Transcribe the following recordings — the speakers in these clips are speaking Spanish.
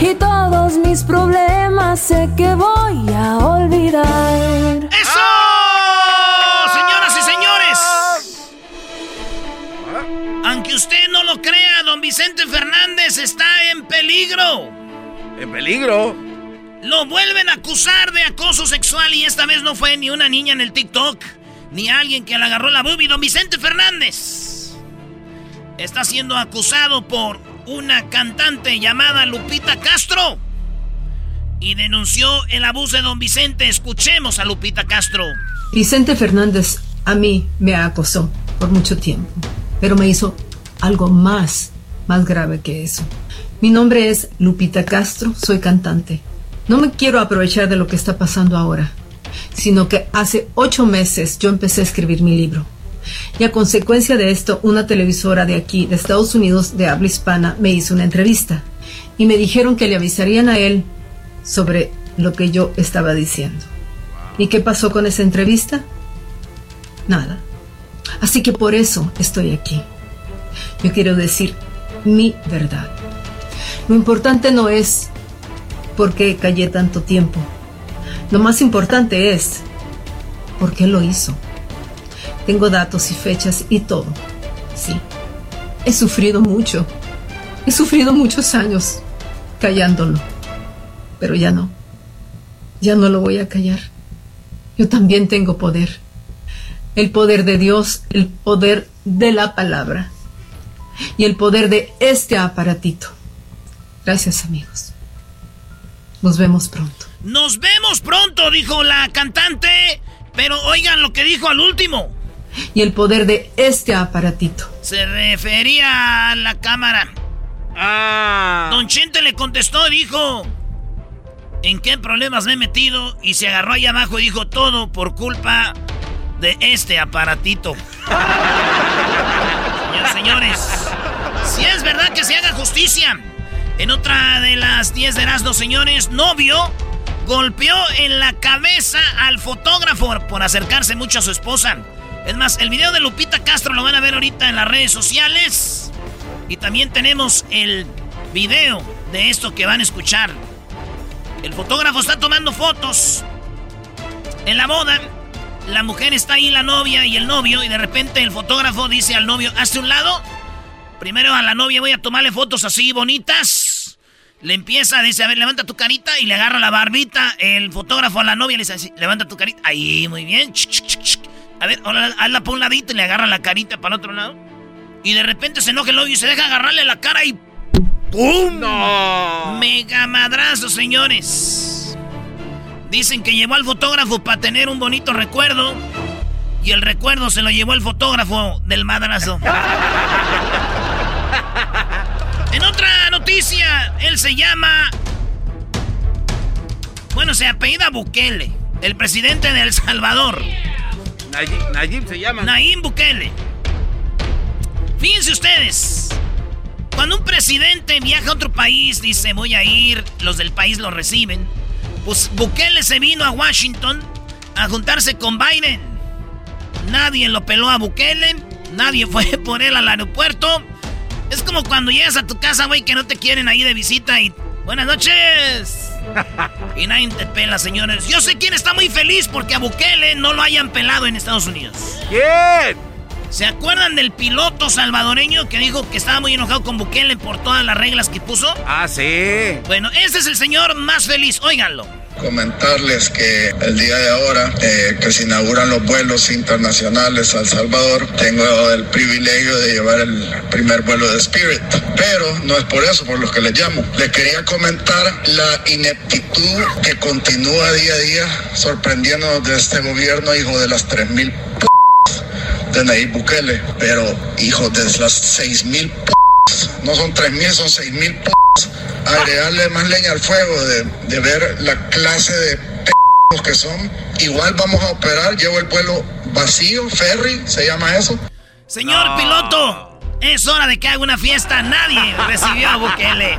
Y todos mis problemas sé que voy a olvidar. ¡Eso! Señoras y señores. Aunque usted no lo crea, don Vicente Fernández está en peligro. ¿En peligro? Lo vuelven a acusar de acoso sexual y esta vez no fue ni una niña en el TikTok, ni alguien que le agarró la boobie. Don Vicente Fernández está siendo acusado por una cantante llamada Lupita Castro y denunció el abuso de don Vicente. Escuchemos a Lupita Castro. Vicente Fernández a mí me acosó por mucho tiempo, pero me hizo algo más, más grave que eso. Mi nombre es Lupita Castro, soy cantante. No me quiero aprovechar de lo que está pasando ahora, sino que hace ocho meses yo empecé a escribir mi libro. Y a consecuencia de esto, una televisora de aquí, de Estados Unidos, de habla hispana, me hizo una entrevista. Y me dijeron que le avisarían a él sobre lo que yo estaba diciendo. ¿Y qué pasó con esa entrevista? Nada. Así que por eso estoy aquí. Yo quiero decir mi verdad. Lo importante no es por qué callé tanto tiempo. Lo más importante es por qué lo hizo. Tengo datos y fechas y todo. Sí. He sufrido mucho. He sufrido muchos años callándolo. Pero ya no. Ya no lo voy a callar. Yo también tengo poder. El poder de Dios, el poder de la palabra y el poder de este aparatito. Gracias amigos. Nos vemos pronto. Nos vemos pronto, dijo la cantante. Pero oigan lo que dijo al último. Y el poder de este aparatito. Se refería a la cámara. Ah. Don Chente le contestó, dijo, ¿en qué problemas me he metido? Y se agarró ahí abajo y dijo todo por culpa de este aparatito. Señoras, señores, si es verdad que se haga justicia. En otra de las 10 de Erasmo, señores, novio golpeó en la cabeza al fotógrafo por acercarse mucho a su esposa. Es más, el video de Lupita Castro lo van a ver ahorita en las redes sociales. Y también tenemos el video de esto que van a escuchar. El fotógrafo está tomando fotos en la boda. La mujer está ahí, la novia y el novio, y de repente el fotógrafo dice al novio, hazte un lado. Primero a la novia voy a tomarle fotos así bonitas. Le empieza, dice, a ver, levanta tu carita y le agarra la barbita. El fotógrafo a la novia le dice levanta tu carita. Ahí, muy bien. A ver, ahora hazla por un ladito y le agarra la carita para el otro lado. Y de repente se enoja el novio y se deja agarrarle la cara y... ¡Pum! No. Mega madrazo, señores. Dicen que llevó al fotógrafo para tener un bonito recuerdo. Y el recuerdo se lo llevó el fotógrafo del madrazo. en otra noticia, él se llama. Bueno, se apellida Bukele, el presidente de El Salvador. Nayib, se llama. Nayib Bukele. Fíjense ustedes. Cuando un presidente viaja a otro país, dice voy a ir, los del país lo reciben. Pues Bukele se vino a Washington a juntarse con Biden. Nadie lo peló a Bukele, nadie fue por él al aeropuerto. Es como cuando llegas a tu casa, güey, que no te quieren ahí de visita y... Buenas noches. y nadie te pela, señores. Yo sé quién está muy feliz porque a Bukele no lo hayan pelado en Estados Unidos. ¿Quién? ¿Se acuerdan del piloto salvadoreño que dijo que estaba muy enojado con Bukele por todas las reglas que puso? Ah, sí. Bueno, ese es el señor más feliz. Óiganlo comentarles que el día de ahora eh, que se inauguran los vuelos internacionales a El Salvador, tengo el privilegio de llevar el primer vuelo de Spirit. Pero no es por eso por lo que les llamo. Les quería comentar la ineptitud que continúa día a día sorprendiéndonos de este gobierno, hijo de las 3.000 p de Nayib Bukele. Pero, hijo de las 6.000 p no son 3.000, son 6.000 p agregarle más leña al fuego, de, ver la clase de p que son. Igual vamos a operar, llevo el vuelo vacío, ferry, se llama eso. Señor piloto, es hora de que haga una fiesta. Nadie recibió a Bukele.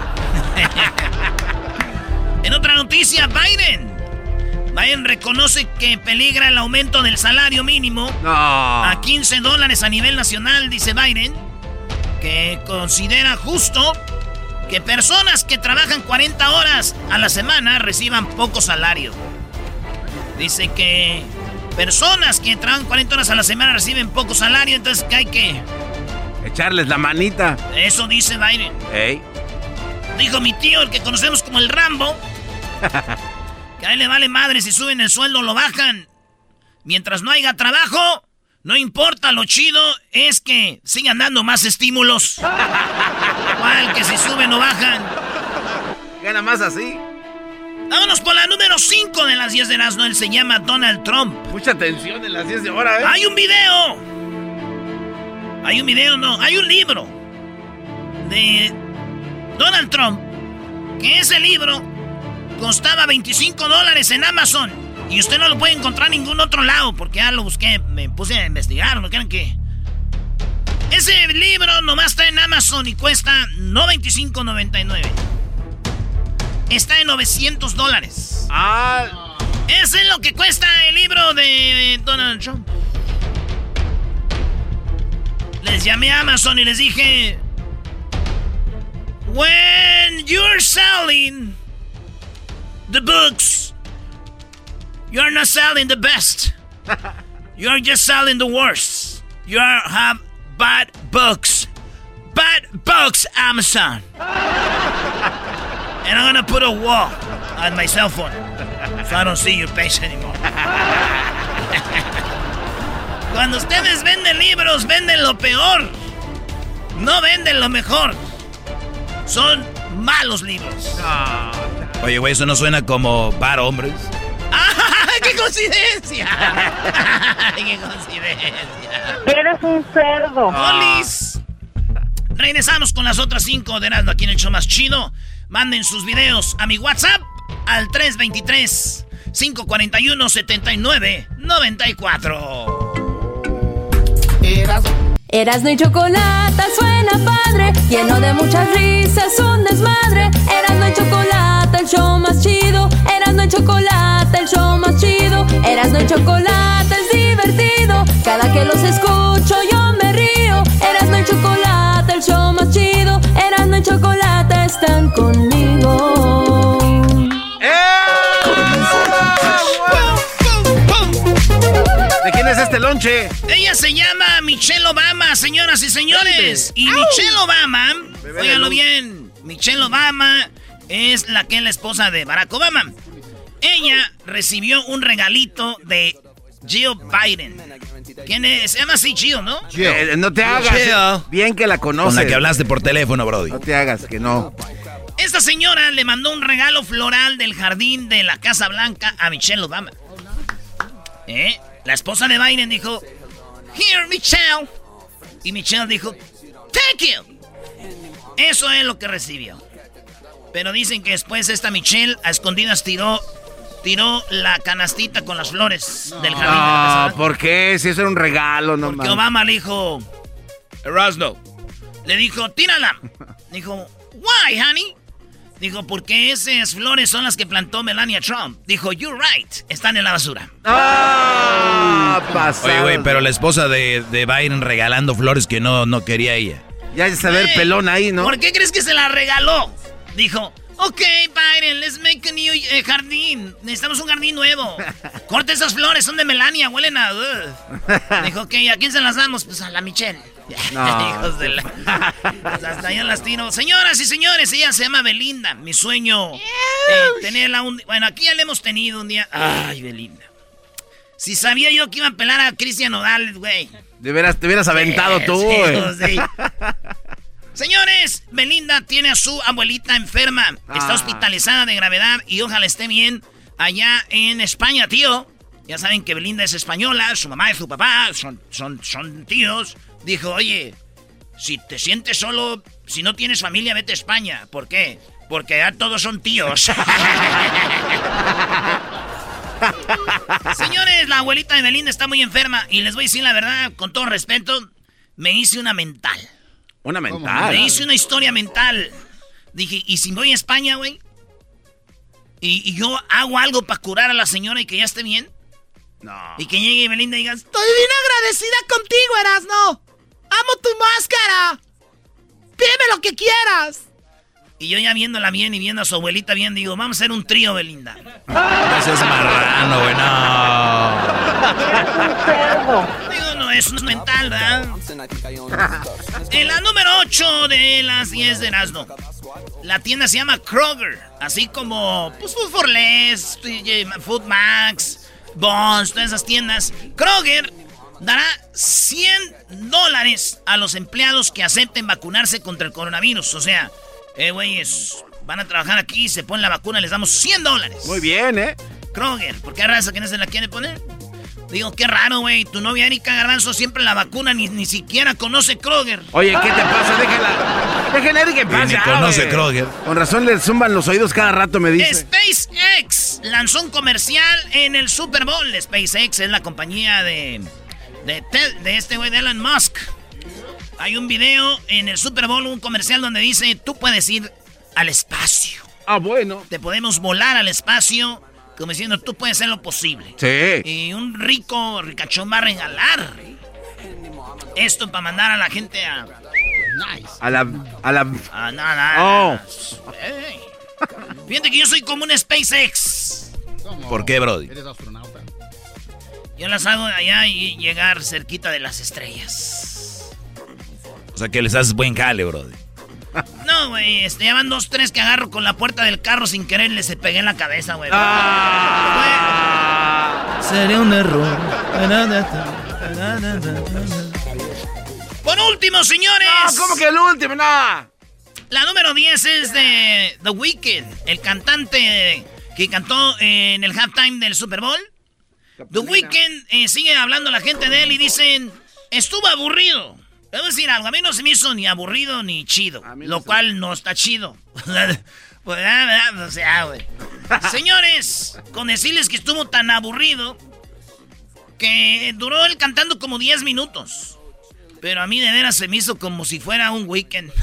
en otra noticia, Biden. Biden reconoce que peligra el aumento del salario mínimo a 15 dólares a nivel nacional, dice Biden, que considera justo que personas que trabajan 40 horas a la semana reciban poco salario. Dice que personas que trabajan 40 horas a la semana reciben poco salario, entonces que hay que... Echarles la manita. Eso dice Biden. Ey. Dijo mi tío, el que conocemos como el Rambo, que a él le vale madre si suben el sueldo o lo bajan. Mientras no haya trabajo, no importa, lo chido es que sigan dando más estímulos. Igual que si suben o bajan. Gana más así. Vámonos por la número 5 de las 10 de las Él se llama Donald Trump. Mucha atención en las 10 de hora, ¿eh? Hay un video. Hay un video, no. Hay un libro. De Donald Trump. Que ese libro costaba 25 dólares en Amazon. Y usted no lo puede encontrar en ningún otro lado, porque ya lo busqué, me puse a investigar, ¿no creen que? Ese libro nomás está en Amazon y cuesta no 25.99. Está en 900 dólares. Ah. Ese es lo que cuesta el libro de Donald Trump. Les llamé a Amazon y les dije... When you're selling the books You're not selling the best. You're just selling the worst. You have bad books. Bad books, Amazon. and I'm gonna put a wall on my cell phone so I don't see your face anymore. Cuando ustedes venden libros, venden lo peor. No venden lo mejor. Son malos libros. Oye, güey, eso no suena como para hombres. ¡Qué coincidencia! ¡Qué coincidencia! Eres un cerdo. ¡Polis! Regresamos con las otras cinco de aquí en el show más chido. Manden sus videos a mi WhatsApp al 323 541 79 94. Eras Erasno y chocolate suena padre, lleno de muchas risas, un desmadre. Erasno y chocolate, el show más chido. Erasno y chocolate, Y chocolate es divertido. Cada que los escucho yo me río. Erasno y chocolate, el show más chido. Erasno y chocolate están conmigo. ¿De quién es este lonche? Ella se llama Michelle Obama, señoras y señores. Y Michelle Obama, óiganlo bien, Michelle Obama es la que es la esposa de Barack Obama. Ella recibió un regalito de Jill Biden. ¿Quién es? Se llama así Jill, ¿no? Eh, no te hagas. Bien que la conoces. Con la que hablaste por teléfono, Brody. No te hagas, que no. Esta señora le mandó un regalo floral del jardín de la Casa Blanca a Michelle Obama. ¿Eh? La esposa de Biden dijo, Here, Michelle. Y Michelle dijo, Thank you. Eso es lo que recibió. Pero dicen que después esta Michelle a escondidas tiró tiró la canastita con las flores del jardín. Ah, ¿por qué? Si eso era un regalo, no Porque Obama le dijo, Erasno, le dijo, tírala. Dijo, why, honey? Dijo, porque esas flores son las que plantó Melania Trump. Dijo, you're right, están en la basura. Ah, pasado. Oye, güey, pero la esposa de, de, Biden regalando flores que no, no quería ella. Ya es saber pelón ahí, ¿no? ¿Por qué crees que se la regaló? Dijo, ok, Biden, let's make a new eh, jardín. Necesitamos un jardín nuevo. Corta esas flores, son de Melania, huelen a... Dijo, ok, ¿a quién se las damos? Pues a la Michelle. No. Hijos de la... Pues hasta yo las tiro. Señoras y señores, ella se llama Belinda. Mi sueño, eh, tenerla un... Bueno, aquí ya la hemos tenido un día. Ay, Belinda. Si sabía yo que iba a pelar a Cristian Odal, güey. De veras, te hubieras aventado tú, güey. Señores, Belinda tiene a su abuelita enferma. Está ah. hospitalizada de gravedad y ojalá esté bien allá en España, tío. Ya saben que Belinda es española, su mamá y su papá son, son, son tíos. Dijo, oye, si te sientes solo, si no tienes familia, vete a España. ¿Por qué? Porque ya todos son tíos. Señores, la abuelita de Belinda está muy enferma y les voy a decir la verdad, con todo respeto, me hice una mental. Una mental. Me hice una historia mental. Dije, ¿y si voy a España, güey? ¿Y, yo hago algo para curar a la señora y que ya esté bien? No. Y que llegue Belinda y diga, estoy bien agradecida contigo, Erasno. Amo tu máscara. Pídeme lo que quieras. Y yo ya viéndola bien y viendo a su abuelita bien, digo, vamos a hacer un trío, Belinda. Ese es marrano, güey, no. No, es mental, ¿verdad? en la número 8 de las 10 de Erasmo. La tienda se llama Kroger. Así como, pues, Food for Less, Food Max, Bonds, todas esas tiendas. Kroger dará 100 dólares a los empleados que acepten vacunarse contra el coronavirus. O sea, eh, güeyes, van a trabajar aquí, se ponen la vacuna, les damos 100 dólares. Muy bien, ¿eh? Kroger, ¿por qué raza que no se la quiere poner? Digo, qué raro, güey. Tu novia Erika Garbanzo siempre la vacuna ni, ni siquiera conoce Kroger. Oye, ¿qué te pasa? Déjala. Déjala Erika en paz. Ni conoce Kroger. Con razón le zumban los oídos cada rato, me dice. SpaceX lanzó un comercial en el Super Bowl. SpaceX es la compañía de, de, de este güey de Elon Musk. Hay un video en el Super Bowl, un comercial donde dice, tú puedes ir al espacio. Ah, bueno. Te podemos volar al espacio, como diciendo, tú puedes hacer lo posible. Sí. Y un rico, ricachón va a regalar esto para mandar a la gente a... Nice. A la... A la... A nada. Oh. Fíjate que yo soy como un SpaceX. ¿Por qué, Brody? Eres astronauta. Yo las hago de allá y llegar cerquita de las estrellas. O sea que les haces buen jale, brody. No, güey, este, ya van dos, tres que agarro con la puerta del carro sin querer, les pegué en la cabeza, güey. Ah. Sería un error. Por último, señores. No, ¿cómo que el último? No. La número 10 es de The Weeknd, el cantante que cantó en el halftime del Super Bowl. The Weeknd eh, sigue hablando la gente de él y dicen, estuvo aburrido. A decir algo, a mí no se me hizo ni aburrido ni chido, lo cual no está chido. pues, o sea, güey. Señores, con decirles que estuvo tan aburrido que duró él cantando como 10 minutos. Pero a mí de veras se me hizo como si fuera un weekend.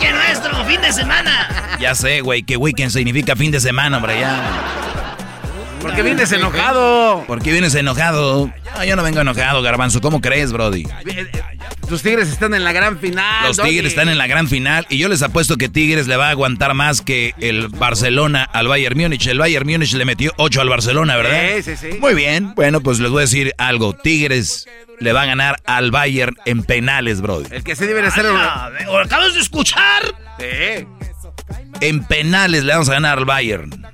que nuestro fin de semana. Ya sé, güey, que weekend significa fin de semana, hombre, ya. ¿Por qué vienes enojado? ¿Por qué vienes enojado? yo no vengo enojado, Garbanzo. ¿Cómo crees, Brody? Tus Tigres están en la gran final. Los Tigres están en la gran final y yo les apuesto que Tigres le va a aguantar más que el Barcelona al Bayern Múnich. El Bayern Múnich le metió 8 al Barcelona, ¿verdad? Sí, sí, sí. Muy bien. Bueno, pues les voy a decir algo. Tigres le va a ganar al Bayern en penales, Brody. El que se debe ser... ¿Acabas de escuchar? Sí. En penales le vamos a ganar al Bayern.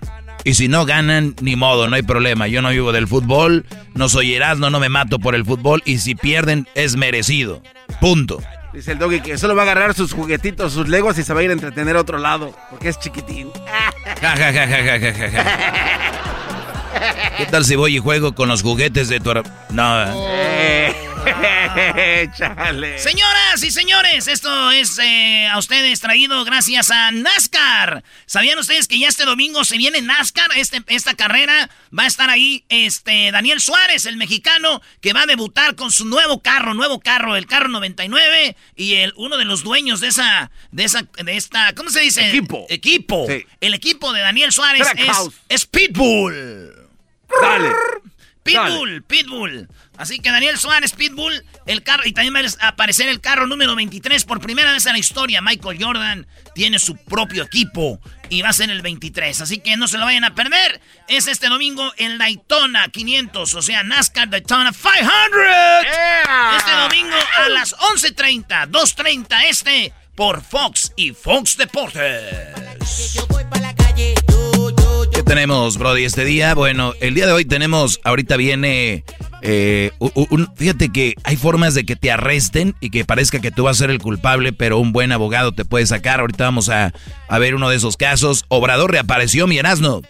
Y si no ganan, ni modo, no hay problema. Yo no vivo del fútbol, no soy Erasmo, no me mato por el fútbol. Y si pierden, es merecido. Punto. Dice el doggy que solo va a agarrar sus juguetitos, sus legos y se va a ir a entretener a otro lado. Porque es chiquitín. ¿Qué tal si voy y juego con los juguetes de tu No. Eh. Señoras y señores, esto es eh, a ustedes traído gracias a NASCAR. ¿Sabían ustedes que ya este domingo se viene NASCAR? Este, esta carrera va a estar ahí este, Daniel Suárez, el mexicano, que va a debutar con su nuevo carro, nuevo carro, el carro 99. Y el, uno de los dueños de esa, de esa, de esta, ¿cómo se dice? Equipo. Equipo. El equipo de Daniel Suárez es, es Pitbull. Dale. Pitbull, Pitbull. Así que Daniel Suárez, Pitbull, el carro, y también va a aparecer el carro número 23 por primera vez en la historia. Michael Jordan tiene su propio equipo y va a ser el 23. Así que no se lo vayan a perder. Es este domingo en Daytona 500, o sea, NASCAR Daytona 500. Este domingo a las 11.30, 2.30 este por Fox y Fox Deportes. ¿Qué tenemos, Brody, este día? Bueno, el día de hoy tenemos, ahorita viene eh, fíjate que hay formas de que te arresten y que parezca que tú vas a ser el culpable, pero un buen abogado te puede sacar. Ahorita vamos a, a ver uno de esos casos. Obrador reapareció, mi Erasno.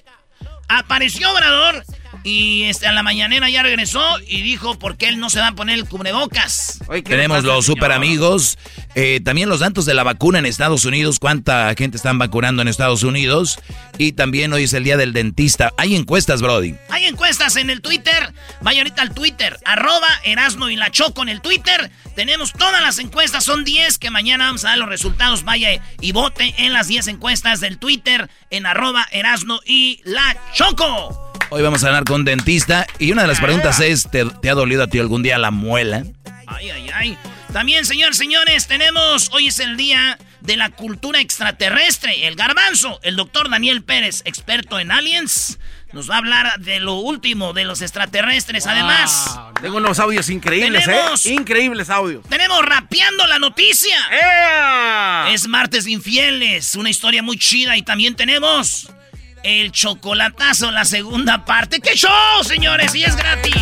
Apareció Obrador y este, a la mañanera ya regresó y dijo por qué él no se va a poner el cubrebocas. Tenemos los super amigos. Eh, también los datos de la vacuna en Estados Unidos. ¿Cuánta gente están vacunando en Estados Unidos? Y también hoy es el día del dentista. Hay encuestas, Brody. Hay encuestas en el Twitter. Vaya ahorita al Twitter. Arroba Erasno y la Choco en el Twitter. Tenemos todas las encuestas. Son 10 que mañana vamos a dar los resultados. Vaya y vote en las 10 encuestas del Twitter en arroba Erasno y la Choco. Hoy vamos a hablar con un dentista y una de las preguntas es, ¿te, ha dolido a ti algún día la muela? Ay, ay, ay. También, señores, señores, tenemos, hoy es el día de la cultura extraterrestre, el garbanzo, el doctor Daniel Pérez, experto en aliens. Nos va a hablar de lo último de los extraterrestres. Además, tengo unos audios increíbles, ¿eh? Increíbles audios. Tenemos rapeando la noticia. Es martes de infieles, una historia muy chida. Y también tenemos el chocolatazo, la segunda parte. ¡Qué show, señores! Y es gratis.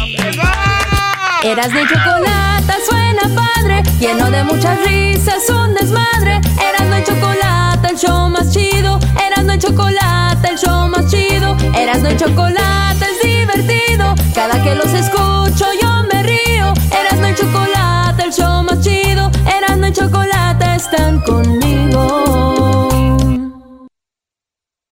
Eras de chocolate, suena padre, lleno de muchas risas, un desmadre. Eras de chocolate, el show más chido. Eras de chocolate, el show más chido. Eras de chocolate, es divertido. Cada que los escucho yo me río. Eras de chocolate, el show más chido. Eras de chocolate, están conmigo.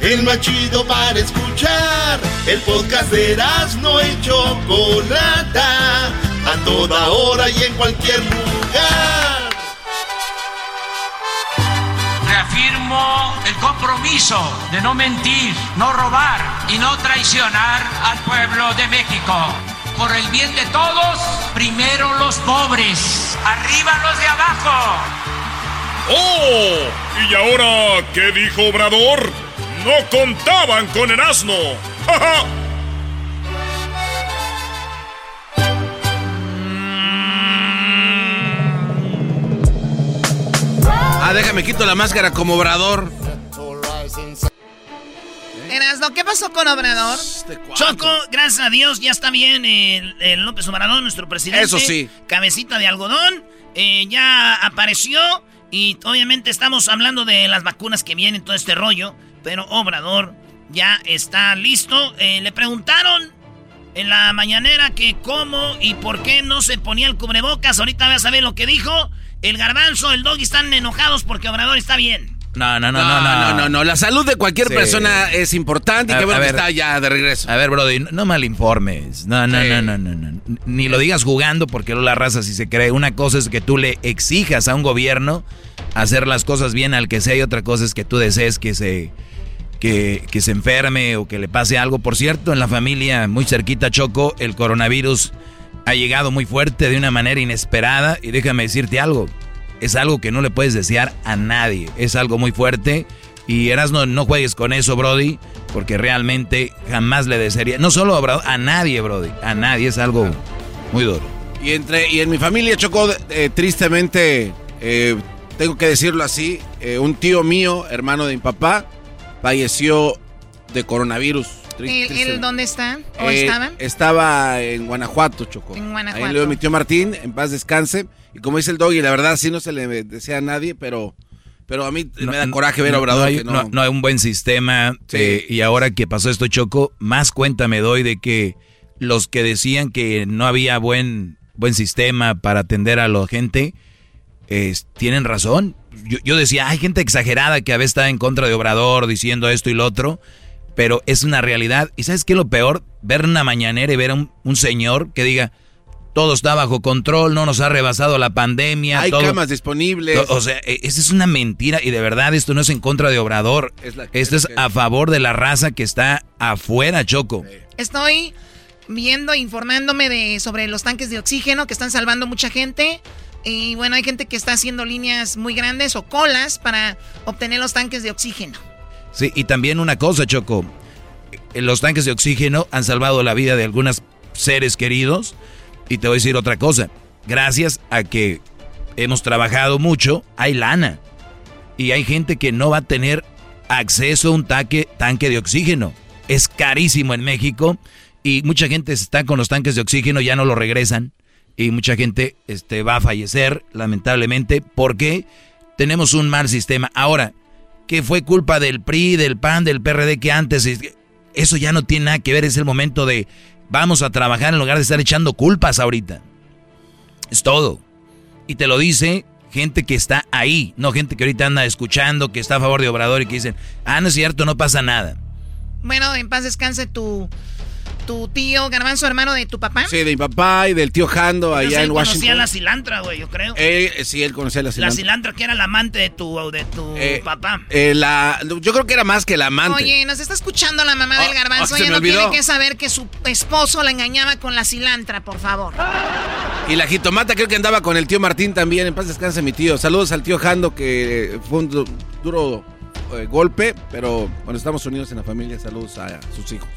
el más chido para escuchar. El podcast de no y Chocolata, a toda hora y en cualquier lugar. Reafirmo el compromiso de no mentir, no robar y no traicionar al pueblo de México. Por el bien de todos, primero los pobres, arriba los de abajo. ¡Oh! ¿Y ahora qué dijo Obrador? No contaban con el asno. ah, déjame quito la máscara como obrador. Erasno, ¿qué pasó con Obrador? Choco, gracias a Dios, ya está bien el, el López Obrador, nuestro presidente. Eso sí. Cabecita de algodón. eh, ya apareció. Y obviamente estamos hablando de las vacunas que vienen, todo este rollo. Pero Obrador ya está listo. Eh, le preguntaron en la mañanera que cómo y por qué no se ponía el cubrebocas. Ahorita vas a ver lo que dijo. El garbanzo, el dog están enojados porque Obrador está bien. No, no, no, No, no, no. no, no. La salud de cualquier Sí. persona es importante y A- qué bueno a que ver. está ya de regreso. A ver, Brody, no, no malinformes. No, no, Sí. no, no, no, no. Ni lo digas jugando porque luego la raza si se cree. Una cosa es que tú le exijas a un gobierno hacer las cosas bien al que sea y otra cosa es que tú desees que se que, se enferme o que le pase algo. Por cierto, en la familia muy cerquita Choco, el coronavirus ha llegado muy fuerte de una manera inesperada y déjame decirte algo. Es algo que no le puedes desear a nadie. Es algo muy fuerte. Y eras no, juegues con eso, Brody, porque realmente jamás le desearía. No solo a a nadie, Brody. A nadie es algo muy duro. Y entre y en mi familia chocó eh, tristemente, eh, tengo que decirlo así, eh, un tío mío, hermano de mi papá, falleció de coronavirus. ¿El, tristemente. el dónde está? ¿O Eh, estaban? Estaba en Guanajuato, Chocó. En Ahí Guanajuato. le mi tío Martín, en paz descanse. Y como dice el doggy, la verdad sí no se le desea a nadie, pero, pero a mí me da coraje ver a Obrador no hay, que no. no- no hay un buen sistema. eh, y ahora que pasó esto, Choco, más cuenta me doy de que los que decían que no había buen, buen sistema para atender a la gente, eh, tienen razón. Yo, yo decía, hay gente exagerada que a veces está en contra de Obrador diciendo esto y lo otro, pero es una realidad. ¿Y sabes qué es lo peor? Ver una mañanera y ver a un, un señor que diga, todo está bajo control, no nos ha rebasado la pandemia. Hay todo- camas disponibles. to- O sea, e- esa es una mentira y de verdad esto no es en contra de Obrador. Es la- esto es a favor de la raza que está afuera, Choco. Estoy viendo, informándome de sobre los tanques de oxígeno que están salvando mucha gente. Y bueno, hay gente que está haciendo líneas muy grandes o colas para obtener los tanques de oxígeno. Sí, y también una cosa, Choco. Eh, Los tanques de oxígeno han salvado la vida de algunos seres queridos. Y te voy a decir otra cosa. Gracias a que hemos trabajado mucho, hay lana. Y hay gente que no va a tener acceso a un taque- tanque de oxígeno. Es carísimo en México. Y mucha gente está con los tanques de oxígeno, ya no lo regresan. Y mucha gente este, va a fallecer, lamentablemente, porque tenemos un mal sistema. Ahora, que fue culpa del PRI, del PAN, del PRD que antes. es- Eso ya no tiene nada que ver, es el momento de vamos a trabajar en lugar de estar echando culpas ahorita. Es todo. Y te lo dice gente que está ahí, no gente que ahorita anda escuchando, que está a favor de Obrador y que dicen, ah, no es cierto, no pasa nada. Bueno, en paz descanse tu, tu tío Garbanzo, hermano de tu papá. Sí, de mi papá y del tío Jando allá él en conocía Washington. la cilantra, güey, yo creo. Eh, sí, él conocía la la cilantra. cilantra que era la amante de tu, de tu Eh, papá. Eh, la, yo creo que era más que la amante. Oye, nos está escuchando la mamá del Oh, garbanzo. oh, Ella no tiene que saber que su esposo la engañaba con la cilantra, por favor. Y la jitomata creo que andaba con el tío Martín también. En paz descanse mi tío. Saludos al tío Jando que fue un du- duro golpe, pero bueno, estamos unidos en la familia. Saludos a sus hijos.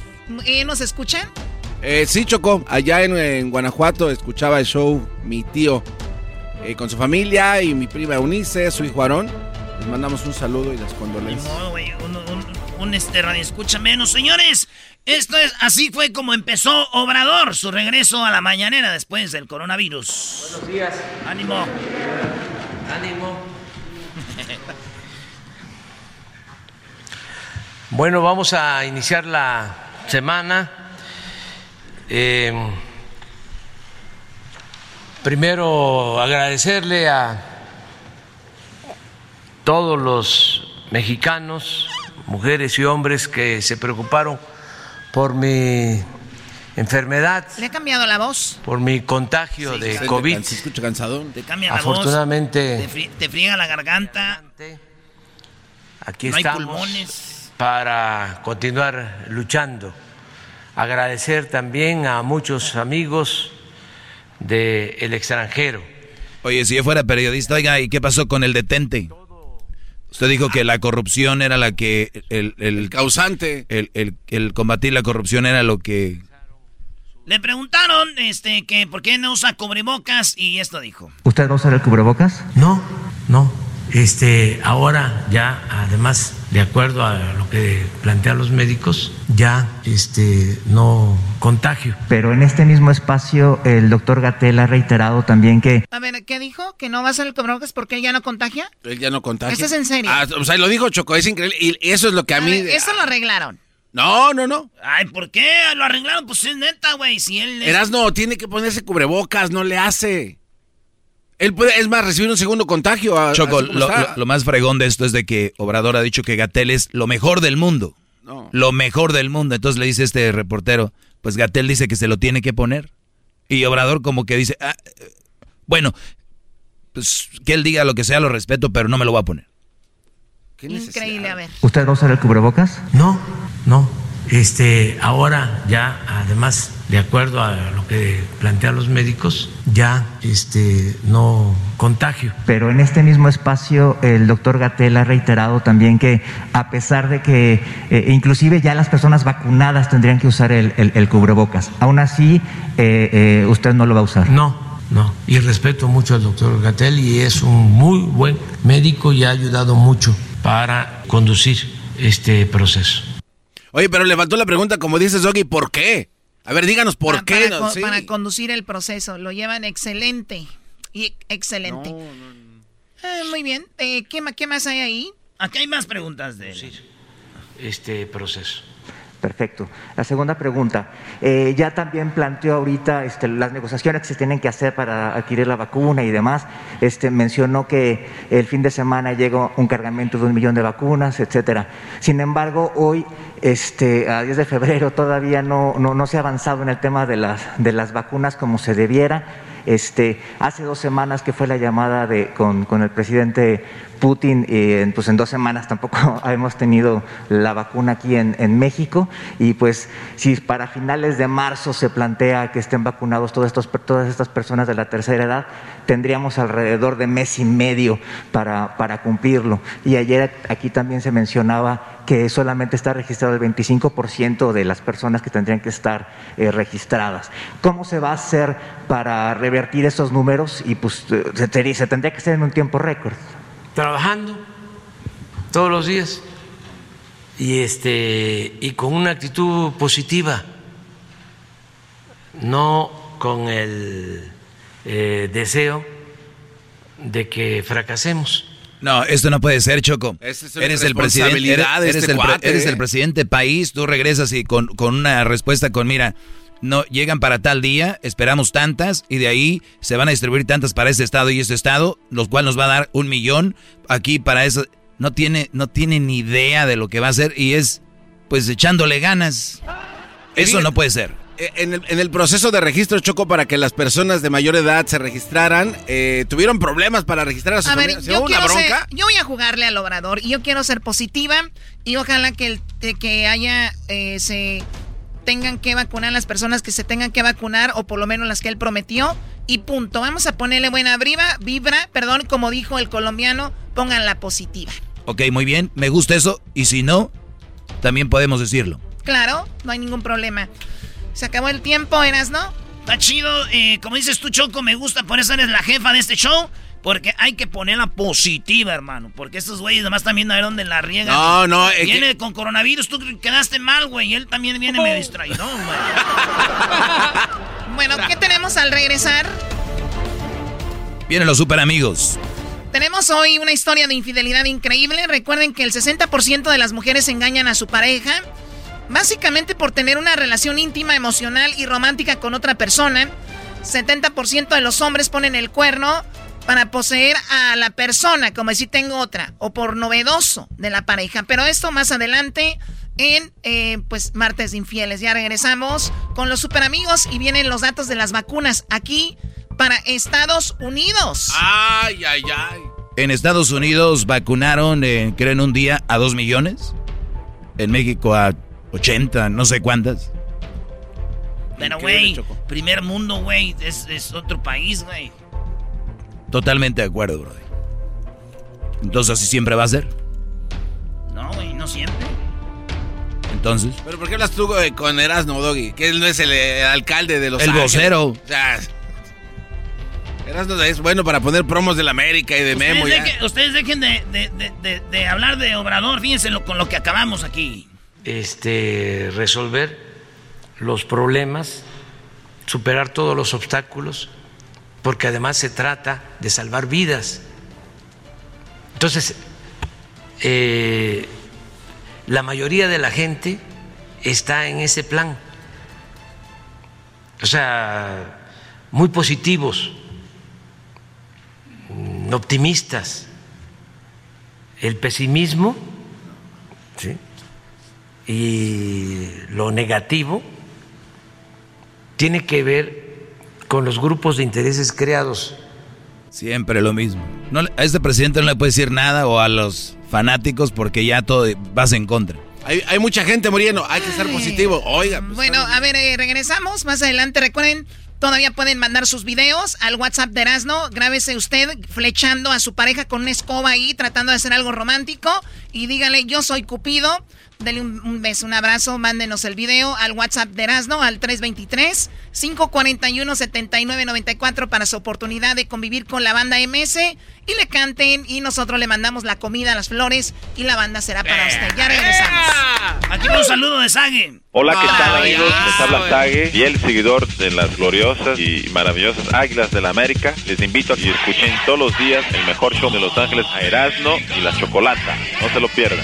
Eh, ¿Nos escuchan? Eh, sí, Chocó. Allá en, en Guanajuato escuchaba el show mi tío eh, con su familia y mi prima Eunice, su hijo Aarón. Les mandamos un saludo y las condolencias. No, güey, un, un, un, este radio escucha menos. Señores, esto es, así fue como empezó Obrador, su regreso a la mañanera después del coronavirus. Buenos días. Ánimo. Ánimo. Bueno, vamos a iniciar la semana. Eh, primero agradecerle a todos los mexicanos, mujeres y hombres que se preocuparon por mi enfermedad, ¿Le ha cambiado la voz? por mi contagio de Se- COVID. Se escucha cansadón. Te cambia la Afortunadamente- voz. Te, fri- te friega la garganta. Aquí no hay estamos pulmones. Para continuar luchando. Agradecer también a muchos amigos del extranjero. Oye, si yo fuera periodista, oiga, ¿y qué pasó con el detente? Usted dijo que la corrupción era la que... El, el, causante. El, el- el combatir la corrupción era lo que... Le preguntaron este, que por qué no usa cubrebocas y esto dijo. ¿Usted no usa el cubrebocas? No, no. Este, ahora ya, además, de acuerdo a lo que plantean los médicos, ya este, no contagio. Pero en este mismo espacio, el doctor Gatel ha reiterado también que... A ver, ¿qué dijo? ¿Que no va a ser el cubrebocas porque él ya no contagia? Él ya no contagia. ¿Eso es en serio? Ah, o sea, lo dijo Choco, es increíble. Y eso es lo que a, mí... eso lo arreglaron. No, no, no. Ay, ¿por qué? Lo arreglaron, pues es neta, güey. Si él. Erasno, tiene que ponerse cubrebocas, no le hace. Él puede, es más, recibir un segundo contagio. A, Choco, lo, más fregón de esto es de que Obrador ha dicho que Gatel es lo mejor del mundo. No. Lo mejor del mundo. Entonces le dice este reportero, pues Gatel dice que se lo tiene que poner. Y Obrador como que dice, ah, eh, bueno, pues que él diga lo que sea, lo respeto, pero no me lo va a poner. Increíble, a ver. ¿Usted va a usar el cubrebocas? No, no. Este, ahora ya, además, de acuerdo a lo que plantean los médicos, ya este, no contagio. Pero en este mismo espacio, el doctor Gatel ha reiterado también que, a pesar de que eh, inclusive ya las personas vacunadas tendrían que usar el, cubrebocas, aún así, eh, eh, usted no lo va a usar. No, no. Y respeto mucho al doctor Gatel y es un muy buen médico y ha ayudado mucho para conducir este proceso. Oye, pero le faltó la pregunta, como dices, Doggy, ¿por qué? A ver, díganos por qué. Para, para, conducir el proceso, lo llevan excelente. Y excelente. Ah, muy bien. Eh, ¿qué, ¿qué, más hay ahí? Aquí hay más preguntas de él. Este proceso. Perfecto. La segunda pregunta. Eh, ya también planteó ahorita este, las negociaciones que se tienen que hacer para adquirir la vacuna y demás. Este, mencionó que el fin de semana llegó un cargamento de un millón de vacunas, etcétera. Sin embargo, hoy, este, a 10 de febrero, todavía no, no, no se ha avanzado en el tema de las, de las vacunas como se debiera. Este, hace dos semanas que fue la llamada de, con, con el presidente Putin, eh, pues en dos semanas tampoco hemos tenido la vacuna aquí en, México y pues si para finales de marzo se plantea que estén vacunados todos estos, todas estas personas de la tercera edad, tendríamos alrededor de mes y medio para, para cumplirlo. Y ayer aquí también se mencionaba que solamente está registrado el 25% de las personas que tendrían que estar eh, registradas. ¿Cómo se va a hacer para revertir esos números? Y pues se, se tendría que hacer en un tiempo récord trabajando todos los días y este y con una actitud positiva no con el eh, deseo de que fracasemos. No, esto no puede ser, Choco. eres el presidente, eres, este el, eres el, presidente país, tú regresas y con, con una respuesta con, mira, no llegan para tal día, esperamos tantas y de ahí se van a distribuir tantas para este estado y este estado, los cuales nos va a dar un millón aquí para eso. No tiene, no tiene ni idea de lo que va a hacer y es pues echándole ganas. Eso no puede ser. Eh, en el, proceso de registro Choco para que las personas de mayor edad se registraran, eh, tuvieron problemas para registrar a sus a ver, yo, quiero yo voy a jugarle al obrador y yo quiero ser positiva y ojalá que, el, que haya eh, se tengan que vacunar las personas que se tengan que vacunar o por lo menos las que él prometió y punto. Vamos a ponerle buena vibra, vibra, perdón, como dijo el colombiano, pongan la positiva. Ok, muy bien, me gusta eso y si no, también podemos decirlo. Claro, no hay ningún problema. Se acabó el tiempo, Eras, ¿no? Está chido, eh, como dices tú, Choco, me gusta, por eso eres la jefa de este show. Porque hay que ponerla positiva, hermano. Porque estos güeyes además están viendo a ver dónde la riegan. No, no. viene con coronavirus, tú quedaste mal, güey. Y él también viene me distraído, güey. bueno, ¿qué tenemos al regresar? Vienen los super amigos. Tenemos hoy una historia de infidelidad increíble. Recuerden que el 60% de las mujeres engañan a su pareja. Básicamente por tener una relación íntima, emocional y romántica con otra persona. 70% de los hombres ponen el cuerno para poseer a la persona, como si tengo otra, o por novedoso de la pareja. Pero esto más adelante en, eh, pues, Martes Infieles. Ya regresamos con los super amigos y vienen los datos de las vacunas aquí para Estados Unidos. Ay, ay, ay. En Estados Unidos vacunaron, eh, creo, en un día a dos millones. En México a 80, no sé cuántas. Pero, güey, primer mundo, güey, es, es otro país, güey. Totalmente de acuerdo, bro. Entonces, ¿así siempre va a ser? No, güey, no siempre. Entonces. ¿Pero por qué hablas tú con Erasmo, Doggy? Que él no es el, eh, alcalde de los El vocero. O sea, es bueno para poner promos de la América y de Memo. ustedes dejen de, hablar de Obrador, fíjense con lo que acabamos aquí. Este, resolver los problemas, superar todos los obstáculos, porque además se trata de salvar vidas. Entonces, eh, la mayoría de la gente está en ese plan. O sea, muy positivos, mm, optimistas. El pesimismo y lo negativo tiene que ver con los grupos de intereses creados. Siempre lo mismo. No, a este presidente no le puede decir nada o a los fanáticos porque ya todo vas en contra. Hay, mucha gente muriendo, hay que ser positivo. Oiga. Pues, bueno, a ver, eh, regresamos más adelante. Recuerden, todavía pueden mandar sus videos al WhatsApp de Erasno. Grábese usted flechando a su pareja con una escoba ahí, tratando de hacer algo romántico. Y dígale, yo soy Cupido. Dele un, beso, un abrazo, mándenos el video al WhatsApp de Erasno al 323-541-7994 para su oportunidad de convivir con la banda MS y le canten y nosotros le mandamos la comida, las flores y la banda será para usted. Ya regresamos. Aquí un saludo de Sage. Hola, ¿qué tal amigos? Les habla Sage, el seguidor de las gloriosas y maravillosas Águilas de la América. Les invito a que escuchen todos los días el mejor show de Los Ángeles a Erasno y la Chocolata. No se lo pierdan.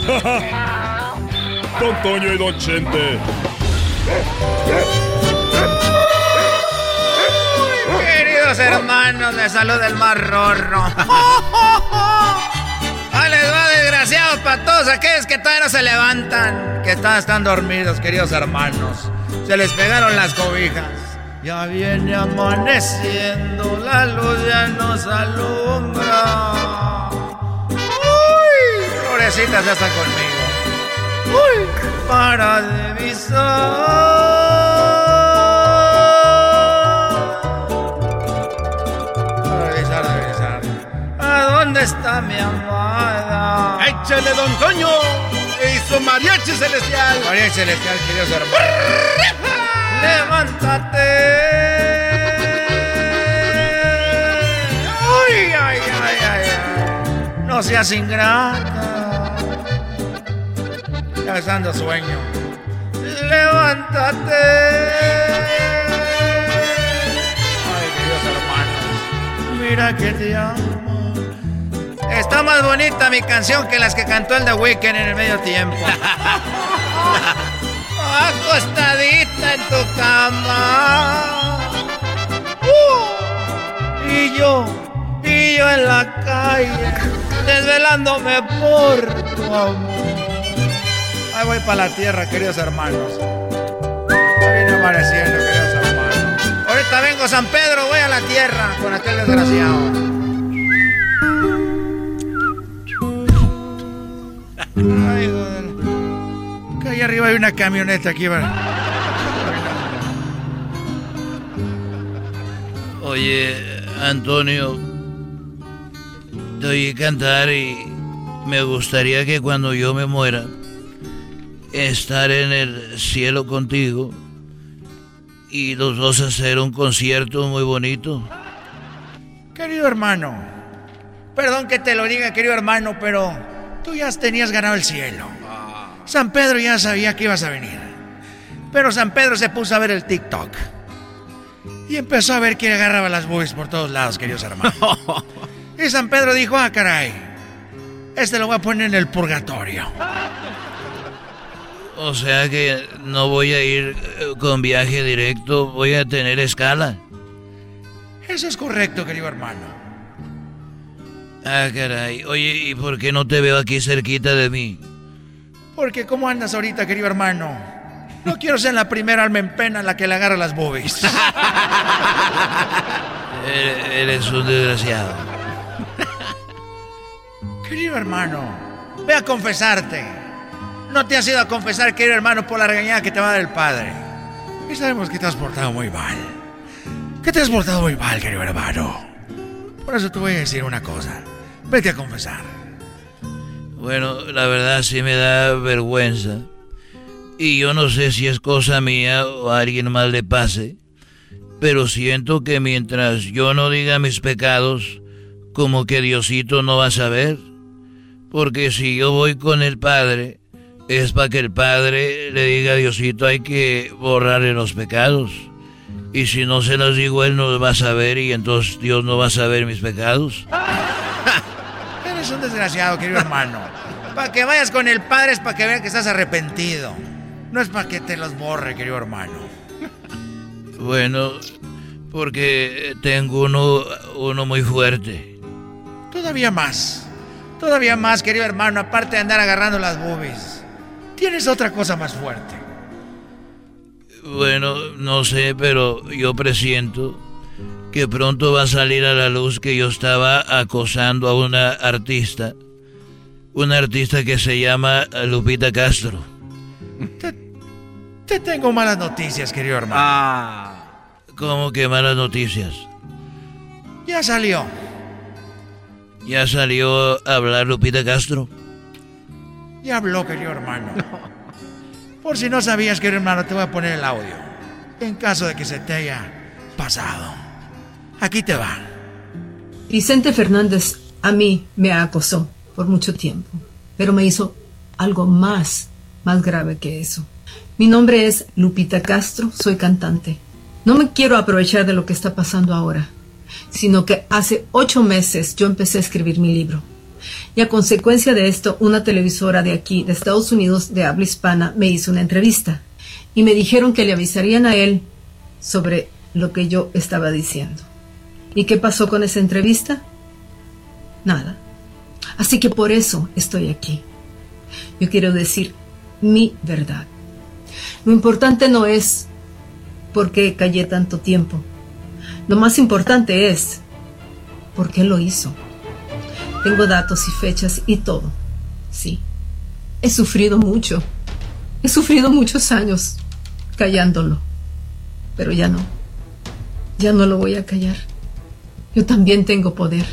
Don Toño y Don Chente. Queridos hermanos, les saluda el más rorro. Ahí les va, desgraciados, para todos aquellos que todavía no se levantan, que están, están dormidos, queridos hermanos. Se les pegaron las cobijas. Ya viene amaneciendo, la luz ya nos alumbra. Florecitas ya están conmigo. Uy, para divisar. Para divisar, a divisar. ¿A dónde está mi amada? ¡Échale, don Toño! ¡Hizo mariachi celestial! Mariachi celestial, queridos hermanos. ¡Levántate! ¡Ay, ay, ay, ay! ay. No seas ingrata ya sueño. Levántate. Ay, queridos hermanos, mira que te amo. Está más bonita mi canción que las que cantó el The Weeknd en el medio tiempo. Acostadita en tu cama. Uh, y yo, y yo en la calle, desvelándome por tu amor voy para la tierra, queridos hermanos. Ahí amaneciendo, queridos hermanos. Ahorita vengo San Pedro, voy a la tierra con aquel desgraciado. Ay, joder. Que ahí arriba hay una camioneta aquí, Oye, Antonio, te oí cantar y me gustaría que cuando yo me muera estar en el cielo contigo y los dos hacer un concierto muy bonito. Querido hermano, perdón que te lo diga, querido hermano, pero tú ya tenías ganado el cielo. San Pedro ya sabía que ibas a venir. Pero San Pedro se puso a ver el TikTok. Y empezó a ver quién agarraba las boobies por todos lados, queridos hermanos. y San Pedro dijo, ah, caray, este lo voy a poner en el purgatorio. O sea que no voy a ir eh, con viaje directo, voy a tener escala. Eso es correcto, querido hermano. Ah, caray. Oye, ¿y por qué no te veo aquí cerquita de mí? Porque ¿cómo andas ahorita, querido hermano? No quiero ser la primera alma en pena la que le agarra las boobies. Eres un desgraciado. Querido hermano, ve a confesarte. No te has ido a confesar, querido hermano, por la regañada que te va a dar el padre. Y sabemos que te has portado muy mal. Que te has portado muy mal, querido hermano. Por eso te voy a decir una cosa. Vete a confesar. Bueno, la verdad sí me da vergüenza. Y yo no sé si es cosa mía o a alguien más le pase. Pero siento que mientras yo no diga mis pecados, como que Diosito no va a saber. Porque si yo voy con el Padre, es para que el Padre le diga a Diosito hay que borrarle los pecados. Y si no se los digo, Él no va a saber y entonces Dios no va a saber mis pecados. Eres un desgraciado, querido hermano. Para que vayas con el Padre es para que vea que estás arrepentido. No es para que te los borre, querido hermano. Bueno, porque tengo uno, uno muy fuerte. Todavía más. Todavía más, querido hermano, aparte de andar agarrando las boobies. Tienes otra cosa más fuerte. Bueno, no sé, pero yo presiento que pronto va a salir a la luz que yo estaba acosando a una artista. Una artista que se llama Lupita Castro. Te, tengo malas noticias, querido hermano. Ah. ¿Cómo que malas noticias? Ya salió. ¿Ya salió a hablar Lupita Castro? Ya habló, querido hermano. Por si no sabías, querido hermano, te voy a poner el audio. En caso de que se te haya pasado. Aquí te va. Vicente Fernández a mí me acosó por mucho tiempo, pero me hizo algo más, más grave que eso. Mi nombre es Lupita Castro, soy cantante. No me quiero aprovechar de lo que está pasando ahora, sino que hace ocho meses yo empecé a escribir mi libro. Y a consecuencia de esto, una televisora de aquí, de Estados Unidos, de habla hispana, me hizo una entrevista. Y me dijeron que le avisarían a él sobre lo que yo estaba diciendo. ¿Y qué pasó con esa entrevista? Nada. Así que por eso estoy aquí. Yo quiero decir mi verdad. Lo importante no es por qué callé tanto tiempo. Lo más importante es por qué lo hizo. Tengo datos y fechas y todo. Sí. He sufrido mucho. He sufrido muchos años callándolo. Pero ya no. Ya no lo voy a callar. Yo también tengo poder.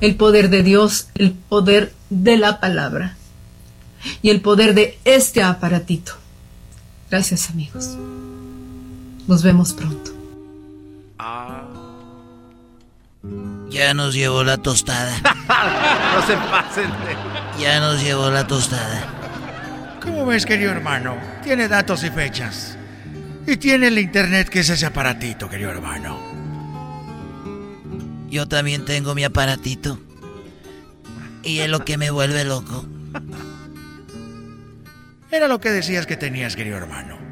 El poder de Dios, el poder de la palabra y el poder de este aparatito. Gracias amigos. Nos vemos pronto. Ya nos llevó la tostada. no se pasen. Ya nos llevó la tostada. ¿Cómo ves, querido hermano? Tiene datos y fechas. Y tiene el internet que es ese aparatito, querido hermano. Yo también tengo mi aparatito. Y es lo que me vuelve loco. Era lo que decías que tenías, querido hermano.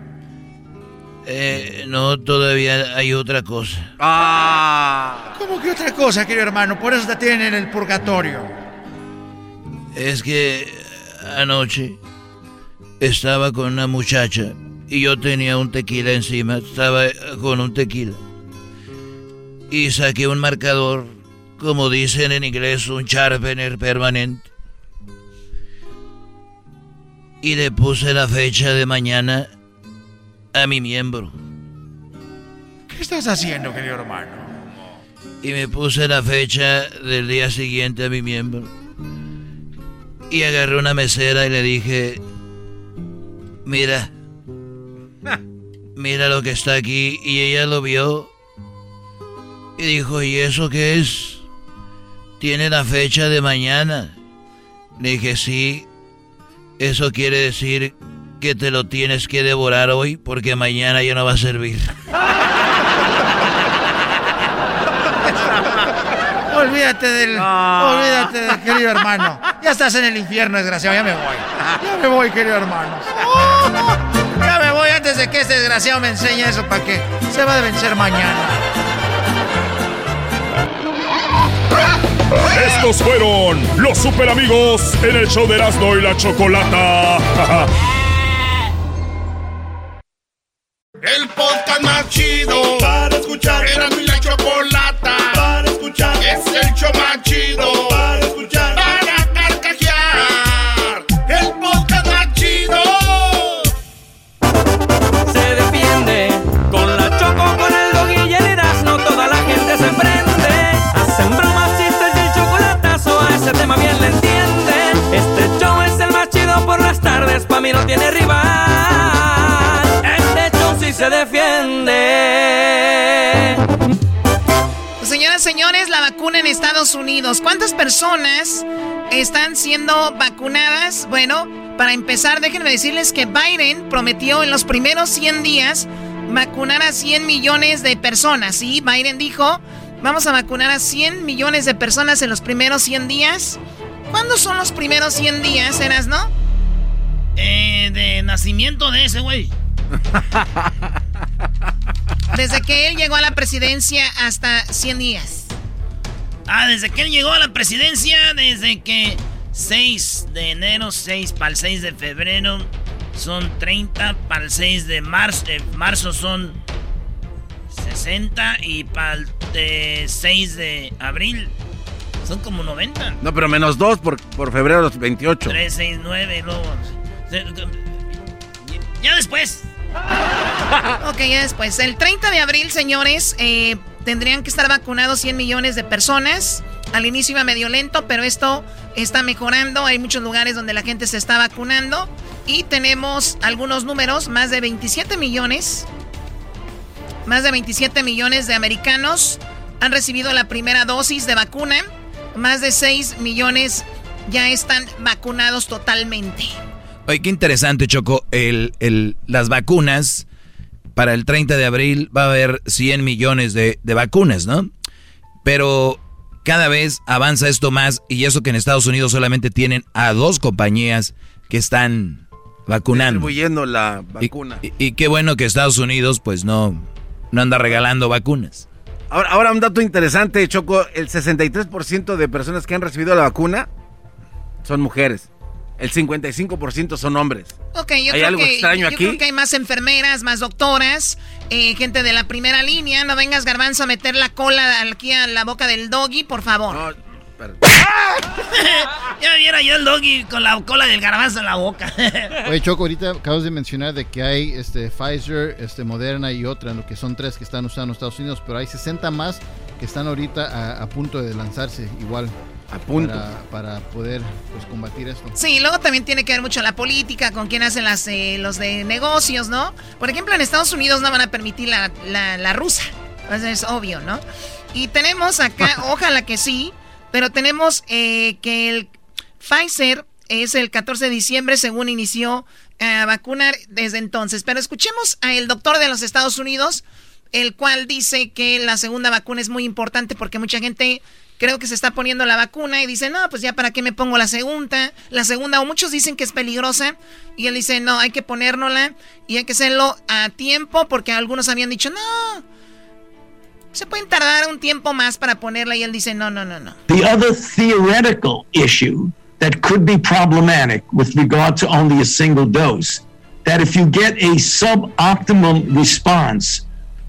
Eh, no, todavía hay otra cosa. Ah. ¿Cómo que otra cosa, querido hermano? Por eso te tienen en el purgatorio. Es que anoche estaba con una muchacha y yo tenía un tequila encima. Estaba con un tequila. Y saqué un marcador, como dicen en inglés, un sharpener permanente. Y le puse la fecha de mañana a mi miembro. ¿Qué estás haciendo, querido hermano? Y me puse la fecha del día siguiente a mi miembro. Y agarré una mesera y le dije, mira, mira lo que está aquí. Y ella lo vio y dijo, ¿y eso qué es? Tiene la fecha de mañana. Le dije, sí, eso quiere decir que te lo tienes que devorar hoy porque mañana ya no va a servir. olvídate del. Olvídate del querido hermano. Ya estás en el infierno, desgraciado. Ya me voy. Ya me voy, querido hermano. Ya me voy antes de que este desgraciado me enseñe eso para que se va a vencer mañana. Estos fueron los super amigos en el show de Erasmo y la Chocolata. El podcast más chido para escuchar. Era mi la chocolata para escuchar. Es el show más chido para escuchar. Para carcajear. El podcast más chido. Se defiende con la choco, con el dog y el Erasmo, toda la gente se prende. Hacen bromas, chistes y el chocolatazo, a ese tema bien le entienden. Este show es el más chido por las tardes, pa' mí no tiene rival. Se defiende. Señoras, señores, la vacuna en Estados Unidos. ¿Cuántas personas están siendo vacunadas? Bueno, para empezar, déjenme decirles que Biden prometió en los primeros 100 días vacunar a 100 millones de personas. Sí, Biden dijo, vamos a vacunar a 100 millones de personas en los primeros 100 días. ¿Cuándo son los primeros 100 días, Eras, no? Eh, de nacimiento de ese güey. Desde que él llegó a la presidencia hasta 100 días. Ah, desde que él llegó a la presidencia, desde que 6 de enero, 6 para el 6 de febrero, son 30, para el 6 de marzo, eh, marzo son 60 y para el de 6 de abril son como 90. No, pero menos dos por, por febrero los 28. 3, 6, 9, luego... Ya después. Ok, ya después. El 30 de abril, señores, eh, tendrían que estar vacunados 100 millones de personas. Al inicio iba medio lento, pero esto está mejorando. Hay muchos lugares donde la gente se está vacunando. Y tenemos algunos números, más de 27 millones. Más de 27 millones de americanos han recibido la primera dosis de vacuna. Más de 6 millones ya están vacunados totalmente. Oye, qué interesante, Choco. El, el, las vacunas, para el 30 de abril va a haber 100 millones de, de vacunas, ¿no? Pero cada vez avanza esto más y eso que en Estados Unidos solamente tienen a dos compañías que están vacunando. Distribuyendo la vacuna. Y, y- y qué bueno que Estados Unidos pues no, no anda regalando vacunas. Ahora, ahora un dato interesante, Choco. El 63% de personas que han recibido la vacuna son mujeres. El 55% son hombres. Ok, yo, ¿Hay creo, algo que, extraño yo aquí? creo que hay más enfermeras, más doctoras, eh, gente de la primera línea. No vengas, garbanzo, a meter la cola aquí a la boca del doggy, por favor. ya viera yo el doggy con la cola del garbanzo en la boca. Oye, Choco, ahorita acabas de mencionar de que hay este, Pfizer, este, Moderna y otra, lo que son tres que están usando en Estados Unidos, pero hay 60 más que están ahorita a, a punto de lanzarse igual. A punto. Para, para poder pues, combatir esto. Sí, luego también tiene que ver mucho la política, con quién hacen las, eh, los de negocios, ¿no? Por ejemplo, en Estados Unidos no van a permitir la, la, la rusa. Entonces, es obvio, ¿no? Y tenemos acá, ojalá que sí, pero tenemos eh, que el Pfizer es el 14 de diciembre, según inició a vacunar desde entonces. Pero escuchemos al doctor de los Estados Unidos, el cual dice que la segunda vacuna es muy importante porque mucha gente creo que se está poniendo la vacuna y dice, no, pues ya para qué me pongo la segunda, la segunda, o muchos dicen que es peligrosa, y él dice, no, hay que ponérnosla y hay que hacerlo a tiempo, porque algunos habían dicho, no, se pueden tardar un tiempo más para ponerla, y él dice, no, no, no, no. The other theoretical issue that could be problematic with regard to only a single dose, that if you get a suboptimum response,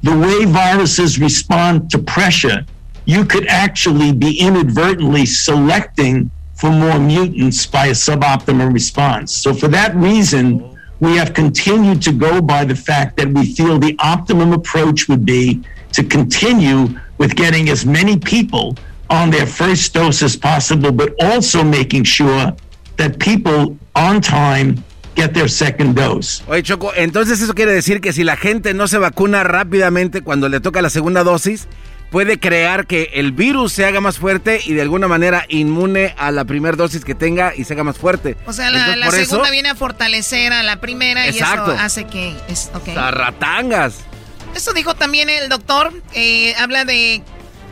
the way viruses respond to pressure, you could actually be inadvertently selecting for more mutants by a suboptimal response. So for that reason, we have continued to go by the fact that we feel the optimum approach would be to continue with getting as many people on their first dose as possible, but also making sure that people on time get their second dose. Oye, Choco, entonces eso quiere decir que si la gente no se vacuna rápidamente cuando le toca la segunda dosis, puede crear que el virus se haga más fuerte y de alguna manera inmune a la primera dosis que tenga y se haga más fuerte. O sea, la, Entonces, la por segunda eso, viene a fortalecer a la primera Exacto. y eso hace que... Es, ok. Zarratangas. Esto dijo también el doctor, eh, habla de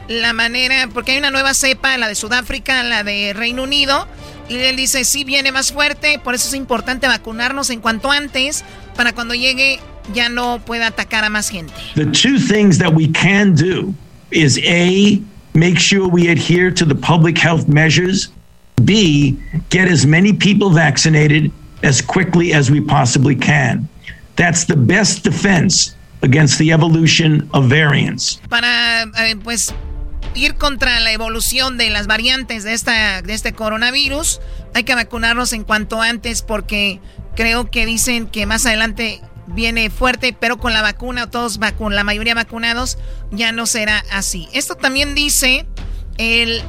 la manera, porque hay una nueva cepa, la de Sudáfrica, la de Reino Unido, y él dice, sí viene más fuerte, por eso es importante vacunarnos en cuanto antes, para cuando llegue ya no pueda atacar a más gente. The two things that we can do is A, make sure we adhere to the public health measures, B, get as many people vaccinated as quickly as we possibly can. That's the best defense against the evolution of variants. Para, eh, pues, ir contra la evolución de las variantes de, esta, de este coronavirus, hay que vacunarnos en cuanto antes porque creo que dicen que más adelante viene fuerte, pero con la vacuna, todos vacun la mayoría vacunados, ya no será así. Esto también dice el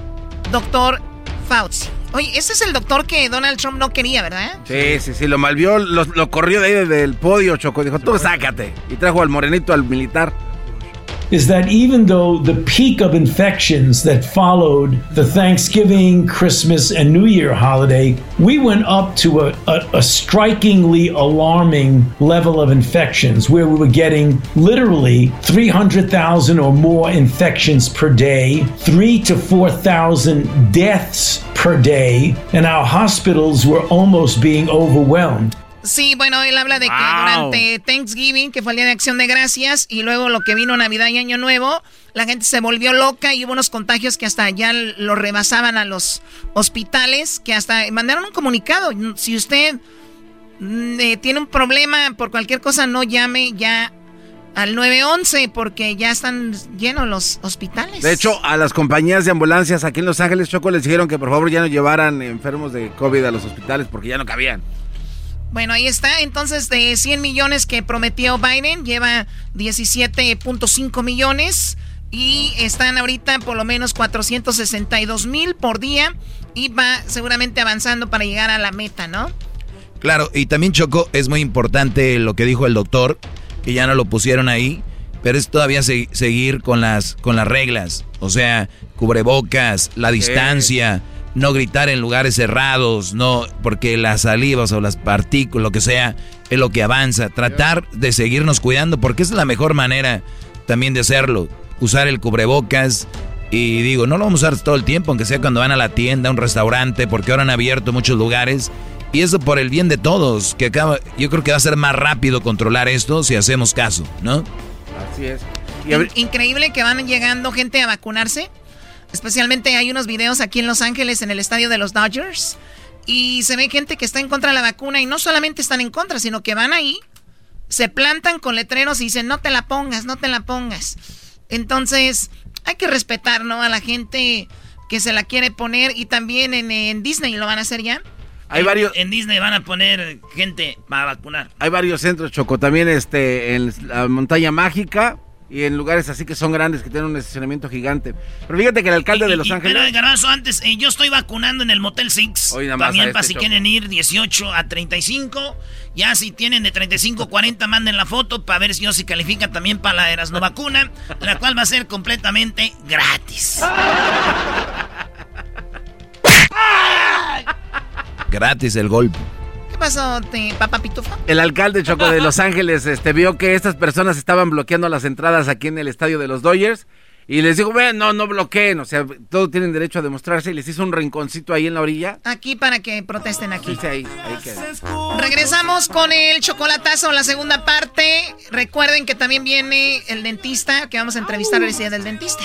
doctor Fauci. Oye, ese es el doctor que Donald Trump no quería, ¿verdad? Sí, sí, sí, lo malvió, lo, lo corrió de ahí desde el podio, Choco. Dijo, tú sácate. Y trajo al morenito, al militar. Is that even though the peak of infections that followed the Thanksgiving, Christmas, and New Year holiday, we went up to a, a, a, strikingly alarming level of infections where we were getting literally 300,000 or more infections per day, three to 4,000 deaths per day, and our hospitals were almost being overwhelmed. Sí, bueno, él habla de que durante Thanksgiving, que fue el Día de Acción de Gracias, y luego lo que vino Navidad y Año Nuevo, la gente se volvió loca y hubo unos contagios que hasta ya lo rebasaban a los hospitales, que hasta mandaron un comunicado. Si usted mm, eh, tiene un problema por cualquier cosa, no llame ya al 911 porque ya están llenos los hospitales. De hecho, a las compañías de ambulancias aquí en Los Ángeles, Choco, les dijeron que por favor ya no llevaran enfermos de COVID a los hospitales porque ya no cabían. Bueno, ahí está. Entonces, de 100 millones que prometió Biden, lleva 17.5 millones. Y están ahorita por lo menos 462 mil por día. Y va seguramente avanzando para llegar a la meta, ¿no? Claro, y también Choco, es muy importante lo que dijo el doctor, que ya no lo pusieron ahí, pero es todavía seguir con las, con las reglas. O sea, cubrebocas, la distancia no gritar en lugares cerrados, no, porque las salivas o las partículas, lo que sea, es lo que avanza. Tratar de seguirnos cuidando, porque es la mejor manera también de hacerlo. Usar el cubrebocas. Y digo, no lo vamos a usar todo el tiempo, aunque sea cuando van a la tienda, a un restaurante, porque ahora han abierto muchos lugares. Y eso por el bien de todos, que acaba, yo creo que va a ser más rápido controlar esto si hacemos caso, ¿no? Así es. Increíble que van llegando gente a vacunarse. Especialmente hay unos videos aquí en Los Ángeles en el estadio de los Dodgers y se ve gente que está en contra de la vacuna y no solamente están en contra, sino que van ahí, se plantan con letreros y dicen no te la pongas, no te la pongas. Entonces hay que respetar, ¿no? A la gente que se la quiere poner y también en, Disney lo van a hacer ya. Hay varios. En Disney van a poner gente para vacunar. Hay varios centros, Choco. También este, en la montaña mágica y en lugares así que son grandes, que tienen un estacionamiento gigante. Pero fíjate que el alcalde de Los Ángeles. Pero, Garbanzo, antes, eh, yo estoy vacunando en el Motel Six. También para este si quieren ir 18 a 35. Ya si tienen de 35 a 40, manden la foto para ver si yo se califica también para la Erasno vacuna, la cual va a ser completamente gratis. gratis el golpe. ¿Qué pasó, papá Pitufo? El alcalde Choco de Los Ángeles este, vio que estas personas estaban bloqueando las entradas aquí en el estadio de los Dodgers. Y les dijo, bueno, no, no bloqueen, o sea, todos tienen derecho a demostrarse. Y les hizo un rinconcito ahí en la orilla. Aquí para que protesten aquí. Sí, ahí, ahí queda. Regresamos con el chocolatazo, la segunda parte. Recuerden que también viene el dentista, que vamos a entrevistar el día del dentista.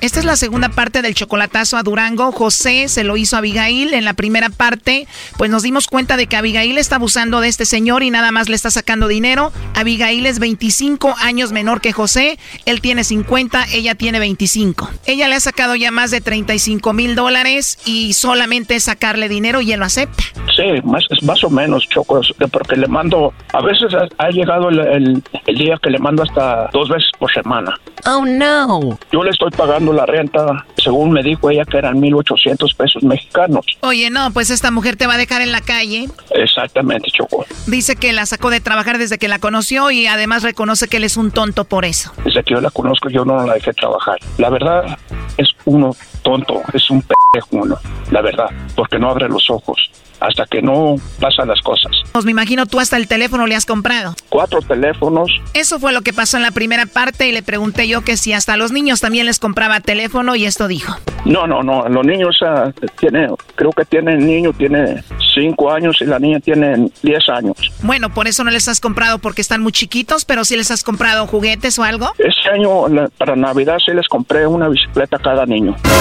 Esta es la segunda parte del chocolatazo a Durango. José se lo hizo a Abigail. En la primera parte, pues nos dimos cuenta de que Abigail está abusando de este señor y nada más le está sacando dinero. Abigail es 25 años menor que José. Él tiene 50, ella tiene 25. Ella le ha sacado ya más de 35 mil dólares y solamente es sacarle dinero y él lo acepta. Sí, más, más o menos, Choco, porque le mando, a veces ha, llegado el, el día que le mando hasta dos veces por semana. Oh, no. Yo le estoy pagando la renta, según me dijo ella, que eran 1.800 pesos mexicanos. Oye, no, pues esta mujer te va a dejar en la calle. Exactamente, Choco. Dice que la sacó de trabajar desde que la conoció y además reconoce que él es un tonto por eso. Desde que yo la conozco, yo no la dejé trabajar. La verdad, es uno tonto, es un pendejo uno, la verdad, porque no abre los ojos hasta que no pasan las cosas. Pues me imagino tú hasta el teléfono le has comprado. Cuatro teléfonos. Eso fue lo que pasó en la primera parte y le pregunté yo que si hasta a los niños también les compraba teléfono y esto dijo. No, no, no, los niños uh, tiene, creo que tiene el niño tiene cinco años y la niña tiene diez años. Bueno, por eso no les has comprado porque están muy chiquitos, pero si les has comprado juguetes o algo. Este año para Navidad sí les compré una bicicleta a cada niño.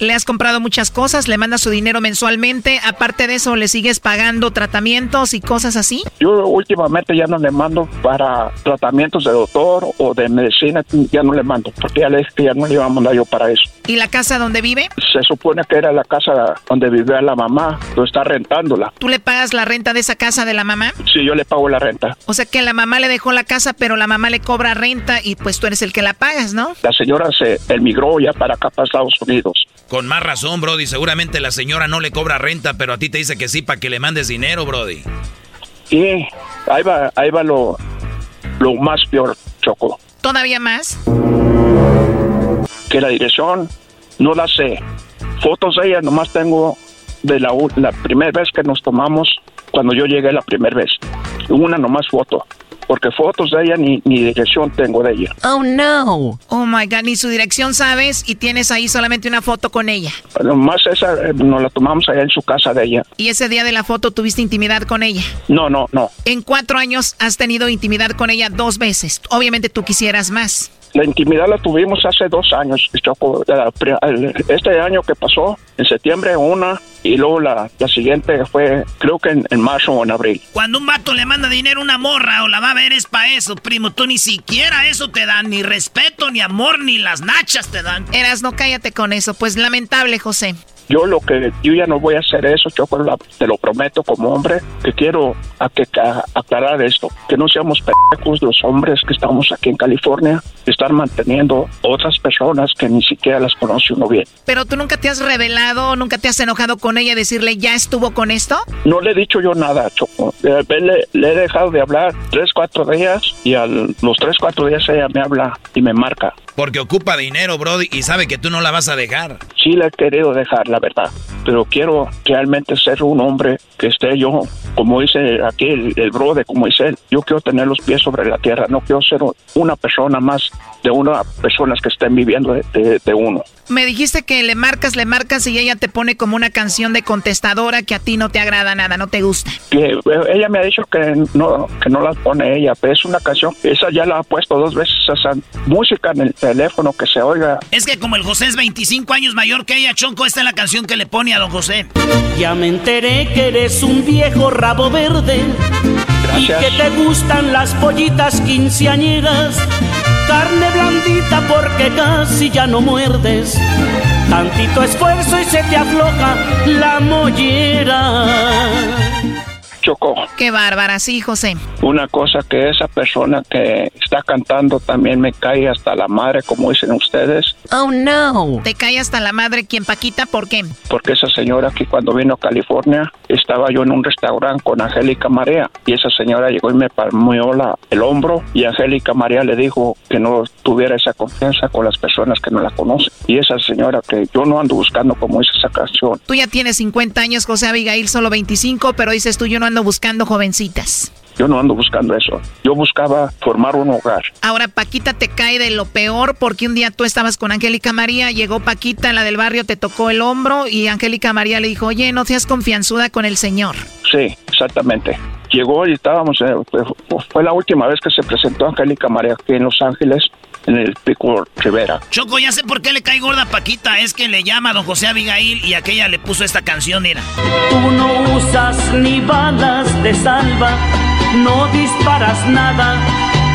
Le has comprado muchas cosas, le mandas su dinero mensualmente. Aparte de eso, ¿le sigues pagando tratamientos y cosas así? Yo últimamente ya no le mando para tratamientos de doctor o de medicina, ya no le mando, porque ya le dije que ya no le iba a mandar yo para eso. ¿Y la casa donde vive? Se supone que era la casa donde vivía la mamá, pero está rentándola. ¿Tú le pagas la renta de esa casa de la mamá? Sí, yo le pago la renta. O sea que la mamá le dejó la casa, pero la mamá le cobra renta y pues tú eres el que la pagas, ¿no? La señora se emigró ya para acá, para Estados Unidos. Con más razón, Brody. Seguramente la señora no le cobra renta, pero a ti te dice que sí para que le mandes dinero, Brody. Y ahí va, ahí va lo, lo más peor, Choco. ¿Todavía más? Que la dirección no la sé. Fotos de ella nomás tengo de la, la primera vez que nos tomamos cuando yo llegué la primera vez. Una nomás foto porque fotos de ella ni, ni dirección tengo de ella. Oh, no. Oh, my God, ni su dirección sabes y tienes ahí solamente una foto con ella. Más esa eh, nos la tomamos allá en su casa de ella. ¿Y ese día de la foto tuviste intimidad con ella? No, no, no. En cuatro años has tenido intimidad con ella dos veces. Obviamente tú quisieras más. La intimidad la tuvimos hace dos años, Este año que pasó, en septiembre una, y luego la, la siguiente fue, creo que en, marzo o en abril. Cuando un vato le manda dinero a una morra o la va a ver es para eso, primo. Tú ni siquiera eso te dan, ni respeto, ni amor, ni las nachas te dan. Eras, no cállate con eso. Pues lamentable, José. Yo lo que yo ya no voy a hacer eso, yo te lo prometo como hombre, que quiero a que, aclarar esto, que no seamos pendejos los hombres que estamos aquí en California, estar manteniendo otras personas que ni siquiera las conoce uno bien. Pero tú nunca te has revelado, nunca te has enojado con ella decirle, ¿ya estuvo con esto? No le he dicho yo nada, Choco. Le, le he dejado de hablar tres, cuatro días y a los tres, cuatro días ella me habla y me marca. Porque ocupa dinero, Brody, y sabe que tú no la vas a dejar. Sí la he querido dejar, la verdad. Pero quiero realmente ser un hombre que esté yo, como dice aquí el, el Brody, como dice él. Yo quiero tener los pies sobre la tierra. No quiero ser una persona más de una personas que estén viviendo de, uno. Me dijiste que le marcas, le marcas y ella te pone como una canción de contestadora que a ti no te agrada nada, no te gusta. Que eh, ella me ha dicho que no, que no la pone ella, pero es una canción, esa ya la ha puesto dos veces, esa música en el teléfono que se oiga. Es que como el José es 25 años mayor que ella, Chonco, esta es la canción que le pone a don José. Ya me enteré que eres un viejo rabo verde. Y que te gustan las pollitas quinceañeras carne blandita porque casi ya no muerdes. Tantito esfuerzo y se te afloja la mollera. Choco, Qué bárbara, sí, José. Una cosa que esa persona que está cantando también me cae hasta la madre, como dicen ustedes. Oh, no. ¿Te cae hasta la madre quién, Paquita? ¿Por qué? Porque esa señora que cuando vino a California estaba yo en un restaurante con Angélica María y esa señora llegó y me palmeó la, el hombro y Angélica María le dijo que no tuviera esa confianza con las personas que no la conocen. Y esa señora que yo no ando buscando como dice esa canción. Tú ya tienes 50 años, José Abigail, solo 25, pero dices tú yo no ando buscando jovencitas. Yo no ando buscando eso. Yo buscaba formar un hogar. Ahora Paquita te cae de lo peor porque un día tú estabas con Angélica María, llegó Paquita, la del barrio, te tocó el hombro y Angélica María le dijo, oye, no seas confianzuda con el Señor. Sí, exactamente. Llegó y estábamos, eh, fue la última vez que se presentó Angélica María aquí en Los Ángeles en el Pico Rivera. Choco, ya sé por qué le cae gorda Paquita. Es que le llama a don José Abigail y aquella le puso esta canción, mira. Tú no usas ni balas de salva, no disparas nada,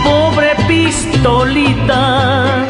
pobre pistolita.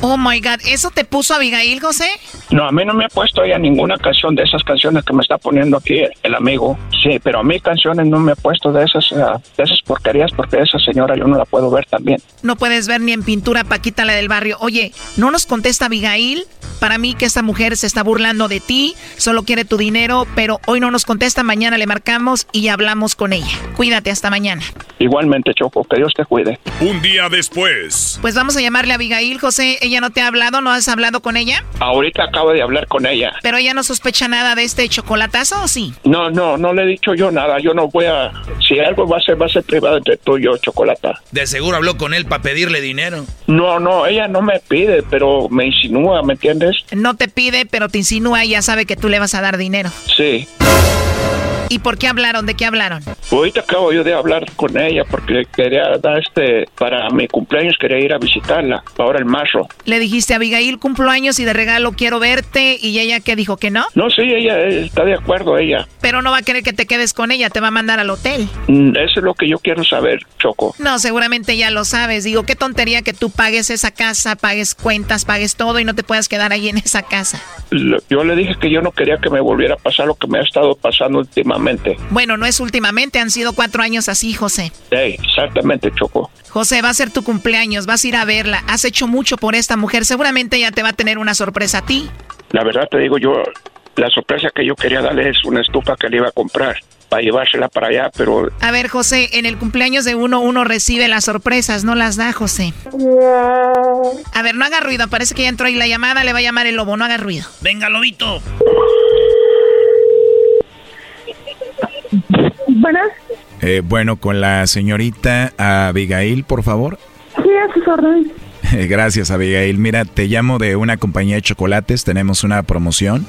Oh my God, ¿eso te puso Abigail, José? No, a mí no me ha puesto ella ninguna canción de esas canciones que me está poniendo aquí el amigo. Sí, pero a mí canciones no me ha puesto de esas, eh, de esas porquerías porque esa señora yo no la puedo ver también. No puedes ver ni en pintura Paquita la del barrio. Oye, ¿no nos contesta Abigail? Para mí que esta mujer se está burlando de ti, solo quiere tu dinero, pero hoy no nos contesta, mañana le marcamos y hablamos con ella. Cuídate hasta mañana. Igualmente, Choco, que Dios te cuide. Un día después. Pues vamos a llamarle a Abigail, José. ¿Ella no te ha hablado? ¿No has hablado con ella? Ahorita acabo de hablar con ella. ¿Pero ella no sospecha nada de este chocolatazo o sí? No, no, no le he dicho yo nada. Yo no voy a... Si algo va a ser, va a ser privado entre tú y yo, chocolata. De seguro habló con él para pedirle dinero. No, no, ella no me pide, pero me insinúa, ¿me entiendes? No te pide, pero te insinúa y ya sabe que tú le vas a dar dinero. Sí. ¿Y por qué hablaron? ¿De qué hablaron? Ahorita acabo yo de hablar con ella porque quería dar este, para mi cumpleaños quería ir a visitarla, ahora el marzo. Le dijiste a Abigail, cumplo años y de regalo quiero verte y ella que dijo que no. No, sí, ella está de acuerdo, ella. Pero no va a querer que te quedes con ella, te va a mandar al hotel. Mm, eso es lo que yo quiero saber, Choco. No, seguramente ya lo sabes. Digo, qué tontería que tú pagues esa casa, pagues cuentas, pagues todo y no te puedas quedar ahí en esa casa. Yo le dije que yo no quería que me volviera a pasar lo que me ha estado pasando últimamente bueno, no es últimamente, han sido cuatro años así, José. Sí, exactamente, Choco. José, va a ser tu cumpleaños, vas a ir a verla. Has hecho mucho por esta mujer, seguramente ella te va a tener una sorpresa a ti. La verdad te digo yo, la sorpresa que yo quería darle es una estufa que le iba a comprar para llevársela para allá, pero... A ver, José, en el cumpleaños de uno, uno recibe las sorpresas, no las da, José. A ver, no haga ruido, parece que ya entró ahí la llamada, le va a llamar el lobo, no haga ruido. Venga, lobito. Bueno. Eh, bueno, con la señorita Abigail, por favor. Sí, a sus órdenes. Gracias, Abigail. Mira, te llamo de una compañía de chocolates. Tenemos una promoción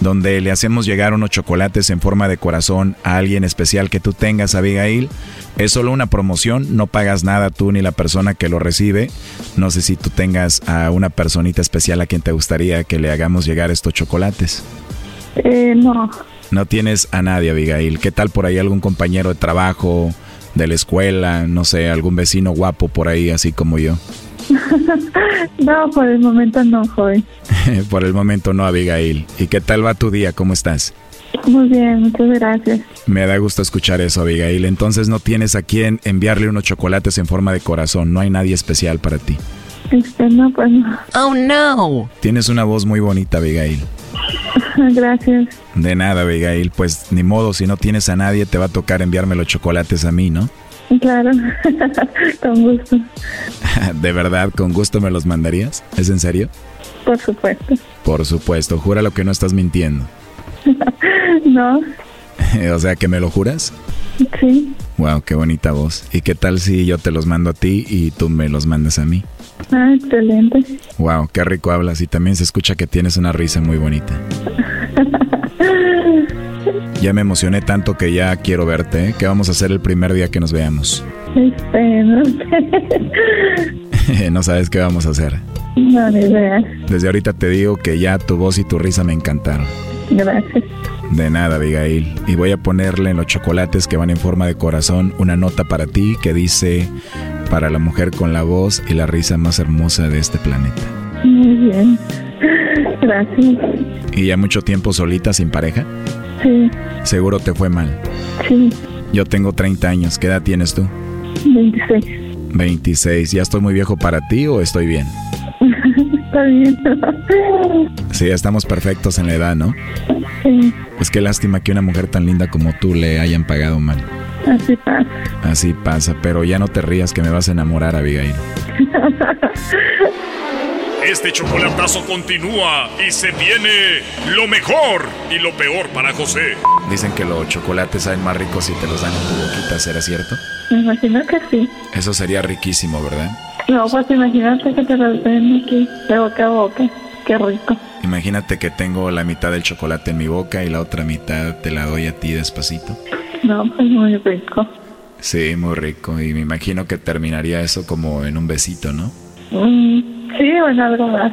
donde le hacemos llegar unos chocolates en forma de corazón a alguien especial que tú tengas, Abigail. Es solo una promoción, no pagas nada tú ni la persona que lo recibe. No sé si tú tengas a una personita especial a quien te gustaría que le hagamos llegar estos chocolates. Eh, no. No tienes a nadie, Abigail. ¿Qué tal por ahí algún compañero de trabajo, de la escuela, no sé, algún vecino guapo por ahí, así como yo? no, por el momento no, joven. por el momento no, Abigail. ¿Y qué tal va tu día? ¿Cómo estás? Muy bien, muchas gracias. Me da gusto escuchar eso, Abigail. Entonces no tienes a quién enviarle unos chocolates en forma de corazón. No hay nadie especial para ti. Este, no, pues no. Oh, no. Tienes una voz muy bonita, Abigail. Gracias. De nada, Abigail. Pues ni modo, si no tienes a nadie, te va a tocar enviarme los chocolates a mí, ¿no? Claro, con gusto. ¿De verdad, con gusto me los mandarías? ¿Es en serio? Por supuesto. Por supuesto, lo que no estás mintiendo. no. o sea, ¿que me lo juras? Sí. Wow, qué bonita voz. ¿Y qué tal si yo te los mando a ti y tú me los mandas a mí? Ah, excelente. Wow, qué rico hablas y también se escucha que tienes una risa muy bonita. ya me emocioné tanto que ya quiero verte. ¿eh? ¿Qué vamos a hacer el primer día que nos veamos? Este, no no sabes qué vamos a hacer. No, ni idea. Desde ahorita te digo que ya tu voz y tu risa me encantaron. Gracias. De nada, Abigail. Y voy a ponerle en los chocolates que van en forma de corazón una nota para ti que dice para la mujer con la voz y la risa más hermosa de este planeta. Muy bien. Gracias. ¿Y ya mucho tiempo solita sin pareja? Sí. Seguro te fue mal. Sí. Yo tengo 30 años. ¿Qué edad tienes tú? 26. 26. ¿Ya estoy muy viejo para ti o estoy bien? Está bien. Sí, estamos perfectos en la edad, ¿no? Sí. Pues qué lástima que una mujer tan linda como tú le hayan pagado mal. Así pasa. Así pasa, pero ya no te rías que me vas a enamorar, Abigail. Este chocolatazo continúa y se viene lo mejor y lo peor para José. Dicen que los chocolates saben más ricos si te los dan en tu boquita, ¿será cierto? Me imagino que sí. Eso sería riquísimo, ¿verdad? No, pues imagínate que te los den aquí, de boca a boca. Qué rico. Imagínate que tengo la mitad del chocolate en mi boca y la otra mitad te la doy a ti despacito. No, pues muy rico. Sí, muy rico. Y me imagino que terminaría eso como en un besito, ¿no? Mm, Sí, o en algo más.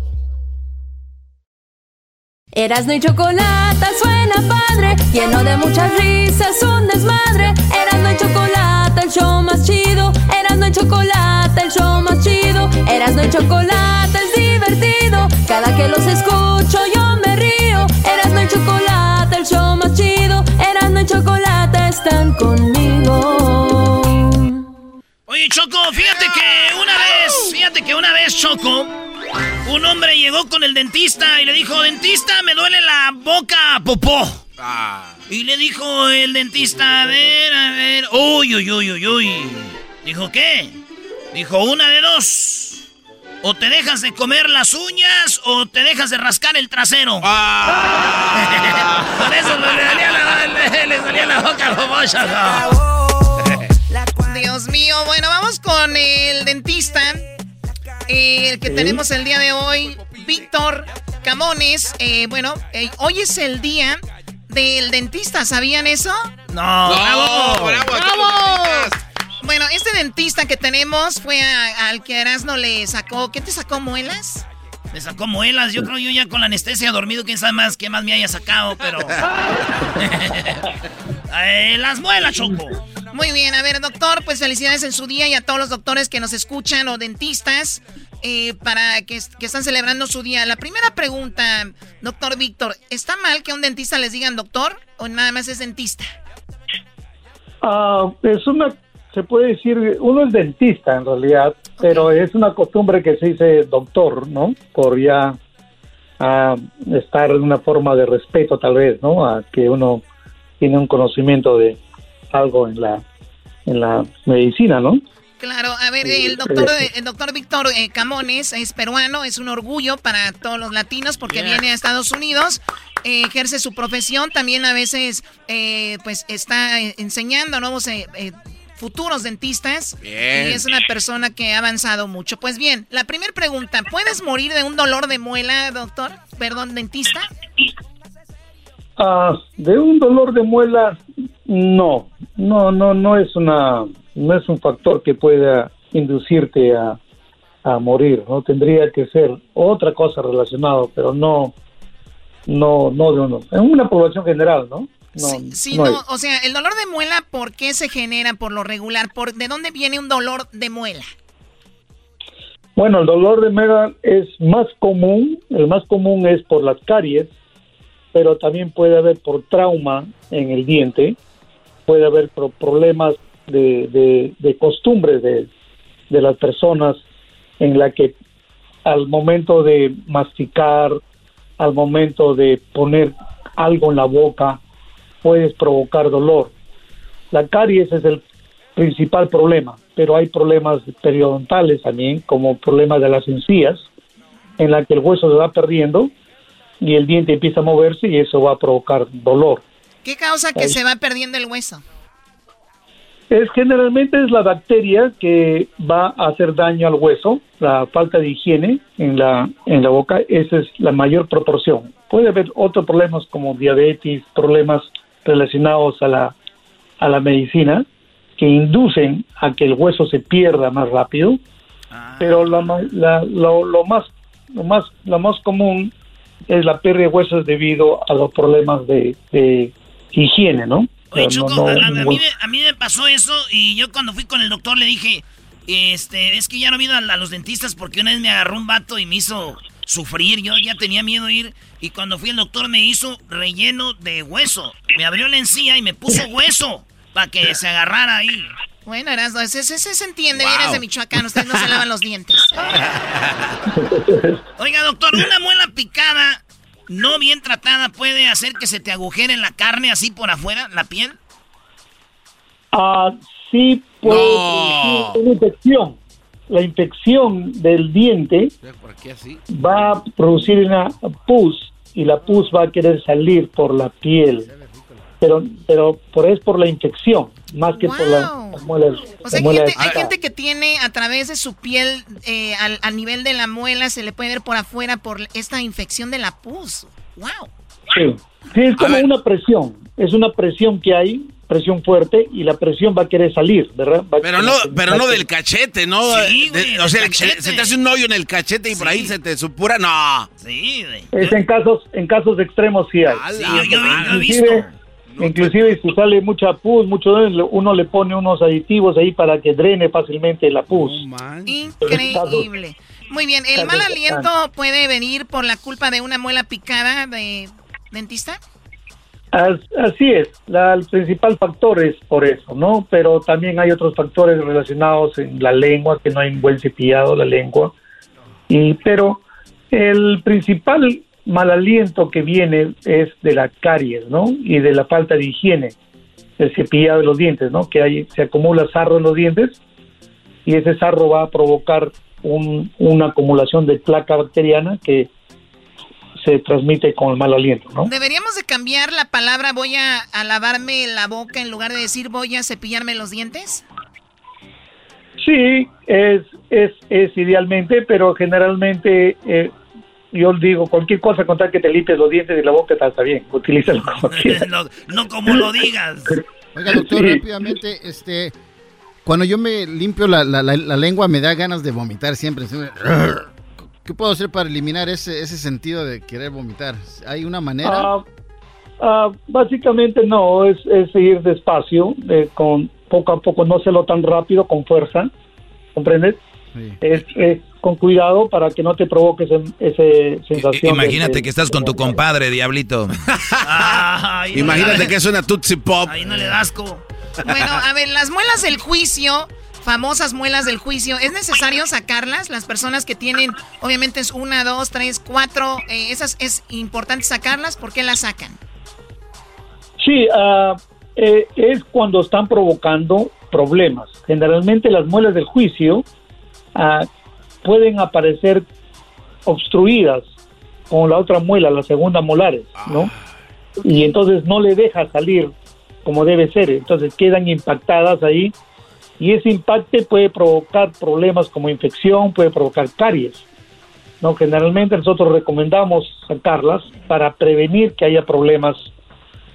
Erasno y chocolate suena padre, lleno de muchas risas, un desmadre. Erasno y chocolate, el show más chido. Erasno y chocolate, el show más chido. Erasno y chocolate es divertido. Cada que los escucho yo me río. Erasno y chocolate, el show más chido. Erasno y chocolate están conmigo. Oye, Choco, fíjate que una vez, fíjate que una vez, Choco, un hombre llegó con el dentista y le dijo, dentista, me duele la boca popó. Y le dijo el dentista, a ver, a ver, uy, uy, uy, uy, uy. Dijo, ¿qué? Dijo, una de dos. O te dejas de comer las uñas o te dejas de rascar el trasero. Por eso le salía la, le- le salía la boca. Dios mío, bueno, vamos con el dentista. Eh, el que tenemos el día de hoy, Víctor Camones. Eh, bueno, eh, hoy es el día del dentista, ¿sabían eso? No, bravo, bravo, Bueno, este dentista que tenemos fue a- al que Erasmo le sacó. ¿Qué te sacó, muelas? Me sacó muelas. Yo creo yo ya con la anestesia dormido, quién sabe más qué más me haya sacado, pero. Eh, las muelas, Choco. Muy bien, a ver, doctor, pues felicidades en su día y a todos los doctores que nos escuchan o dentistas eh, para que, que están celebrando su día. La primera pregunta, doctor Víctor, ¿está mal que a un dentista les digan doctor o nada más es dentista? Ah, es una, se puede decir, uno es dentista en realidad, pero es una costumbre que se dice doctor, ¿no? Por ya ah, estar en una forma de respeto tal vez, ¿no? A que uno tiene un conocimiento de algo en la, en la medicina, ¿no? Claro, a ver, el doctor, el doctor Víctor eh, Camones es peruano, es un orgullo para todos los latinos porque viene a Estados Unidos, eh, ejerce su profesión, también a veces eh, pues está eh, enseñando a nuevos eh, eh, futuros dentistas Bien. y es una persona que ha avanzado mucho. Pues bien, la primera pregunta, ¿puedes morir de un dolor de muela, doctor? Perdón, dentista. Ah, de un dolor de muela, no, no, no, no es una, no es un factor que pueda inducirte a, a morir, no tendría que ser otra cosa relacionada, pero no, no, no de uno, en una población general, ¿no? No, Sí, no o sea, el dolor de muela, ¿por qué se genera por lo regular? ¿Por, ¿De dónde viene un dolor de muela? Bueno, el dolor de muela es más común, el más común es por las caries, pero también puede haber por trauma en el diente, puede haber problemas de, de, de costumbres de, de las personas en la que al momento de masticar, al momento de poner algo en la boca, puedes provocar dolor. La caries es el principal problema, pero hay problemas periodontales también, como problemas de las encías, en la que el hueso se va perdiendo y el diente empieza a moverse y eso va a provocar dolor. ¿Qué causa que se va perdiendo el hueso? Es generalmente es la bacteria que va a hacer daño al hueso, la falta de higiene en la en la boca, esa es la mayor proporción. Puede haber otros problemas como diabetes, problemas relacionados a la a la medicina que inducen a que el hueso se pierda más rápido, pero la, la, lo, lo, más lo más lo más común es la pérdida de huesos debido a los problemas de, de higiene, ¿no? Oye, Choco, a, mí me, pasó eso y yo cuando fui con el doctor le dije, este, es que ya no he ido a, los dentistas porque una vez me agarró un vato y me hizo sufrir, yo ya tenía miedo de ir y cuando fui el doctor me hizo relleno de hueso, me abrió la encía y me puso hueso para que se agarrara ahí. Bueno, Erasmo, ese, se entiende, vienes de Michoacán, ustedes no se lavan los dientes. Oiga, doctor, una muela picada no bien tratada puede hacer que se te agujere la carne así por afuera, la piel? Ah, sí puede una infección. La infección del diente va a producir una pus y la pus va a querer salir por la piel. Pero, pero por es por la infección, más que por la, muela. O sea, hay, gente, que tiene a través de su piel, eh, al, a nivel de la muela, se le puede ver por afuera por esta infección de la pus. ¡Wow! Sí, es como una presión. Es una presión que hay, presión fuerte, y la presión va a querer salir, ¿verdad? pero no, pero no del cachete, ¿no? o sea, se te hace un hoyo en el cachete y por ahí se te supura, no. Sí, Es en casos, en casos extremos sí hay. Sí, yo, he visto. Inclusive si sale mucha pus, mucho uno le pone unos aditivos ahí para que drene fácilmente la pus. Increíble. Muy bien, ¿el mal aliento puede venir por la culpa de una muela picada de dentista? Así es, el principal factor es por eso, ¿no? Pero también hay otros factores relacionados en la lengua, que no hay un buen cepillado la lengua. Y, pero el principal mal aliento que viene es de la caries, ¿no? Y de la falta de higiene, el cepillado de los dientes, ¿no? Que hay, se acumula sarro en los dientes y ese sarro va a provocar una acumulación de placa bacteriana que se transmite con el mal aliento, ¿no? Deberíamos de cambiar la palabra voy a, lavarme la boca en lugar de decir voy a cepillarme los dientes. Sí, es, es, es idealmente, pero generalmente eh, yo digo cualquier cosa con tal que te limpies los dientes y la boca está bien, utilízalo como quieras. no, como lo digas. Oiga, doctor, rápidamente, este, cuando yo me limpio la, la, la, lengua me da ganas de vomitar siempre. ¿Qué puedo hacer para eliminar ese, ese sentido de querer vomitar? ¿Hay una manera? Ah, ah, básicamente no, es, es seguir despacio, con poco a poco, no hacerlo tan rápido, con fuerza, ¿comprendes? Es, con cuidado para que no te provoques esa sensación. Imagínate que estás con tu compadre, Diablito. Imagínate que es una Tootsie Pop. Ahí no le dasco. Bueno, a ver, las muelas del juicio, famosas muelas del juicio, ¿es necesario sacarlas? Las personas que tienen, obviamente es una, dos, tres, cuatro, eh, esas es importante sacarlas, ¿por qué las sacan? Sí, uh, eh, es cuando están provocando problemas. Generalmente las muelas del juicio uh, pueden aparecer obstruidas con la otra muela, la segunda molares, ¿no? Y entonces no le deja salir como debe ser. Entonces quedan impactadas ahí y ese impacto puede provocar problemas como infección, puede provocar caries. No, generalmente nosotros recomendamos sacarlas para prevenir que haya problemas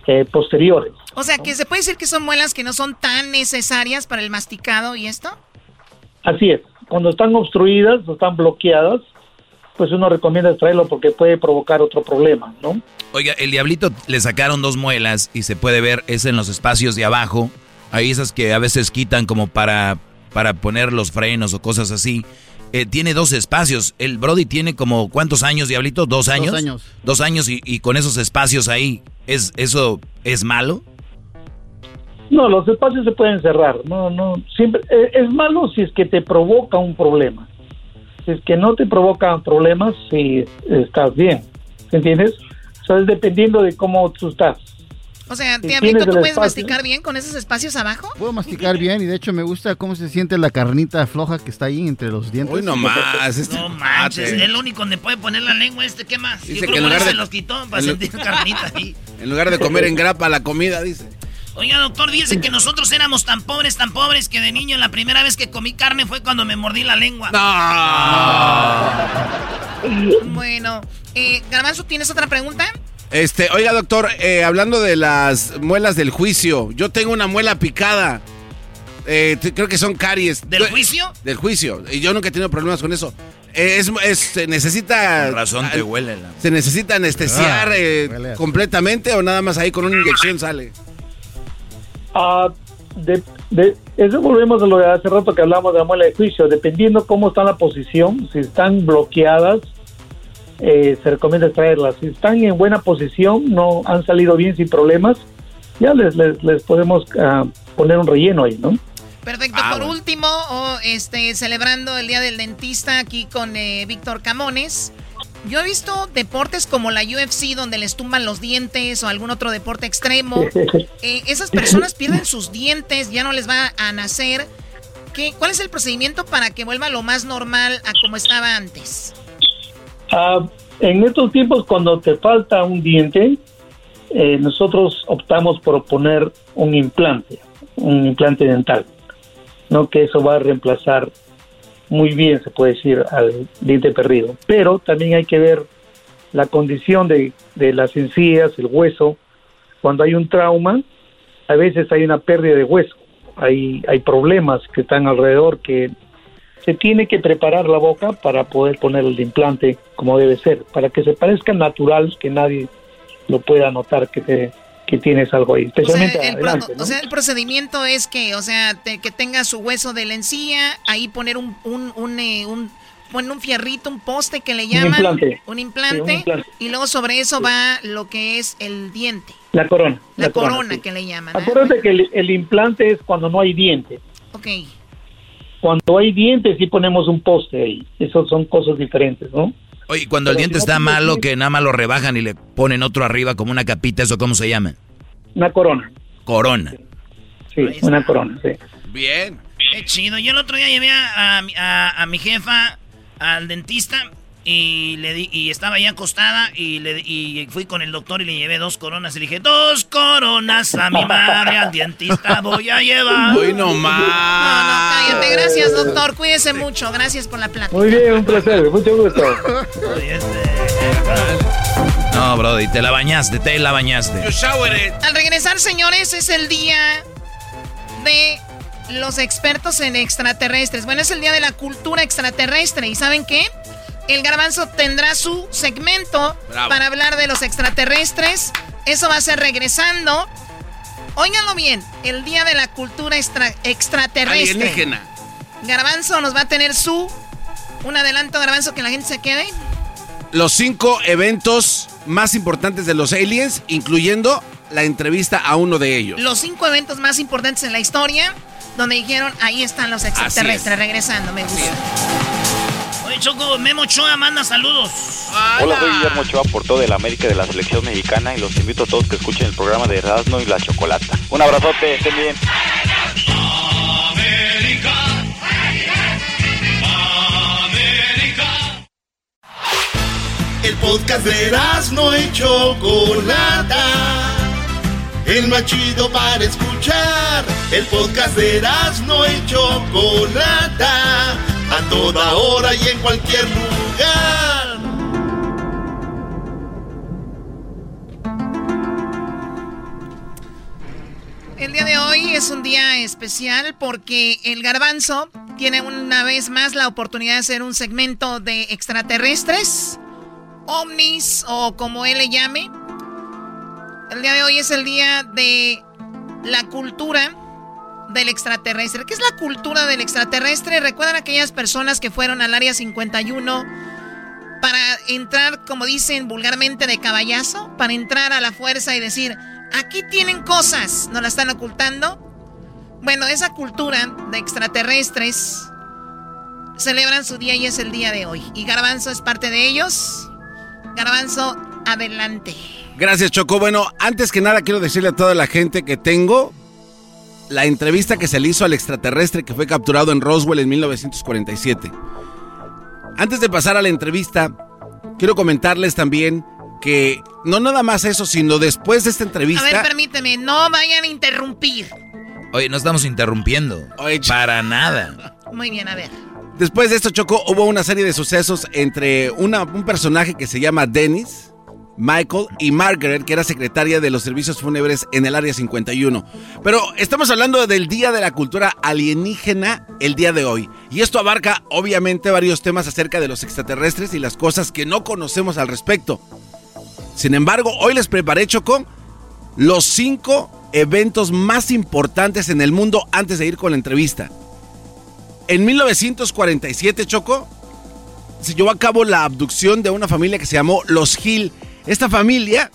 eh, posteriores. O sea, que se puede decir que son muelas que no son tan necesarias para el masticado y esto. Así es. Cuando están obstruidas o están bloqueadas, pues uno recomienda extraerlo porque puede provocar otro problema, ¿no? Oiga, el diablito le sacaron dos muelas y se puede ver, es en los espacios de abajo. Hay esas que a veces quitan como para, para poner los frenos o cosas así. Eh, tiene dos espacios. El Brody tiene como, ¿cuántos años, diablito? ¿Dos años? Dos años. Dos años y, con esos espacios ahí, ¿es, ¿eso es malo? No, los espacios se pueden cerrar. No, no, siempre, eh, es malo si es que te provoca un problema es que no te provocan problemas si estás bien. ¿Entiendes? O sea, es dependiendo de cómo tú estás. O sea, tía Víctor, ¿tú puedes masticar bien con esos espacios abajo? Puedo masticar bien y de hecho me gusta cómo se siente la carnita floja que está ahí entre los dientes. Uy, no más. Este no manches, es el único donde puede poner la lengua este, ¿qué más? Dice que en lugar de, se los quitó para sentir carnita ahí. En lugar de comer en grapa la comida, dice. Oiga, doctor, dice que nosotros éramos tan pobres, tan pobres que de niño la primera vez que comí carne fue cuando me mordí la lengua. No. Bueno, eh, Garbanzo, ¿tienes otra pregunta? Este, oiga, doctor, eh, hablando de las muelas del juicio, yo tengo una muela picada. Eh, creo que son caries. ¿Del juicio? Del juicio. Y yo nunca he tenido problemas con eso. Eh, es, es, se necesita. razón te huele. ¿Se necesita anestesiar ah, completamente o nada más ahí con una inyección sale? Ah, de, de, eso volvemos a lo de hace rato que hablamos de la muela de juicio. Dependiendo cómo está la posición, si están bloqueadas eh, se recomienda extraerlas. Si están en buena posición, no han salido bien sin problemas, ya les, les, podemos ah, poner un relleno ahí, ¿no? Perfecto. Ah, Por último, este, celebrando el Día del Dentista aquí con eh, Víctor Camones. Yo he visto deportes como la UFC donde les tumban los dientes o algún otro deporte extremo. Eh, esas personas pierden sus dientes, ya no les va a nacer. ¿Qué, ¿Cuál es el procedimiento para que vuelva lo más normal a como estaba antes? Ah, en estos tiempos, cuando te falta un diente, eh, nosotros optamos por poner un implante, un implante dental, no que eso va a reemplazar muy bien, se puede decir, al diente perdido. Pero también hay que ver la condición de, de las encías, el hueso. Cuando hay un trauma, a veces hay una pérdida de hueso, hay, hay problemas que están alrededor que se tiene que preparar la boca para poder poner el implante como debe ser, para que se parezca natural, que nadie lo pueda notar que que tienes algo ahí, especialmente o sea, el, procedimiento es que, o sea, que tenga su hueso de la encía, ahí poner un, un, un, eh, un un fierrito, un poste que le llaman, un implante, y luego sobre eso va lo que es el diente. La corona. La, corona, que le llaman. ¿eh? Acuérdate que el, el, implante es cuando no hay diente. Ok. Cuando hay dientes sí ponemos un poste ahí. Esos son cosas diferentes, ¿no? Oye, cuando el diente está malo, que nada más lo rebajan y le ponen otro arriba como una capita, ¿eso cómo se llama? Una corona. Corona. Sí, una corona, sí. Bien. Qué chido. Yo el otro día llevé a, a mi jefa al dentista y le di, y estaba ahí acostada y, le, y fui con el doctor y le llevé dos coronas y le dije, dos coronas a mi madre, al dentista voy a llevar. Uy, no más. No, no, cállate. Gracias, doctor. Cuídese mucho. Gracias por la plática. Muy bien, un placer. Mucho gusto. No, Brody, te la bañaste, te la bañaste. Al regresar, señores, es el día de los expertos en extraterrestres. Bueno, es el día de la cultura extraterrestre. ¿Y saben qué? El garbanzo tendrá su segmento para hablar de los extraterrestres. Eso va a ser regresando. Óiganlo bien, el día de la cultura extraterrestre. Garbanzo nos va a tener su... Un adelanto, Garbanzo, que la gente se quede. Los cinco eventos más importantes de los aliens, incluyendo la entrevista a uno de ellos. Los cinco eventos más importantes en la historia, donde dijeron, ahí están los extraterrestres, regresando, me gusta. Oye, Choco, Memo Ochoa manda saludos. Hola, soy Guillermo Ochoa, por todo el América de la selección mexicana y los invito a todos que escuchen el programa de Erasmo y la Chocolata. Un abrazote, estén bien. América. América. El podcast de Erasmo y Chocolata. El más chido para escuchar. El podcast de Erasmo y Chocolata a toda hora y en cualquier lugar. El día de hoy es un día especial porque el garbanzo tiene una vez más la oportunidad de hacer un segmento de extraterrestres, ovnis o como él le llame. El día de hoy es el día de la cultura del extraterrestre. ¿Qué es la cultura del extraterrestre? ¿Recuerdan aquellas personas que fueron al área 51 para entrar, como dicen vulgarmente, de caballazo? Para entrar a la fuerza y decir, aquí tienen cosas, ¿no la están ocultando? Bueno, esa cultura de extraterrestres celebran su día y es el día de hoy. Y Garbanzo es parte de ellos. Garbanzo, adelante. Gracias, Choco. Bueno, antes que nada quiero decirle a toda la gente que tengo la entrevista que se le hizo al extraterrestre que fue capturado en Roswell en 1947. Antes de pasar a la entrevista, quiero comentarles también que no nada más eso, sino después de esta entrevista... A ver, permíteme, no vayan a interrumpir. Oye, no estamos interrumpiendo. para nada. Muy bien, a ver. Después de esto, Choco, hubo una serie de sucesos entre una, un personaje que se llama Dennis, Michael y Margaret, que era secretaria de los servicios fúnebres en el Área 51. Pero estamos hablando del Día de la Cultura Alienígena el día de hoy. Y esto abarca obviamente varios temas acerca de los extraterrestres y las cosas que no conocemos al respecto. Sin embargo, hoy les preparé, Choco, los cinco eventos más importantes en el mundo antes de ir con la entrevista. En 1947, Choco, se llevó a cabo la abducción de una familia que se llamó Los Hill. Esta familia,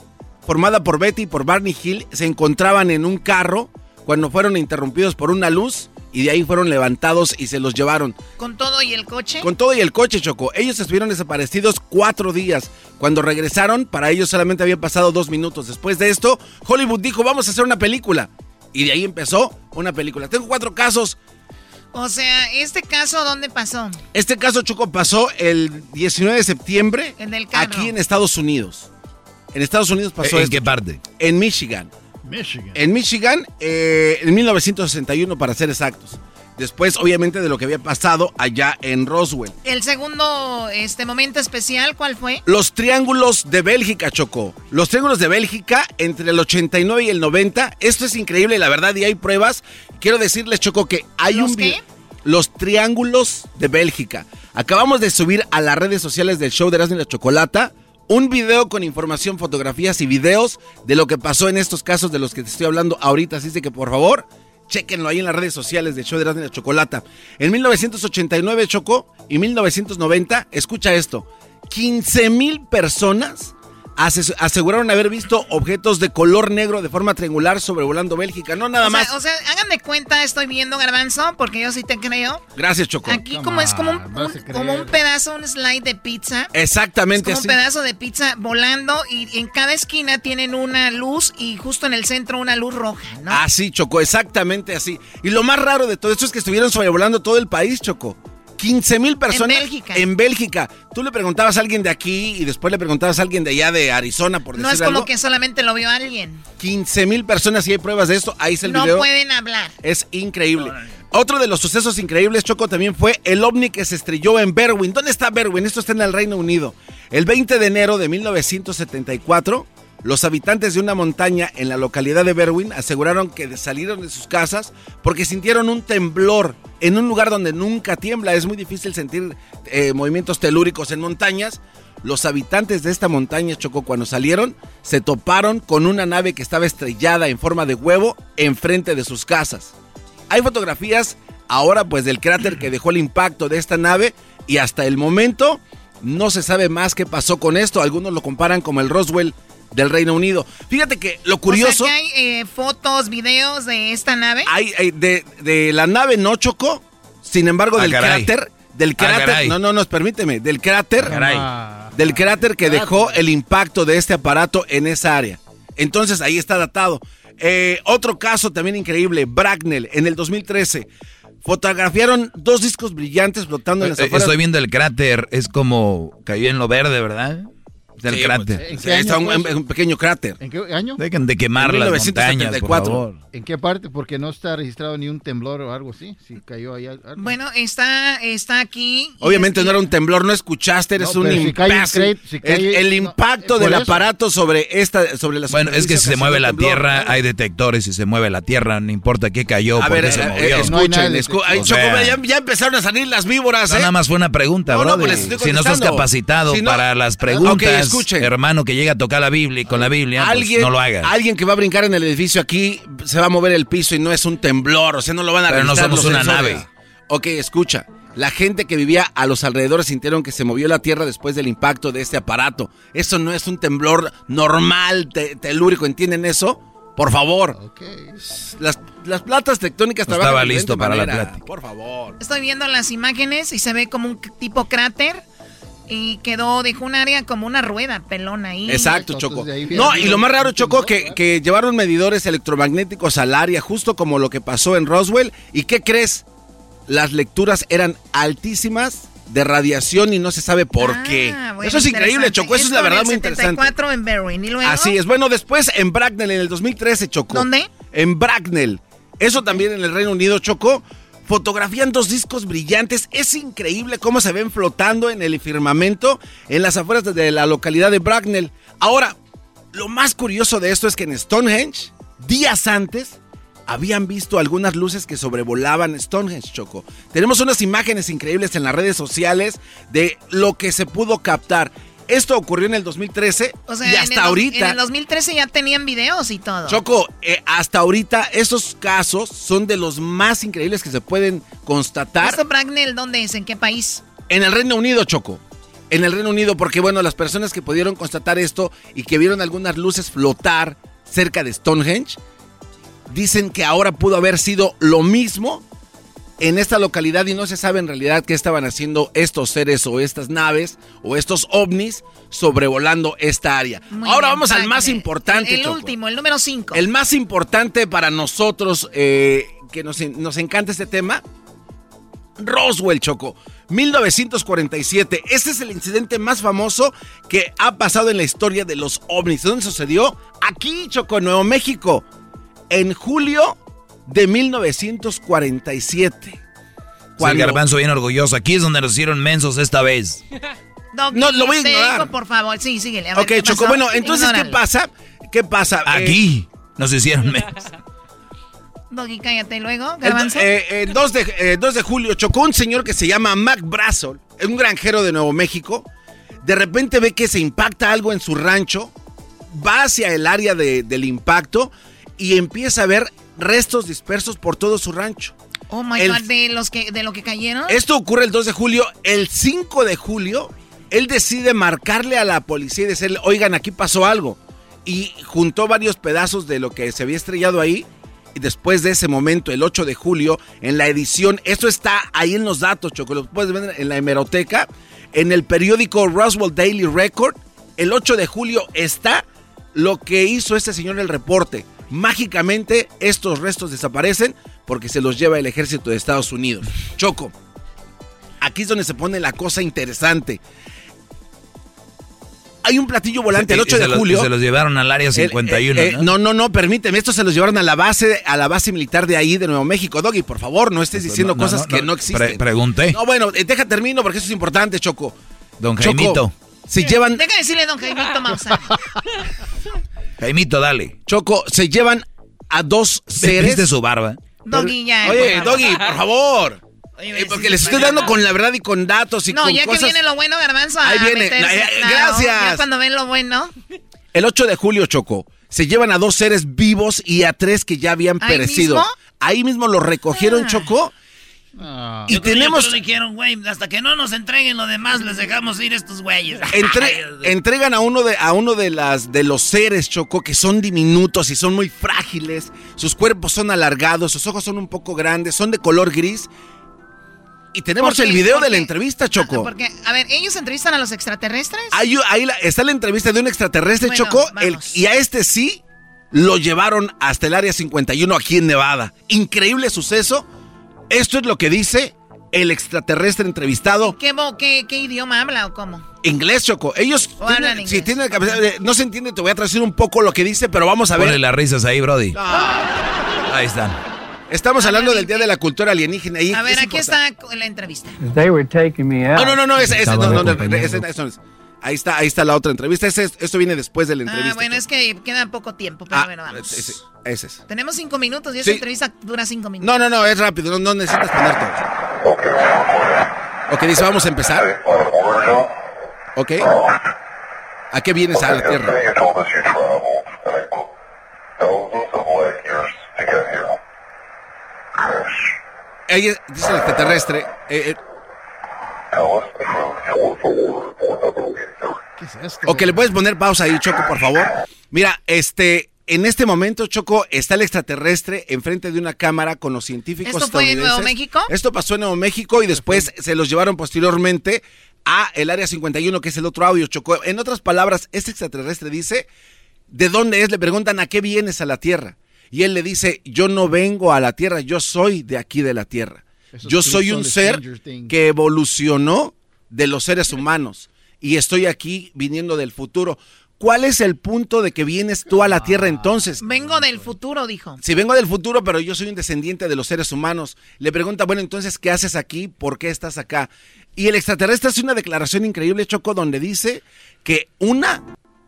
formada por Betty y por Barney Hill, se encontraban en un carro cuando fueron interrumpidos por una luz y de ahí fueron levantados y se los llevaron. ¿Con todo y el coche? Con todo y el coche, Choco. Ellos estuvieron desaparecidos cuatro días. Cuando regresaron, para ellos solamente habían pasado dos minutos. Después de esto, Hollywood dijo, vamos a hacer una película. Y de ahí empezó una película. Tengo cuatro casos. O sea, ¿este caso dónde pasó? Este caso, Choco, pasó el 19 de septiembre. En el Aquí en Estados Unidos. En Estados Unidos pasó ¿En esto. qué parte? En Michigan. En Michigan, eh, en 1961 para ser exactos. Después, obviamente, de lo que había pasado allá en Roswell. El segundo este momento especial, ¿cuál fue? Los triángulos de Bélgica, Chocó. Los triángulos de Bélgica entre el 89 y el 90. Esto es increíble, la verdad, y hay pruebas. Quiero decirles, Choco, que hay ¿Los un... qué? Los triángulos de Bélgica. Acabamos de subir a las redes sociales del show de Erasmo y la Chocolata un video con información, fotografías y videos de lo que pasó en estos casos de los que te estoy hablando ahorita. Así de que, por favor, Chequenlo ahí en las redes sociales del show de la Chocolata. En 1989 chocó y 1990, escucha esto, 15 mil personas aseguraron haber visto objetos de color negro de forma triangular sobrevolando Bélgica. No nada o sea, más. o sea, hagan de cuenta, estoy viendo Garbanzo, porque yo sí te creo. Gracias, Choco. Aquí como es como un, un- como un pedazo, un slide de pizza. Exactamente Es como así. un pedazo de pizza volando y en cada esquina tienen una luz y justo en el centro una luz roja, ¿no? Así, Choco, exactamente así. Y lo más raro de todo esto es que estuvieron sobrevolando todo el país, Choco. 15 mil personas. En Bélgica. En Bélgica. Tú le preguntabas a alguien de aquí y después le preguntabas a alguien de allá de Arizona, por no decir es como algo. que solamente lo vio alguien. 15 mil personas y hay pruebas de esto. Ahí está el No video. pueden hablar. Es increíble. Otro de los sucesos increíbles, Choco, también fue el ovni que se estrelló en Berwyn. ¿Dónde está Berwyn? Esto está en el Reino Unido. El 20 de enero de 1974, los habitantes de una montaña en la localidad de Berwyn aseguraron que salieron de sus casas porque sintieron un temblor en un lugar donde nunca tiembla. Es muy difícil sentir eh, movimientos telúricos en montañas. Los habitantes de esta montaña, Choco, cuando salieron, se toparon con una nave que estaba estrellada en forma de huevo enfrente de sus casas. Hay fotografías ahora pues del cráter que dejó el impacto de esta nave y hasta el momento no se sabe más qué pasó con esto. Algunos lo comparan como el Roswell del Reino Unido. Fíjate que lo curioso... O sea, que hay eh, fotos, videos de esta nave. Hay, hay de, de la nave no chocó, sin embargo Ah, del caray. cráter, del Ah, cráter, no, no, no, permíteme, del cráter, Caray. del cráter que dejó el impacto de este aparato en esa área. Entonces ahí está datado. Eh, otro caso también increíble, Bracknell, en el 2013. Fotografiaron dos discos brillantes flotando en las Eh, afueras. Estoy viendo el cráter, es como cayó en lo verde, ¿verdad? Del Sí, cráter. pues, ¿En qué Está año un- pequeño cráter. ¿En qué año? Dejen de quemar las montañas, por favor. ¿En qué parte? Porque no está registrado ni un temblor o algo así. Si cayó ahí algo. Bueno, está, está aquí. Obviamente no era un temblor, no escuchaste, eres No, un si el, impacto eh, del eso. aparato sobre esta, sobre la Bueno, es que si se mueve la temblor. tierra, hay detectores. Si se mueve la tierra, no importa qué cayó, A por ver, qué se eh, movió. eh, escuchen, escu- ay, ya, ya empezaron a salir las víboras, ¿eh? nada más fue una pregunta, pues estoy si no estás capacitado para las Ok, preguntas, escuchen. hermano, que llega a tocar la Biblia y con la Biblia, pues, alguien, no lo hagas. alguien que va a brincar en el edificio aquí se va a mover el piso y no es un temblor, o sea, no lo van a Pero no somos una sensores. nave. Ok, escucha. La gente que vivía a los alrededores sintieron que se movió la tierra después del impacto de este aparato. Eso no es un temblor normal, te- telúrico, ¿entienden eso? Por favor. Las, las platas tectónicas No trabajan estaba listo para la plática. Por favor. Estoy viendo las imágenes y se ve como un tipo cráter y quedó, dejó un área como una rueda pelona ahí. Exacto, Choco. No, y lo más raro, Choco, que, que llevaron medidores electromagnéticos al área, justo como lo que pasó en Roswell. ¿Y qué crees? Las lecturas eran altísimas de radiación y no se sabe por qué. Ah, bueno, Eso es increíble. Choco. Eso es la verdad el muy interesante. 74 en Berwyn. ¿Y luego? Así es. Bueno, después en Bracknell, en el 2013, Choco. ¿Dónde? En Bracknell. Eso también en el Reino Unido, Choco. Fotografían dos discos brillantes. Es increíble cómo se ven flotando en el firmamento en las afueras de la localidad de Bracknell. Ahora, lo más curioso de esto es que en Stonehenge, días antes, habían visto algunas luces que sobrevolaban Stonehenge, Choco. Tenemos unas imágenes increíbles en las redes sociales de lo que se pudo captar. Esto ocurrió en el 2013 O sea, y en hasta el dos- ahorita. En el 2013 ya tenían videos y todo. Choco, eh, hasta ahorita esos casos son de los más increíbles que se pueden constatar ¿Esto Bracknell dónde es? ¿En qué país? en el Reino Unido, Choco. En el Reino Unido, porque bueno, las personas que pudieron constatar esto y que vieron algunas luces flotar cerca de Stonehenge, dicen que ahora pudo haber sido lo mismo en esta localidad y no se sabe en realidad qué estaban haciendo estos seres o estas naves o estos ovnis sobrevolando esta área. Muy ahora bien, vamos al más importante, El Choco. último, el número 5. El más importante para nosotros, eh, que nos, nos encanta este tema, Roswell, Choco. 1947. Este es el incidente más famoso que ha pasado en la historia de los ovnis. ¿Dónde sucedió? Aquí, Choco, en Nuevo México. En julio de 1947. El garbanzo bien orgulloso. Aquí es donde nos hicieron mensos esta vez. No, lo voy a te ignorar. digo, por favor. Sí, síguele. A ver, Ok, ¿qué Choco, pasó? bueno, entonces, ¿qué pasa? ¿Qué pasa? Aquí nos hicieron mensos. Doggy, cállate. ¿Y luego, El, Garbanzo? eh, el 2, de, eh, 2 de julio chocó un señor que se llama Mac Brassel, un granjero de Nuevo México. De repente ve que se impacta algo en su rancho, va hacia el área de- del impacto y empieza a ver restos dispersos por todo su rancho. oh my el- God, de, los que, de lo que cayeron. Esto ocurre el 2 de julio. El 5 de julio, él decide marcarle a la policía y decirle, oigan, aquí pasó algo. Y juntó varios pedazos de lo que se había estrellado ahí. Y después de ese momento, el 8 de julio, en la edición, esto está ahí en los datos, Choco, lo puedes ver en la hemeroteca, en el periódico Roswell Daily Record, el 8 de julio está lo que hizo este señor el reporte. Mágicamente, estos restos desaparecen porque se los lleva el ejército de Estados Unidos. Choco, aquí es donde se pone la cosa interesante. Hay un platillo volante el Y 8 se de los- julio. y se los llevaron al área El- 51, eh, eh, ¿no? no, no, no, permíteme. Estos se los llevaron a la base, a la base militar de ahí, de Nuevo México. Doggy, por favor, no estés diciendo Pues no, cosas no, que no, existen. pre- pregunté. No, bueno, eh, deja termino porque eso es importante, Choco. Don Choco, Jaimito. Se llevan, Deja de decirle don Jaimito Maussan. Jaimito, dale. Choco, se llevan a dos seres. ¿Viste su barba? Doggy, ya. Oye, por favor. Doggy, por favor. Eh, porque les estoy dando con la verdad y con datos y No, con ya cosas. que viene lo bueno, Garbanzo. Ahí viene. meterse. Eh, gracias. Ya cuando ven lo bueno. El 8 de julio, Choco, se llevan a dos seres vivos y a tres que ya habían ¿Ahí perecido. mismo? Ahí mismo los recogieron, Ah. Choco. Y Yo creo que tenemos- ellos dijeron, güey, hasta que no nos entreguen lo demás, les dejamos ir estos güeyes. Entre- entregan a uno de a uno de las de los seres Choco que son diminutos y son muy frágiles. Sus cuerpos son alargados, sus ojos son un poco grandes, son de color gris. Y tenemos ¿Por el video ¿Por de la entrevista, Choco. Porque, a ver, ¿ellos entrevistan a los extraterrestres? Ahí, ahí la- está la entrevista de un extraterrestre, Bueno, Choco. el- y a este sí lo llevaron hasta el área 51 aquí en Nevada. Increíble suceso. Esto es lo que dice el extraterrestre entrevistado. ¿Qué, bo- qué, qué idioma habla o cómo? Inglés, Choco. Ellos O hablan tienen, inglés. si tienen de- no se entiende, te voy a traducir un poco lo que dice, pero vamos a ver. Ponle las risas ahí, Brody. Ah. Ahí están. Estamos hablando del Día de la Cultura Alienígena. y A ver, es aquí importante. está la entrevista. They were taking me out. No, no, no, no, ese, ese, no, no, no, ese- ese no es. Ahí está, ahí está la otra entrevista. Ese es- esto viene después de la Ah, entrevista. bueno, es que queda poco tiempo, pero Ah, bueno, vamos. ese, ese es. Tenemos cinco minutos y esa Sí. entrevista dura cinco minutos. No, no, no, es rápido, no, no necesitas poner todo. Ok, dice, vamos a empezar. Ok. ¿A qué vienes a la Tierra? Ella dice el extraterrestre. eh, eh, ¿Qué es esto? Ok, le puedes poner pausa ahí, Choco, por favor. Mira, este, en este momento, Choco, está el extraterrestre enfrente de una cámara con los científicos ¿Esto fue en Nuevo México? Esto pasó en Nuevo México y después se los llevaron posteriormente a el área 51, que es el otro audio, Choco. En otras palabras, este extraterrestre dice, ¿de dónde es? Le preguntan, ¿a qué vienes a la Tierra? Y él le dice, yo no vengo a la Tierra, yo soy de aquí de la Tierra. Yo soy un ser que evolucionó de los seres humanos y estoy aquí viniendo del futuro. ¿Cuál es el punto de que vienes tú a la Tierra entonces? Vengo del futuro, dijo. Sí, vengo del futuro, pero yo soy un descendiente de los seres humanos. Le pregunta, bueno, entonces, ¿qué haces aquí? ¿Por qué estás acá? Y el extraterrestre hace una declaración increíble, Choco, donde dice que una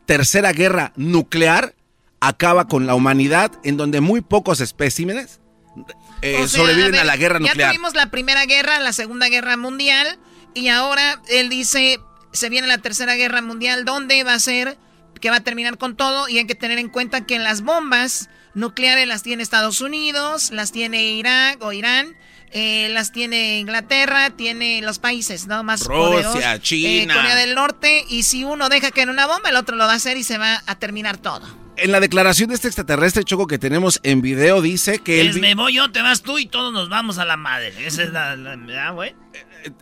tercera guerra nuclear acaba con la humanidad, en donde muy pocos especímenes eh, sobreviven a, la guerra nuclear. Ya tuvimos la primera guerra, la segunda guerra mundial, y ahora él dice, se viene la tercera guerra mundial, ¿dónde va a ser? que va a terminar con todo y hay que tener en cuenta que las bombas nucleares las tiene Estados Unidos, las tiene Irak o Irán, eh, las tiene Inglaterra, tiene los países no más Rusia, eh, China, Corea del Norte y si uno deja que en una bomba el otro lo va a hacer y se va a terminar todo. En la declaración de este extraterrestre choco que tenemos en video dice que él me voy yo, te vas tú y todos nos vamos a la madre. Esa es la, la, güey.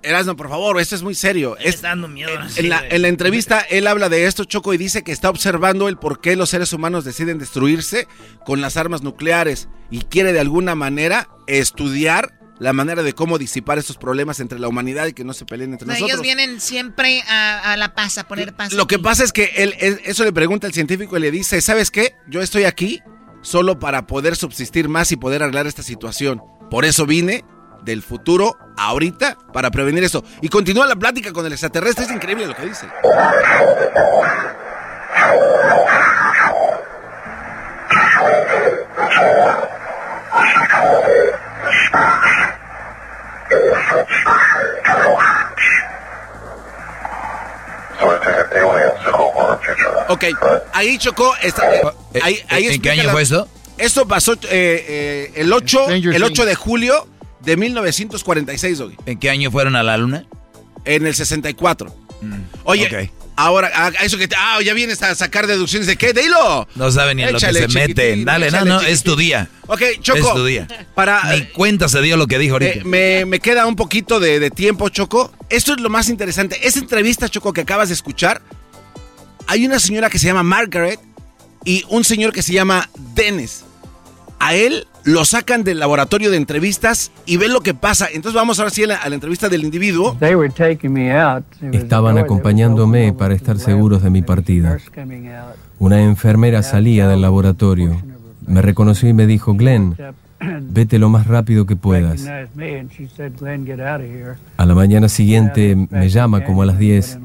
Erasmo, por favor, esto es muy serio. está dando miedo. En, la, en, la, entrevista, él habla de esto, Choco, y dice que está observando el por qué los seres humanos deciden destruirse con las armas nucleares y quiere de alguna manera estudiar la manera de cómo disipar estos problemas entre la humanidad y que no se peleen entre nosotros. Ellos vienen siempre a, la paz, a poner paz. Lo que pasa es que él, eso le pregunta al científico y le dice, ¿sabes qué? Yo estoy aquí solo para poder subsistir más y poder arreglar esta situación. Por eso vine del futuro ahorita para prevenir eso. Y continúa la plática con el extraterrestre, es increíble lo que dice. Ok, ahí chocó. Esta, eh, ahí, ahí ¿En qué año fue esto? Esto pasó eh, eh, el 8, el 8 de julio de 1946, Doggy. ¿En qué año fueron a la luna? En el 64. Mm, Oye, ahora, a eso que ah, ya vienes a sacar deducciones de qué, dilo. No saben ni en lo que se meten. Dale, no, no, es tu día. Ok, Choco. Es tu día. Para, ni cuenta se dio lo que dijo ahorita. me, me, queda un poquito de, de tiempo, Choco. Esto es lo más interesante. Esa entrevista, Choco, que acabas de escuchar, hay una señora que se llama Margaret y un señor que se llama Dennis. A él lo sacan del laboratorio de entrevistas y ven lo que pasa. Entonces vamos ahora sí a la, entrevista del individuo. Estaban acompañándome para estar seguros de mi partida. Una enfermera salía del laboratorio. Me reconoció y me dijo, Glenn, vete lo más rápido que puedas. A la mañana siguiente me llama como a las 10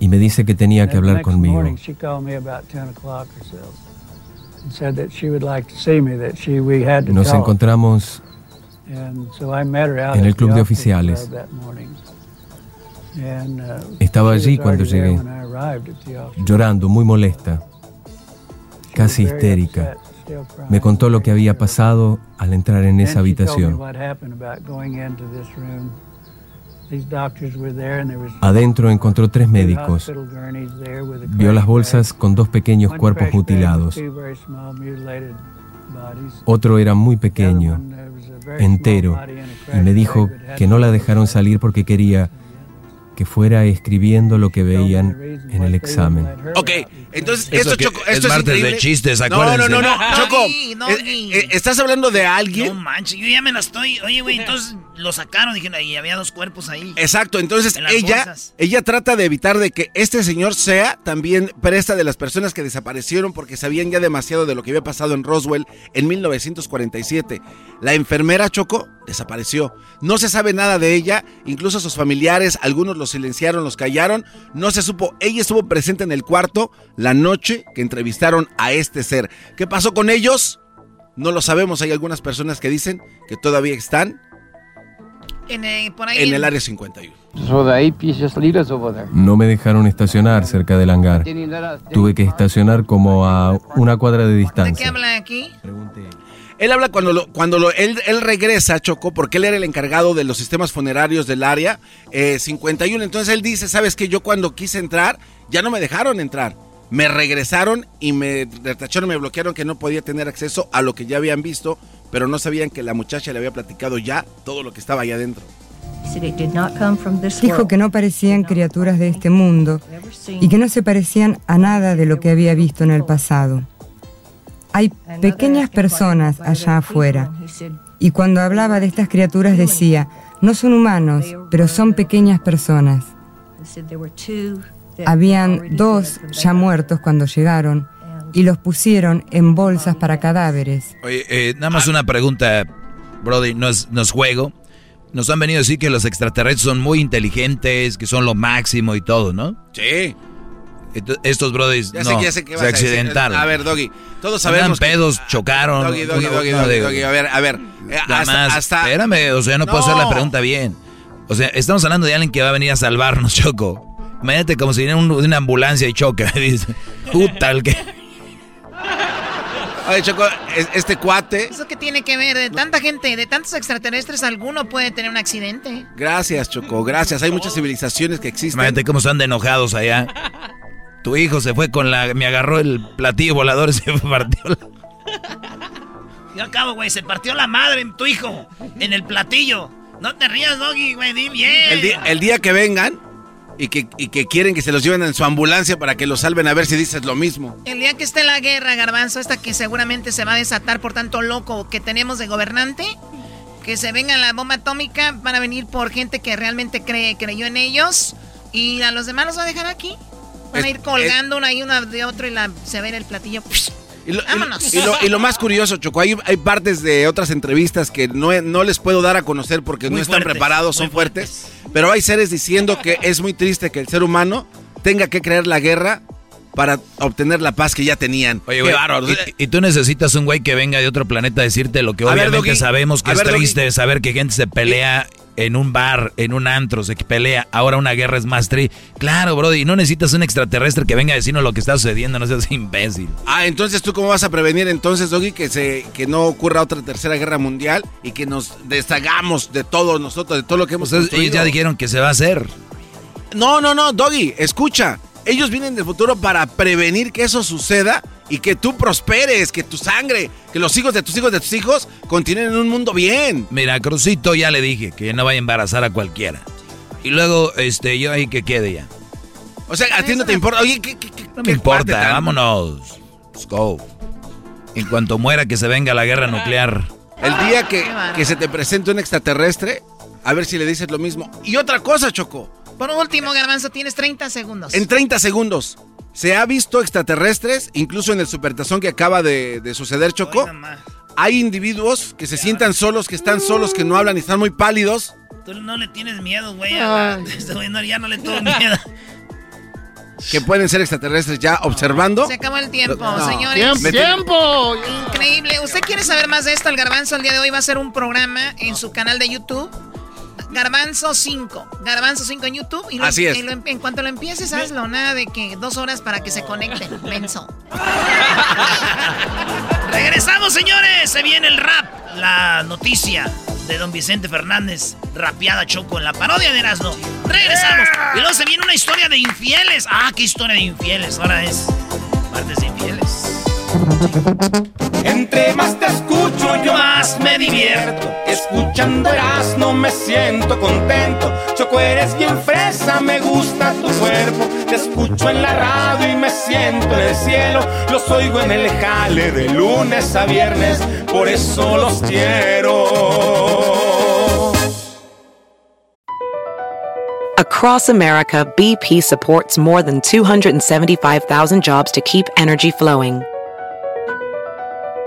y me dice que tenía que hablar conmigo. Nos encontramos en el club de oficiales. Uh, Estaba allí cuando llegué, llorando, muy molesta, casi histérica. Me contó lo que había pasado al entrar en esa habitación. Adentro encontró tres médicos. Vio las bolsas con dos pequeños cuerpos mutilados. Otro era muy pequeño, entero, y me dijo que no la dejaron salir porque quería que fuera escribiendo lo que veían en el examen. Ok, entonces esto, Choco, esto es, martes de chistes, acuérdense. No, no, no, no, Choco, eh, eh, ¿estás hablando de alguien? No manches, yo ya me la estoy, oye, güey, entonces lo sacaron, dijeron, y había dos cuerpos ahí. Exacto, entonces ella, ella trata de evitar de que este señor sea también presta de las personas que desaparecieron porque sabían ya demasiado de lo que había pasado en Roswell en 1947. La enfermera Choco desapareció. No se sabe nada de ella, incluso sus familiares, algunos los silenciaron, los callaron, no se supo. Ella estuvo presente en el cuarto la noche que entrevistaron a este ser. ¿Qué pasó con ellos? No lo sabemos. Hay algunas personas que dicen que todavía están en, el, área 51. No me dejaron estacionar cerca del hangar. Tuve que estacionar como a una cuadra de distancia. ¿De qué habla aquí? Él habla cuando, lo, cuando lo, él, él, regresa, Choco, porque él era el encargado de los sistemas funerarios del área 51. Eh, Entonces él dice, ¿sabes qué? Yo cuando quise entrar, ya no me dejaron entrar. Me regresaron y me retacharon, me bloquearon que no podía tener acceso a lo que ya habían visto, pero no sabían que la muchacha le había platicado ya todo lo que estaba allá adentro. Dijo que no parecían criaturas de este mundo y que no se parecían a nada de lo que había visto en el pasado. Hay pequeñas personas allá afuera. Y cuando hablaba de estas criaturas decía, no son humanos, pero son pequeñas personas. Habían dos ya muertos cuando llegaron y los pusieron en bolsas para cadáveres. Oye, eh, nada más una pregunta, Brody, no es, no es juego. Nos han venido a decir que los extraterrestres son muy inteligentes, que son lo máximo y todo, ¿no? Sí. Estos brothers no, se accidentaron. A, ver, Doggy, todos sabemos Andan pedos, chocaron. Doggy, Doggy, Doggy, Doggy, a ver, a ver. Eh, hasta, Espérame, o sea, no, puedo hacer la pregunta bien. O sea, estamos hablando de alguien que va a venir a salvarnos, Choco. Imagínate como si viniera una ambulancia y choca. Dice, puta, el que... Oye, Choco, este cuate... ¿Eso qué tiene que ver? De tanta gente, de tantos extraterrestres, alguno puede tener un accidente. Gracias, Choco, gracias. Hay muchas civilizaciones que existen. Imagínate cómo están de enojados allá. Tu hijo se fue con la... Me agarró el platillo volador y se partió la... Yo acabo, güey, se partió la madre en tu hijo, en el platillo. No te rías, Doggy, güey, di bien. El día, que vengan y que, y que, quieren que se los lleven en su ambulancia para que los salven a ver si dices lo mismo. El día que esté la guerra, Garbanzo, esta que seguramente se va a desatar por tanto loco que tenemos de gobernante, que se venga la bomba atómica, van a venir por gente que realmente cree, creyó en ellos y a los demás los va a dejar aquí. Van a ir colgando una y una de otro y la, se ve en el platillo. Y lo, Vámonos. Y lo, más curioso, Choco, hay, hay partes de otras entrevistas que no, no les puedo dar a conocer porque no están preparados, son fuertes. Pero hay seres diciendo que es muy triste que el ser humano tenga que creer la guerra para obtener la paz que ya tenían. Oye, güey, y, tú necesitas un güey que venga de otro planeta a decirte lo que obviamente sabemos que es triste, saber que gente se pelea en un bar, en un antro, se pelea, ahora una guerra es más tri. Claro, Brody, no necesitas un extraterrestre que venga a decirnos lo que está sucediendo, no seas imbécil. Ah, entonces tú cómo vas a prevenir entonces, Doggy, que se que no ocurra otra tercera guerra mundial y que nos deshagamos de todo nosotros, de todo lo que hemos Entonces, Ellos ya dijeron que se va a hacer. No, no, no, Doggy, escucha. Ellos vienen del futuro para prevenir que eso suceda y que tú prosperes, que tu sangre, que los hijos de tus hijos de tus hijos continúen en un mundo bien. Mira, Crucito ya le dije que no vaya a embarazar a cualquiera. Y luego, este, yo ahí que quede ya. O sea, a ti no te importa. Oye, ¿qué, qué, no me importa, vámonos. Let's go. En cuanto muera, que se venga la guerra nuclear. El día que, que se te presente un extraterrestre, a ver si le dices lo mismo. Y otra cosa, Choco. Por último, Garbanzo, tienes 30 segundos. En 30 segundos. Se ha visto extraterrestres, incluso en el supertazón que acaba de, suceder, Choco. Hay individuos que se sientan solos, que están solos, que no hablan y están muy pálidos. Tú no le tienes miedo, güey. Güey ya no le tengo miedo. que pueden ser extraterrestres ya observando. Se acabó el tiempo, señores. ¡Tiempo! Increíble. ¿Usted quiere saber más de esto? El Garbanzo el día de hoy va a hacer un programa en su canal de YouTube Garbanzo 5. Garbanzo 5 en YouTube. Y Así es. en cuanto lo empieces, hazlo. Nada de que dos horas para que se conecten. Menso. Regresamos, señores. Se viene el rap. La noticia de don Vicente Fernández. Rapeada Choco en la parodia de Erasmo. Regresamos. Y luego se viene una historia de infieles. Ah, qué historia de infieles. Ahora es martes de infieles. Entre más te escucho yo más me divierto. Escuchando no me siento contento. Choco eres bien fresa, me gusta tu cuerpo. Te escucho en la radio y me siento en el cielo. Los oigo en el jale de lunes a viernes Por eso los quiero. Across America, BP supports more than 275,000 jobs to keep energy flowing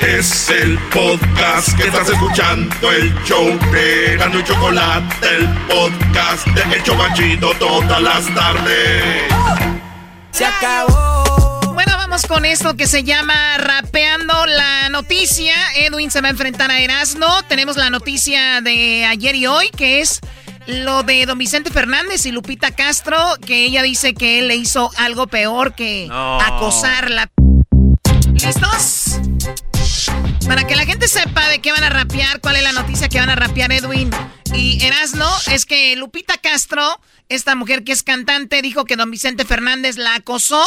Es el podcast que estás escuchando, el show de Gano y Chocolate, el podcast de El Chocachito todas las tardes. Se acabó Bueno, vamos con esto que se llama Rapeando la Noticia. Edwin se va a enfrentar a Erasno. Tenemos la noticia de ayer y hoy, que es lo de don Vicente Fernández y Lupita Castro, que ella dice que él le hizo algo peor que acosarla. ¿Listos? Para que la gente sepa de qué van a rapear, cuál es la noticia que van a rapear Edwin y Erasno, es que Lupita Castro, esta mujer que es cantante, dijo que don Vicente Fernández la acosó.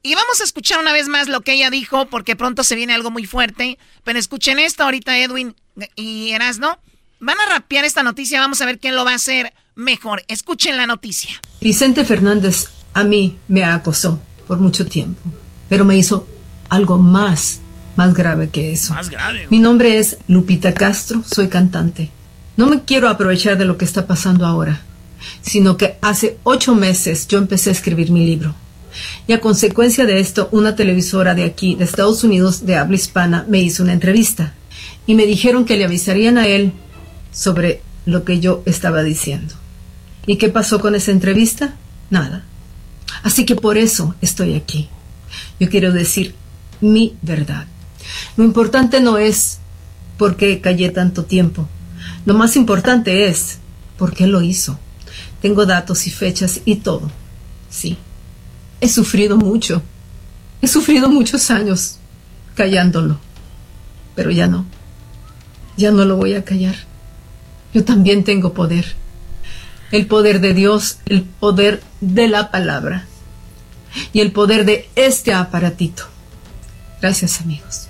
Y vamos a escuchar una vez más lo que ella dijo, porque pronto se viene algo muy fuerte. Pero escuchen esto ahorita, Edwin y Erasno. Van a rapear esta noticia, vamos a ver quién lo va a hacer mejor. Escuchen la noticia. Vicente Fernández a mí me acosó por mucho tiempo, pero me hizo algo más, más grave que eso. Más grave. Mi nombre es Lupita Castro, soy cantante. No me quiero aprovechar de lo que está pasando ahora, sino que hace ocho meses yo empecé a escribir mi libro. Y a consecuencia de esto, una televisora de aquí, de Estados Unidos, de habla hispana, me hizo una entrevista. Y me dijeron que le avisarían a él sobre lo que yo estaba diciendo. ¿Y qué pasó con esa entrevista? Nada. Así que por eso estoy aquí. Yo quiero decir mi verdad. Lo importante no es por qué callé tanto tiempo. Lo más importante es por qué lo hizo. Tengo datos y fechas y todo. Sí. He sufrido mucho. He sufrido muchos años callándolo. Pero ya no. Ya no lo voy a callar yo también tengo poder. El poder de Dios, el poder de la palabra y el poder de este aparatito. Gracias amigos.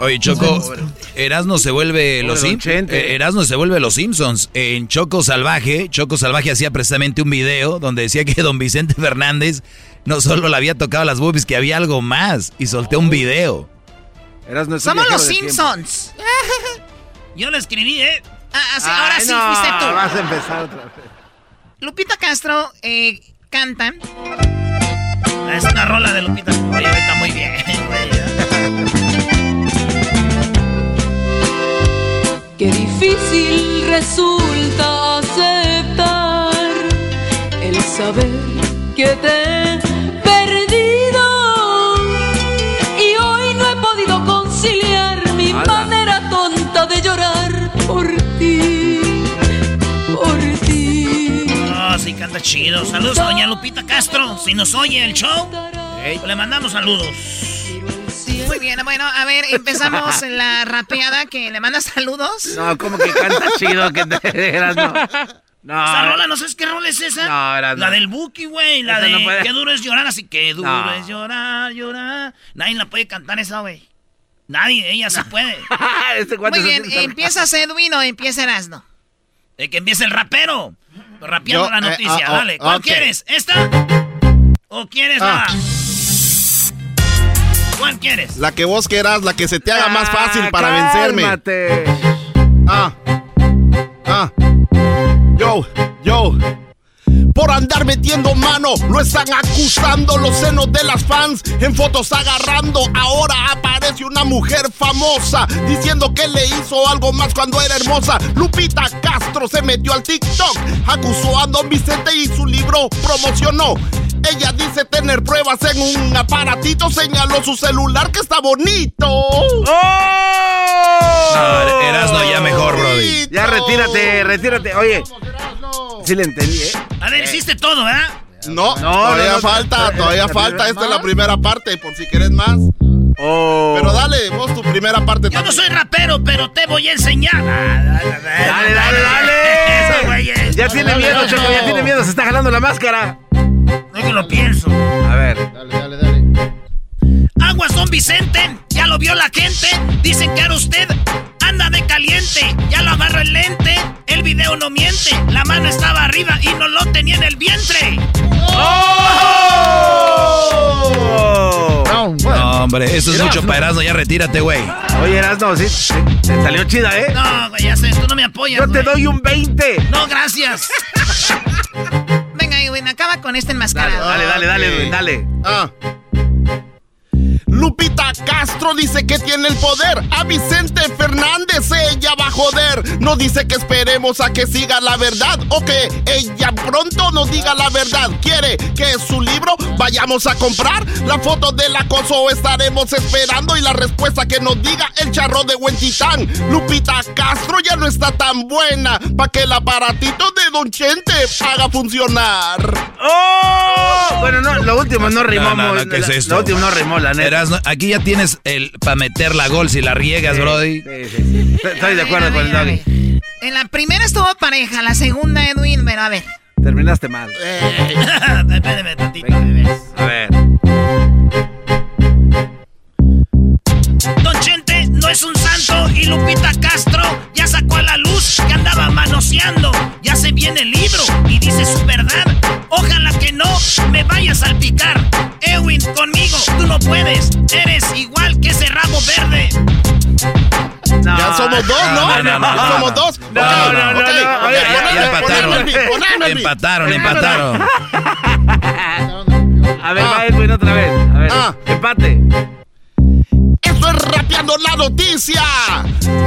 Oye, Choco, Erasno se vuelve los Simpsons. Eh, Erasno se vuelve los Simpsons. En Choco Salvaje, Choco Salvaje hacía precisamente un video donde decía que don Vicente Fernández no solo le había tocado las boobies, que había algo más. Y solté un video. Somos los Simpsons. Yo lo escribí, ¿eh? Ah, ahora sí fuiste tú. Vas a empezar otra vez. Lupita Castro eh, canta. Es una rola de Lupita. Oye, está muy bien, Qué difícil resulta aceptar el saber que te Chido. Saludos a doña Lupita Castro. Si nos oye el show, le mandamos saludos. Muy bien, bueno, a ver, empezamos la rapeada que le manda saludos. No, como que canta chido, que te eras, no. No. Esa rola, ¿no sabes qué rola es esa? No, era La no. del Buki, güey. La Esa de no puede. Qué duro es llorar, así que duro No. es llorar, llorar. Nadie la puede cantar esa, güey. Nadie, ella sí puede. Este Muy bien, ¿empiezas Edwin o empieza Erasno? De que empiece el rapero. Rapeando Yo, la eh, noticia, ah, oh, dale. ¿Cuál quieres? ¿Esta? ¿O quieres Ah. la...? ¿Cuál quieres? La que vos quieras, la que se te haga más Ah, fácil para vencerme. cálmate. Ah. Ah. Yo, yo. Por andar metiendo mano, lo están acusando los senos de las fans en fotos agarrando. Ahora aparece una mujer famosa diciendo que le hizo algo más cuando era hermosa. Lupita Castro se metió al TikTok, acusó a Don Vicente y su libro promocionó. Ella dice tener pruebas en un aparatito, señaló su celular que está bonito. No, Erasno ya mejor, Brody. Ya retírate, retírate. Oye, sí le entendí, ¿eh? A ver, hiciste todo, ¿verdad? No, No, todavía no, no, falta, no, todavía ¿la falta. Esta es la primera parte, por si quieres más. Oh. Pero dale, vos tu primera parte Yo no soy rapero, pero te voy a enseñar. Dale, dale, dale. Eso, güeyes. Ya tiene Dale, miedo, dale, Choco, dale. ya tiene miedo, se está jalando la máscara. No que lo pienso. A ver. Dale, dale, dale. Aguas, don Vicente. Ya lo vio la gente. Dicen que ahora usted anda de caliente. Ya lo agarro el lente. El video no miente. La mano estaba arriba y no lo tenía en el vientre. Oh. No, hombre, eso es mucho para Erasno. Ya retírate, güey. Oye, Erasno, sí, sí, te salió chida, ¿eh? No, güey, ya sé, tú no me apoyas. Yo te güey. doy un 20. No, gracias. Venga, Edwin, acaba con este enmascarado. Dale, dale, dale, dale. Ah. Lupita Castro dice que tiene el poder. A Vicente Fernández ella va a joder. No dice que esperemos a que siga la verdad o que ella pronto nos diga la verdad. Quiere que su libro vayamos a comprar. La foto del acoso estaremos esperando y la respuesta que nos diga el charro de Huentitán. Lupita Castro ya no está tan buena para que el aparatito de Don Chente haga funcionar. ¡Oh! Bueno, no, lo último no rimó. No, no, ¿qué es esto? Lo último no rimó, la neta. Erasno, aquí ya tienes el para meter la gol si la riegas, Brody. Sí, sí, sí. Estoy de acuerdo con el doggy. En la primera estuvo pareja, la segunda Edwin, pero a ver. Terminaste mal. Espérame tantito. A ver. Don Chente no es un santo y Lupita Castro ya sacó a la luz que andaba manoseando. Ya se viene el libro y dice su verdad. Ojalá que no me vaya a salpicar. Ewin, conmigo tú no puedes. Eres igual que ese rabo verde. No. Ya somos dos, ¿no? Somos dos. No, no, no, empataron. Empataron, empataron. A ver, va Edwin otra vez. A ver, Ah. empate. Esto es rapeando la noticia.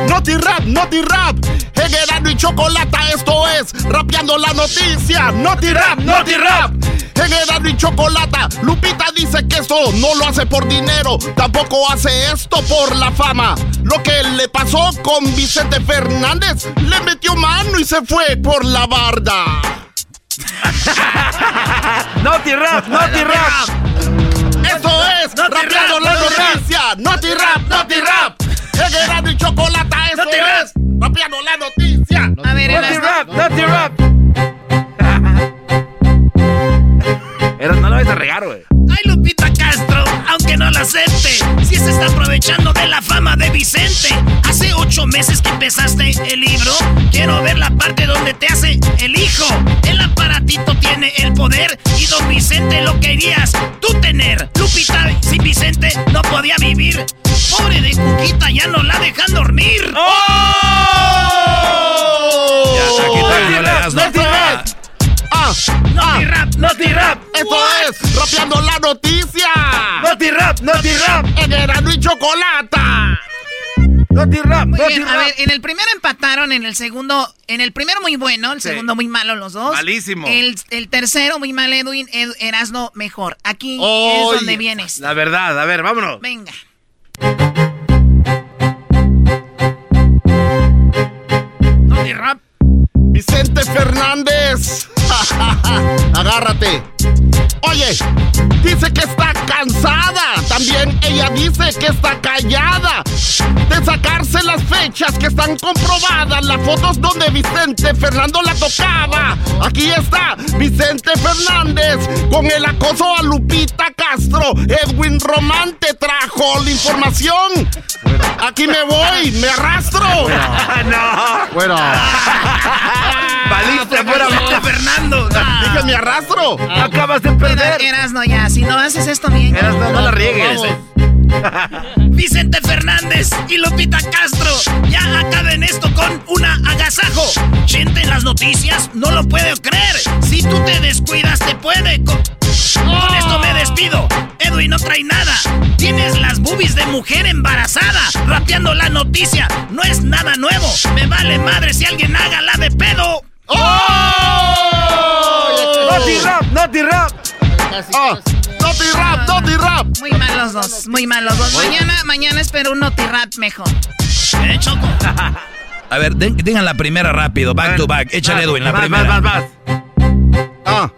Noti rap, noti rap. En Erasmo y Chocolata, esto es rapeando la noticia. Noti rap, noti rap. En Erasmo y Chocolata, Lupita dice que esto no lo hace por dinero, tampoco hace esto por la fama. Lo que le pasó con Vicente Fernández, le metió mano y se fue por la barda. Noti rap, noti rap. Esto es rapeando rap, la noticia. Noti rap, noti rap. En Erasmo y Chocolata, esto es rapeando la noticia. A ver, Noti rap, noti rap. Eras, no lo vas a regar, güey. Ay, Lupita si se está aprovechando de la fama de Vicente. Hace ocho meses que empezaste el libro, quiero ver la parte donde te hace el hijo. El aparatito tiene el poder y don Vicente lo querías tú tener. Lupita sin Vicente no podía vivir. Pobre de Cuquita, ya no la dejan dormir. Ya, aquí está, no le das, no. Noti rap. Ah, Noti rap, noti rap. esto es rapeando la noticia. Noti rap, noti rap. En Erasmo y Chocolata. Noti rap, Muy noti bien, a rap. ver, en el primero empataron, en el segundo, en el primero muy bueno, el Sí. segundo muy malo los dos. Malísimo. El, el tercero muy mal Edwin, Ed- Erasno mejor. Aquí es donde vienes. La verdad, a ver, vámonos. Venga. Noti rap. Vicente Fernández. Agárrate. Oye, dice que está cansada. También ella dice que está callada. De sacarse las fechas que están comprobadas. Las fotos donde Vicente Fernando la tocaba. Aquí está Vicente Fernández con el acoso a Lupita Castro. Edwin Román te trajo la información. Aquí me voy, me arrastro. no. Bueno. Valiste fuera. Vicente Fernando. Dije, me arrastro. Acabas de perder. Erasno ya, si no haces esto bien. Eras, no, no la riegues. Vicente Fernández y Lupita Castro ya acaben esto con una agasajo. Gente en las noticias, no lo puedo creer. Si tú te descuidas, te puede. Con, con esto me despido. Edwin no trae nada. Tienes las boobies de mujer embarazada. Rapeando la noticia, no es nada nuevo. Me vale madre si alguien haga la de pedo. Noti rap, noti rap. Ah, Noti rap, noti rap. Muy mal los dos, muy mal los dos. Mañana, mañana espero un notirap mejor. Eh, Choco. A ver, den- digan la primera rápido, back to back. Échale, Edwin, la primera. Vas, vas, vas. Ah.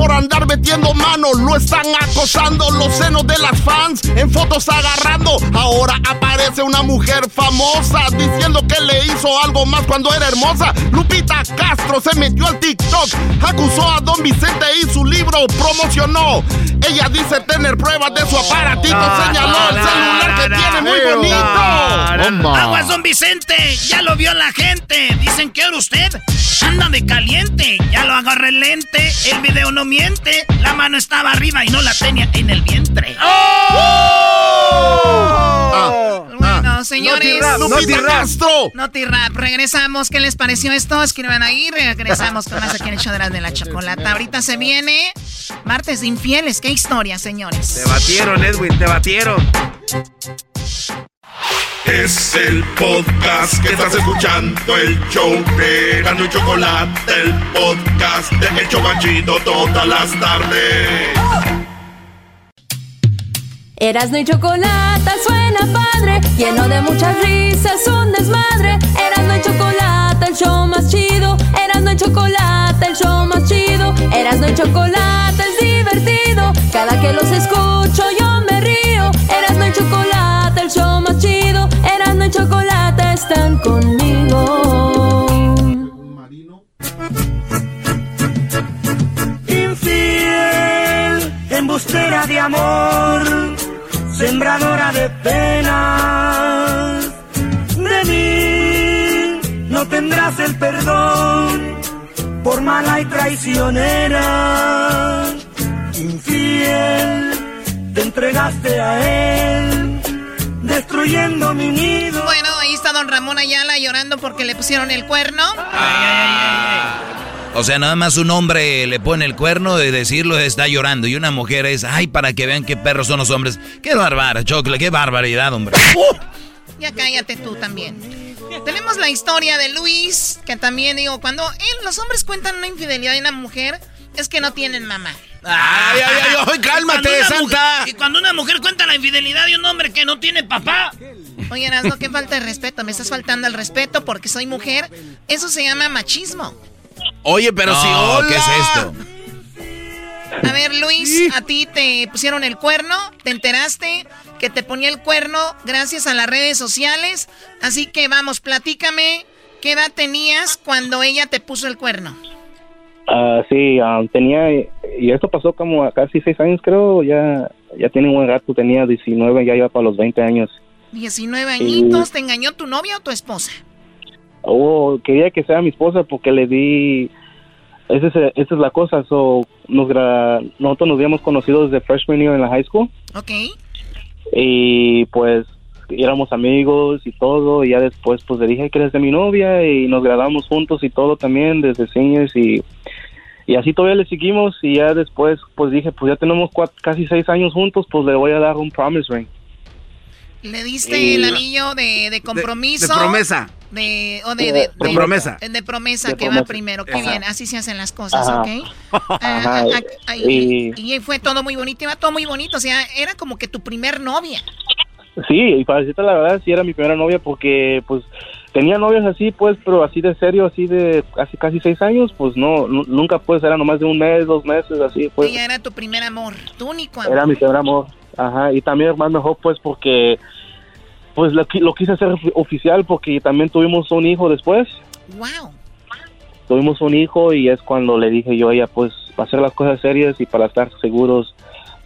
Por andar metiendo manos, lo están acosando los senos de las fans en fotos agarrando. Ahora aparece una mujer famosa diciendo que le hizo algo más cuando era hermosa. Lupita Castro se metió al TikTok, acusó a Don Vicente y su libro promocionó. Ella dice tener pruebas de su aparatito, No, señaló el celular no, que no, tiene muy no, bonito. no, Aguas, don Vicente, ya lo vio la gente. Dicen que ahora usted anda de caliente. Ya lo agarré lente, el video no miente. La mano estaba arriba y no la tenía en el vientre. Ah, Bueno, Bueno, señores. No No rap. Regresamos. ¿Qué les pareció esto? Escriban ahí. Regresamos con más aquí en el show de la chocolata. Ahorita se viene martes de infieles. ¿Qué historia, señores? Te batieron, Edwin, te batieron. Es el podcast que estás escuchando, el show de Gano y Chocolate, el podcast de Hecho Banchito todas las tardes. Erasno y chocolate suena padre, lleno de muchas risas, un desmadre. Erasno y chocolate, el show más chido. Erasno y chocolate, el show más chido. Erasno y chocolate es divertido. Cada que los escucho yo me río. Erasno y chocolate, el show más chido. Embustera de amor sembradora de penas. De mí no tendrás el perdón por mala y traicionera. Infiel, te entregaste a él, destruyendo mi nido. Bueno, ahí está don Ramón Ayala llorando porque le pusieron el cuerno. O sea, nada más un hombre le pone el cuerno de decirlo está llorando y una mujer es, ay, para que vean qué perros son los hombres. Qué bárbara, Chocle, qué barbaridad, hombre. Ya cállate tú también. Tenemos la historia de Luis, que también digo, cuando los hombres cuentan una infidelidad de una mujer, es que no tienen mamá. Ay, ay, ay, cálmate, Santa. y cuando una mujer cuenta la infidelidad de un hombre que no tiene papá. Oye, Nazno, qué falta de respeto. Me estás faltando el respeto porque soy mujer. Eso se llama machismo. Oye, pero si hola. ¿qué es esto? A ver, Luis, a ti te pusieron el cuerno, te enteraste que te ponía el cuerno gracias a las redes sociales. Así que vamos, platícame, ¿qué edad tenías cuando ella te puso el cuerno? Uh, sí, um, tenía, y esto pasó como a casi seis años creo, ya, ya tiene un buen gato, tenía 19, ya iba para los 20 años. 19 añitos, ¿te engañó tu novia o tu esposa? Oh, quería que sea mi esposa porque le di... Esa es, esa es la cosa. So, nos nosotros nos habíamos conocido desde freshman year en la high school. Ok. Y pues éramos amigos y todo. Y ya después pues le dije que eres de mi novia y nos graduamos juntos y todo también desde seniors y... Y así todavía le seguimos y ya después pues dije, pues ya tenemos casi seis años juntos, pues le voy a dar un promise ring. ¿Le diste el anillo de, compromiso? De, promesa. De, o de, de, promesa. De promesa que va primero. Qué bien, así se hacen las cosas, ¿ok? Ajá. y, y, fue todo muy bonito, iba todo muy bonito. O sea, era como que tu primer novia. Sí, y para decirte la verdad, sí era mi primera novia porque, pues, tenía novias así, pues, pero así de serio, así de casi casi seis años, pues no, nunca pues, era nomás de un mes, dos meses, así, pues. Ella era tu primer amor, tu único amor. Era mi primer amor. Ajá, y también más mejor pues porque pues lo, lo, quise hacer oficial porque también tuvimos un hijo después. Wow. Tuvimos un hijo y es cuando le dije yo a ella pues para hacer las cosas serias y para estar seguros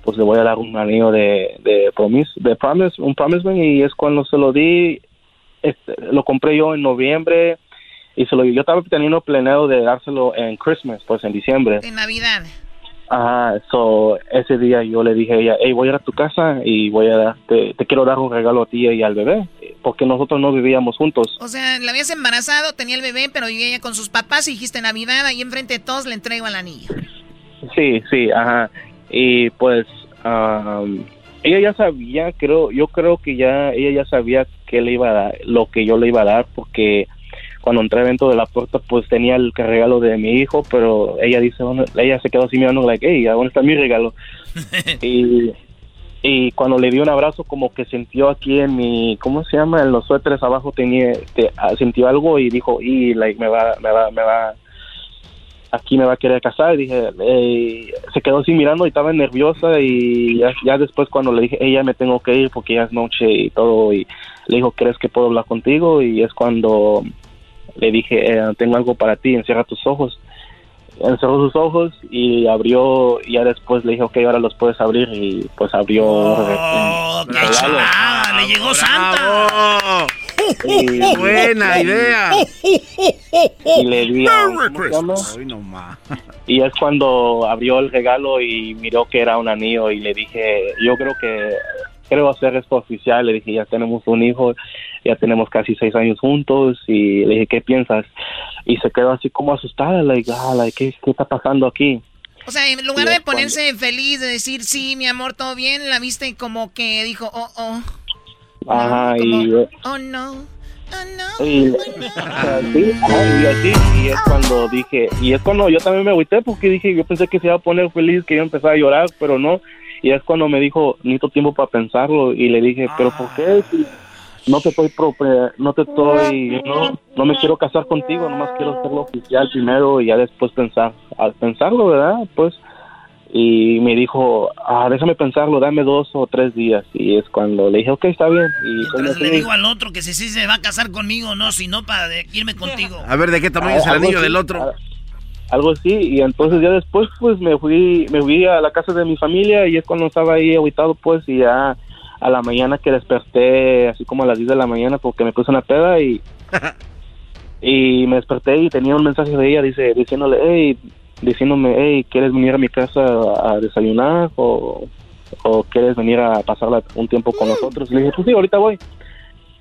pues le voy a dar un anillo de, de promise, de promise, un promise ring y es cuando se lo di, este, lo compré yo en noviembre y se lo yo estaba teniendo planeado de dárselo en Christmas, pues en diciembre. En Navidad. Ajá, so, ese día yo le dije a ella, hey, voy a ir a tu casa y voy a te, quiero dar un regalo a ti y al bebé, porque nosotros no vivíamos juntos. O sea, la habías embarazado, tenía el bebé, pero vivía ella con sus papás y dijiste Navidad, ahí enfrente de todos le entrego al anillo. Sí, sí, ajá. Y pues, ella ya sabía, creo, yo creo que ya, ella ya sabía que le iba a dar, lo que yo le iba a dar, porque cuando entré dentro de la puerta pues tenía el regalo de mi hijo, pero ella dice, ella se quedó así mirando, like, hey, ¿dónde está mi regalo? y, y cuando le di un abrazo como que sintió aquí en mi, ¿cómo se llama? En los suéteres abajo tenía, te, ah, sintió algo y dijo, y like, me va, me va, me va, aquí me va a querer casar. Dije, se quedó así mirando y estaba nerviosa y ya, ya después cuando le dije, ella me tengo que ir porque ya es noche y todo y le dijo, ¿crees que puedo hablar contigo? Y es cuando le dije, eh, tengo algo para ti, encierra tus ojos. Encerró sus ojos y abrió, y ya después le dije, ok, ahora los puedes abrir, y pues abrió. Oh, ¡Qué ¡Le llegó Santa! buena idea. Y le di Y es cuando abrió el regalo y miró que era un anillo y le dije, yo creo que creo hacer esto oficial. Le dije, ya tenemos un hijo, ya tenemos casi seis años juntos. Y le dije, ¿qué piensas? Y se quedó así como asustada, like, ah, like, ¿qué, ¿qué está pasando aquí? O sea, en lugar de ponerse feliz, de decir, sí, mi amor, todo bien, la viste como que dijo, oh, oh. Ajá, y... Oh, no. Y, sí, y así, y es cuando dije, y es cuando yo también me agüité porque dije, yo pensé que se iba a poner feliz, que iba a empezar a llorar, pero no. Y es cuando me dijo, necesito tiempo para pensarlo, y le dije, pero ¿por qué? No te estoy, no te estoy, no, no me quiero casar contigo, nomás quiero hacerlo oficial primero y ya después pensar, al pensarlo, ¿verdad? Pues y me dijo, ah, déjame pensarlo, dame dos o tres días. Y es cuando le dije, ok, está bien. Y, entonces le digo al otro que si sí se va a casar conmigo no, si no para irme contigo. A ver, ¿de qué tamaño es el anillo del otro? Algo así, y entonces ya después pues me fui, me fui a la casa de mi familia y es cuando estaba ahí aguitado pues y ya a la mañana que desperté, así como a las 10 de la mañana porque me puse una peda y... y me desperté y tenía un mensaje de ella dice diciéndole hey diciéndome, hey, ¿quieres venir a mi casa a desayunar o, o quieres venir a pasar un tiempo con nosotros? Y le dije, pues sí, ahorita voy.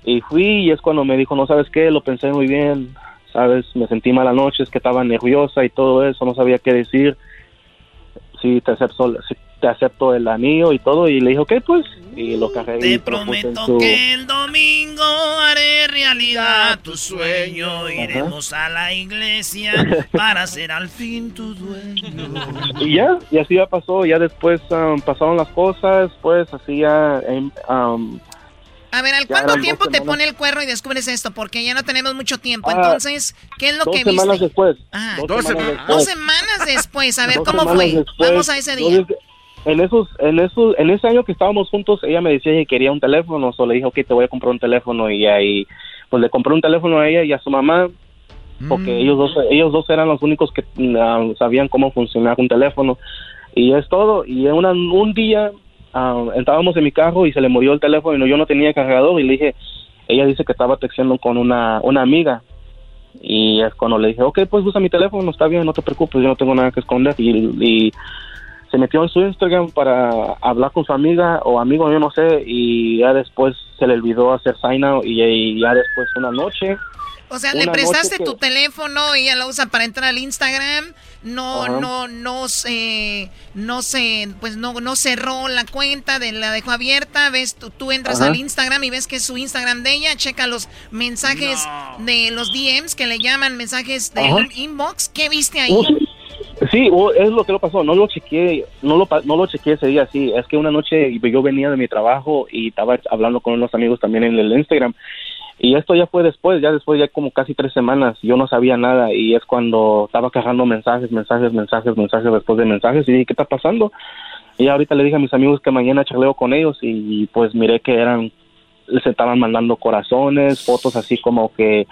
Y fui y es cuando me dijo, no sabes qué, lo pensé muy bien, sabes, me sentí mala noche, es que estaba nerviosa y todo eso, no sabía qué decir. Sí, te acepto, te acepto el anillo y todo. Y le dije, ok, pues. Y lo cargué. Te prometo que el domingo haré realidad tu sueño. Iremos a la iglesia para ser al fin tu dueño. Y ya, y así ya pasó. Ya después um, pasaron las cosas, pues así ya. Em, um, a ver, ¿al cuánto tiempo te pone el cuerno y descubres esto? Porque ya no tenemos mucho tiempo. Ah, Entonces, ¿qué es lo que viste? Dos semanas después. dos, semanas dos, semanas después. A ver, ¿cómo fue? Vamos a ese día. En esos, en esos, en ese año que estábamos juntos, ella me decía que quería un teléfono, solo le dije, ok, te voy a comprar un teléfono y ahí, pues le compré un teléfono a ella y a su mamá, porque mm. ellos dos, ellos dos eran los únicos que ah, sabían cómo funcionar un teléfono y es todo. Y en un día uh, estábamos en mi carro y se le murió el teléfono y yo no tenía cargador y le dije, ella dice que estaba texteando con una, una amiga y es cuando le dije, ok, pues usa mi teléfono, está bien, no te preocupes, yo no tengo nada que esconder y, se metió en su Instagram para hablar con su amiga o amigo, yo no sé, y ya después se le olvidó hacer sign out y ya después una noche o sea, le prestaste tu teléfono y ella lo usa para entrar al Instagram. No, no, no se, no se, pues no, no cerró la cuenta, de la dejó abierta. Ves, tú, tú entras al Instagram y ves que es su Instagram de ella. Checa los mensajes de los DMs que le llaman mensajes de inbox. ¿Qué viste ahí? Sí, es lo que lo pasó. No lo chequeé, no lo, no lo chequeé ese día. Sí, es que una noche yo venía de mi trabajo y estaba hablando con unos amigos también en el Instagram y esto ya fue después, ya después, ya como casi tres semanas, yo no sabía nada y es cuando estaba cargando mensajes, mensajes, mensajes, mensajes después de mensajes y dije, ¿qué está pasando? Y ahorita le dije a mis amigos que mañana charleo con ellos y pues miré que eran, se estaban mandando corazones, fotos así como que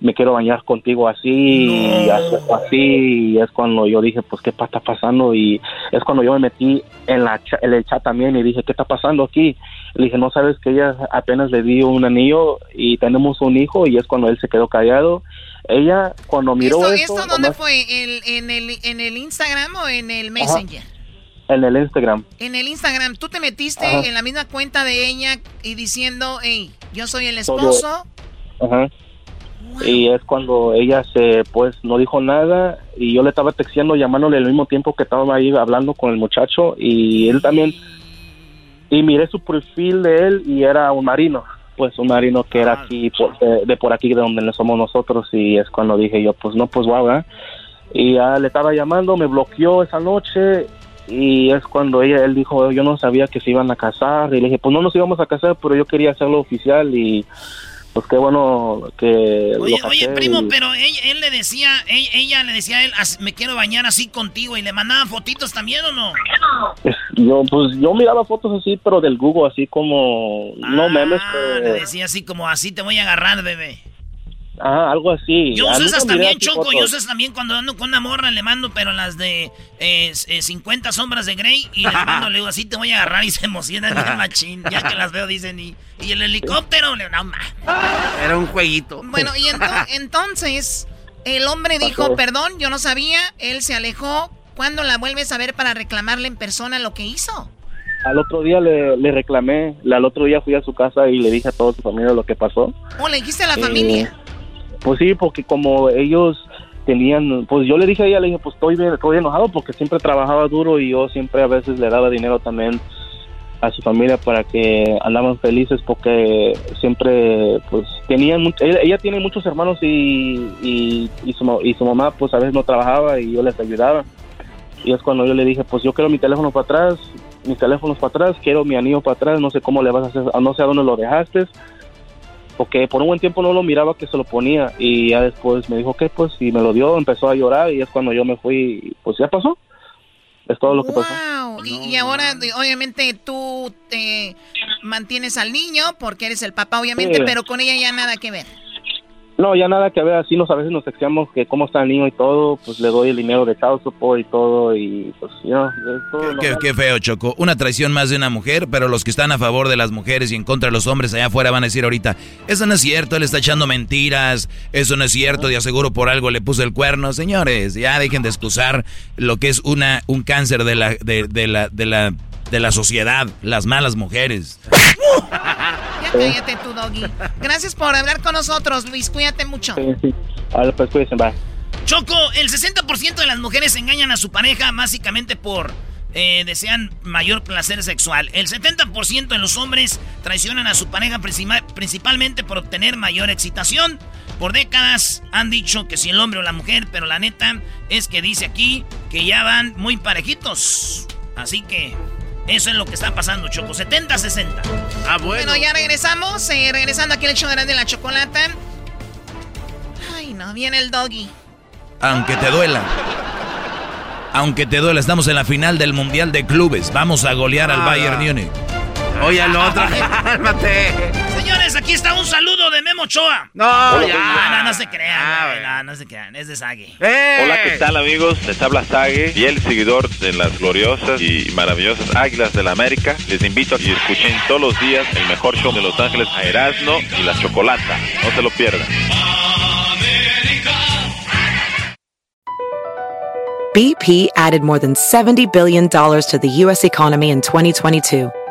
me quiero bañar contigo así, y así, y es cuando yo dije, pues, ¿qué está pasando? Y es cuando yo me metí en, la, en el chat también y dije, ¿qué está pasando aquí? Le dije, no sabes que ella apenas le dio un anillo y tenemos un hijo y es cuando él se quedó callado. Ella, cuando miró ¿Esto, ¿esto dónde fue? ¿En, el, ¿En el Instagram o en el Messenger? En el Instagram. En el Instagram, tú te metiste en la misma cuenta de ella y diciendo, hey, yo soy el esposo. Ajá. Y es cuando ella se, pues, no dijo nada y yo le estaba texteando, llamándole al mismo tiempo que estaba ahí hablando con el muchacho y él también. Y miré su perfil de él y era un marino, pues un marino que era aquí, de, por aquí de donde somos nosotros y es cuando dije yo, pues no, pues guau, Y ya le estaba llamando, me bloqueó esa noche y es cuando ella, él dijo, yo no sabía que se iban a casar y le dije, pues no nos íbamos a casar, pero yo quería hacerlo oficial y pues qué bueno que... Oye, oye primo, pero él, le decía, ella, le decía a él, me quiero bañar así contigo y le mandaba fotitos también o no? Yo, pues yo miraba fotos así, pero del Google, así como, no ah, memes. Le decía así como, así te voy a agarrar, bebé. Ah, algo así. Yo uso esas también, Choco. Yo uso esas también cuando ando con una morra, le mando, pero las de eh, 50 eh, sombras de Grey. Y le mando, le digo, así te voy a agarrar y se emocionan bien machín. Ya que las veo, dicen, y, y el helicóptero, le no, Era un jueguito. Bueno, y entonces, el hombre dijo, perdón, yo no sabía. Él se alejó. ¿Cuándo la vuelves a ver para reclamarle en persona lo que hizo? al otro día le, le reclamé, al otro día fui a su casa y le dije a toda su familia lo que pasó. ¿O le dijiste a la Eh, familia? Pues sí, porque como ellos tenían, pues yo le dije a ella, le dije, pues estoy, estoy enojado porque siempre trabajaba duro y yo siempre a veces le daba dinero también a su familia para que andaban felices porque siempre pues tenían ella, ella tiene muchos hermanos y, y, y su, y su mamá pues a veces no trabajaba y yo les ayudaba. Y es cuando yo le dije pues yo quiero mi teléfono para atrás mis teléfonos para atrás quiero mi anillo para atrás no sé cómo le vas a hacer no sé a dónde lo dejaste porque por un buen tiempo no lo miraba que se lo ponía y ya después me dijo que pues y me lo dio empezó a llorar y es cuando yo me fui y, pues ya pasó es todo lo que pasó Wow. Y, y ahora, obviamente, tú te mantienes al niño porque eres el papá, obviamente, Sí. pero con ella ya nada que ver. No, ya nada que ver, así nos a veces nos texteamos que cómo está el niño y todo, pues le doy el dinero de child support y todo y pues ya, Qué, feo, Choco. Una traición más de una mujer, pero los que están a favor de las mujeres y en contra de los hombres allá afuera van a decir ahorita, eso no es cierto, él está echando mentiras, eso no es cierto, de aseguro por algo le puso el cuerno. Señores, ya dejen de excusar lo que es una, un cáncer de la, de, de la, de la, de la sociedad, las malas mujeres. Ya cállate tú, Doggy. Gracias por hablar con nosotros, Luis. Cuídate mucho. Sí, sí. Ahora pues cuídense, bye. Choco, el 60% de las mujeres engañan a su pareja básicamente por eh, desean mayor placer sexual. El 70% de los hombres traicionan a su pareja principal- principalmente por obtener mayor excitación. Por décadas han dicho que si el hombre o la mujer, pero la neta es que dice aquí que ya van muy parejitos. Así que eso es lo que está pasando, Choco. 70-60. Ah, Bueno, ya regresamos. eh, regresando aquí al hecho grande de la chocolata. Ay, no, viene el Doggy. Aunque te duela. Aunque te duela, estamos en la final del Mundial de Clubes. Vamos a golear al Ah. Bayern Múnich. Oye, al otro, cálmate. Señores, aquí está un saludo de Memo Ochoa. No, Hola, ya. No, se crean, güey, no, no se crean. Es de Sagi. Hola, ¿qué tal amigos? Les habla Sage, fiel seguidor de las gloriosas y maravillosas Águilas de la América. Les invito a que escuchen todos los días el mejor show de Los Ángeles a Erasmo y la Chocolata. No se lo pierdan. BP added more than $70 billion to the U.S. economy in 2022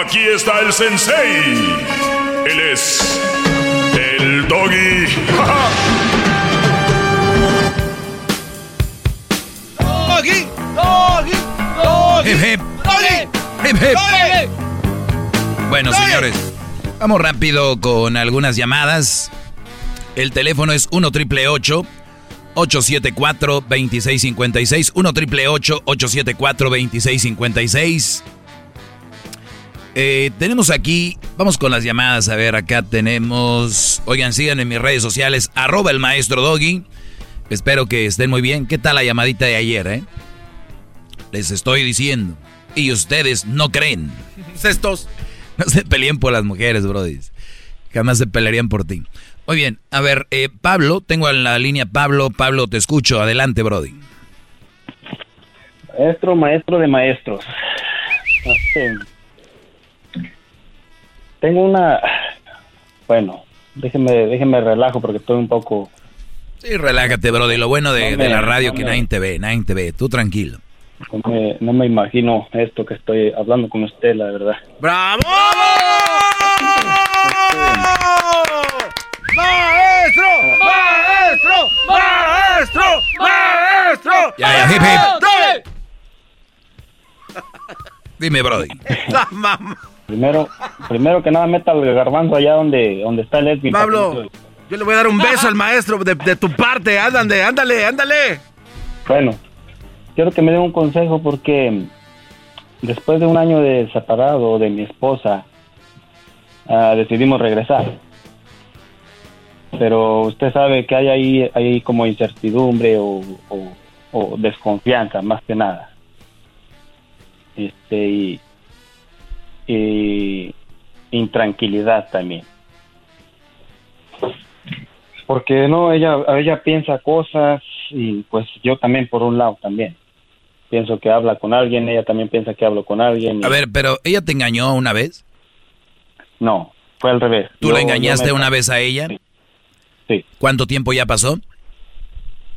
Aquí está el sensei. Él es el doggy. Doggy, doggy, doggy. Hip, hip. Hip, hip. Bueno, señores, vamos rápido con algunas llamadas. El teléfono es 1 triple 874 2656 1 triple 874 2656 eh, tenemos aquí, vamos con las llamadas, a ver, acá tenemos, oigan, sigan en mis redes sociales, arroba el maestro Doggy, espero que estén muy bien, ¿qué tal la llamadita de ayer, eh? Les estoy diciendo, y ustedes no creen. Cestos. No se peleen por las mujeres, brody. Jamás se pelearían por ti. Muy bien, a ver, eh, Pablo, tengo en la línea Pablo. Pablo, te escucho. Adelante, Brody. Maestro, maestro de maestros. Tengo una... Bueno, déjeme, déjeme relajo porque estoy un poco... Sí, relájate, Brody. Lo bueno de, No me- de la radio no que me- nadie te ve, nadie te ve. Tú tranquilo. No me, no me imagino esto que estoy hablando con usted, la verdad. ¡Bravo! ¡Maestro! ¡Maestro! ¡Maestro! ¡Maestro! Ya, ya, hip, hip. Dime, Brody. Primero, primero que nada, meta el garbanzo allá donde, donde está el Edwin. Pablo. Yo le voy a dar un beso al maestro de, de tu parte. Ándale, ándale, ándale. Bueno, quiero que me den un consejo porque después de un año de separado de mi esposa, ah, decidimos regresar. Pero usted sabe que hay ahí, hay como incertidumbre o, o- o desconfianza, más que nada. Este, y, y intranquilidad también. Porque no, ella, ella piensa cosas y pues yo también por un lado también. Pienso que habla con alguien, ella también piensa que hablo con alguien. y- A ver, pero ¿ella te engañó una vez? No, fue al revés. ¿Tú Yo- la engañaste me- una vez a ella? Sí. ¿Cuánto tiempo ya pasó?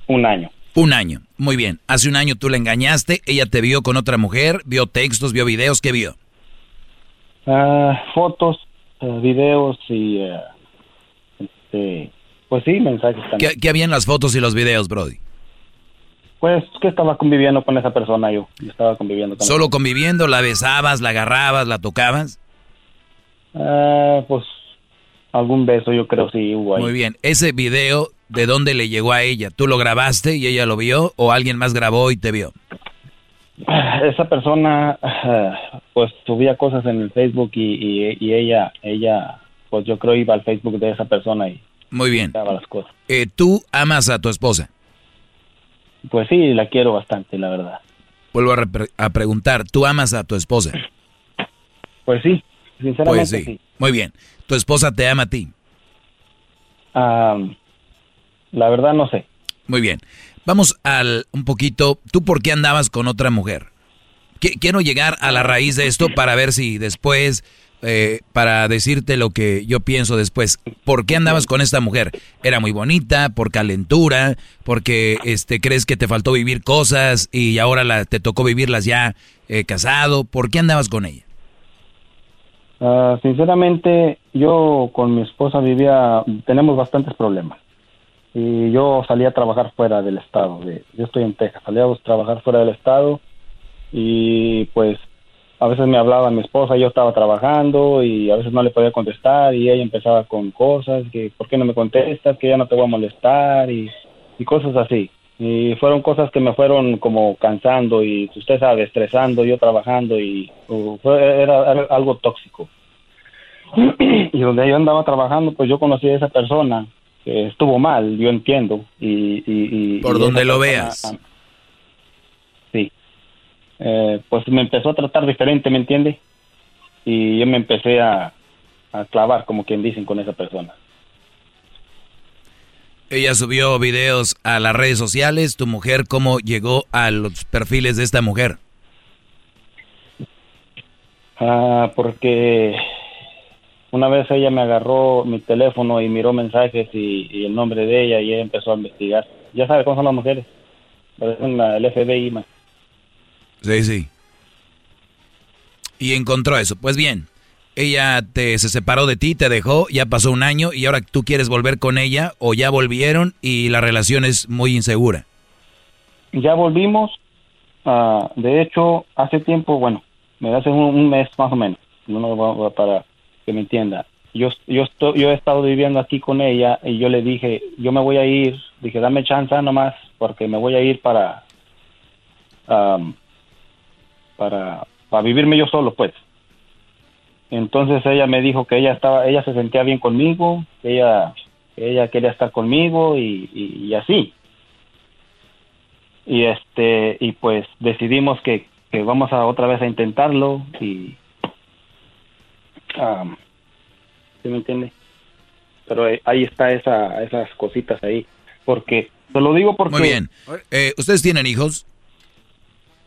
Un año. Un año. Muy bien. Hace un año tú la engañaste, ella te vio con otra mujer, vio textos, vio videos, ¿qué vio? Ah, fotos, eh, videos y... eh, este, pues sí, mensajes también. ¿Qué, qué había en las fotos y los videos, Brody? Pues que estaba conviviendo con esa persona yo. Yo estaba conviviendo con ¿Solo conviviendo, la besabas, la agarrabas, la tocabas? Ah, pues algún beso yo creo sí hubo ahí. Muy bien. Ese video, ¿de dónde le llegó a ella? ¿Tú lo grabaste y ella lo vio o alguien más grabó y te vio? Esa persona pues subía cosas en el Facebook y, y, y ella, ella, pues yo creo iba al Facebook de esa persona y Muy bien. las cosas. Eh, ¿Tú amas a tu esposa? Pues sí, la quiero bastante, la verdad. Vuelvo a, a preguntar, ¿tú amas a tu esposa? Pues sí, sinceramente Pues sí. sí. Muy bien. ¿Tu esposa te ama a ti? Ah, la verdad no sé. Muy bien. Vamos al un poquito. ¿Tú por qué andabas con otra mujer? Qui- Quiero llegar a la raíz de esto para ver si después, eh, para decirte lo que yo pienso después. ¿Por qué andabas con esta mujer? ¿Era muy bonita? ¿Por calentura? ¿Porque este, crees que te faltó vivir cosas y ahora la, te tocó vivirlas ya eh, casado? ¿Por qué andabas con ella? Ah, sinceramente, yo con mi esposa vivía, tenemos bastantes problemas. Y yo salía a trabajar fuera del estado. de- yo estoy en Texas, salía a trabajar fuera del estado y pues a veces me hablaba mi esposa, yo estaba trabajando y a veces no le podía contestar y ella empezaba con cosas, que ¿por qué no me contestas? Que ya no te voy a molestar y, y cosas así. Y fueron cosas que me fueron como cansando y usted sabe, estresando, yo trabajando y fue- era, era algo tóxico. y donde yo andaba trabajando, pues yo conocí a esa persona que estuvo mal, yo entiendo. Y, y- y- Por y donde lo persona, veas. Sí. Eh, pues me empezó a tratar diferente, ¿me entiende? Y yo me empecé a, a clavar, como quien dicen, con esa persona. Ella subió videos a las redes sociales. ¿Tu mujer cómo llegó a los perfiles de esta mujer? Ah, porque una vez ella me agarró mi teléfono y miró mensajes y, y el nombre de ella y ella empezó a investigar. Ya sabe cómo son las mujeres. Parecen la- el FBI más. Sí, sí. Y encontró eso. Pues bien, ella te, se separó de ti, te dejó, ya pasó un año y ahora tú quieres volver con ella o ya volvieron y la relación es muy insegura. Ya volvimos. ah, de hecho, hace tiempo, bueno, me hace un, un mes más o menos, no, no, para que me entienda. Yo, yo, estoy, yo he estado viviendo aquí con ella y yo le dije, yo me voy a ir, dije, dame chance nomás, porque me voy a ir para, am, para, para vivirme yo solo, pues. Entonces ella me dijo que ella estaba, ella se sentía bien conmigo, que ella, ella quería estar conmigo y, y- y así. Y este, y pues decidimos que, que vamos a otra vez a intentarlo y, am, ¿sí me entiende? Pero eh, ahí está esa, esas cositas ahí, porque, te lo digo porque... Muy bien. Eh, ¿Ustedes tienen hijos?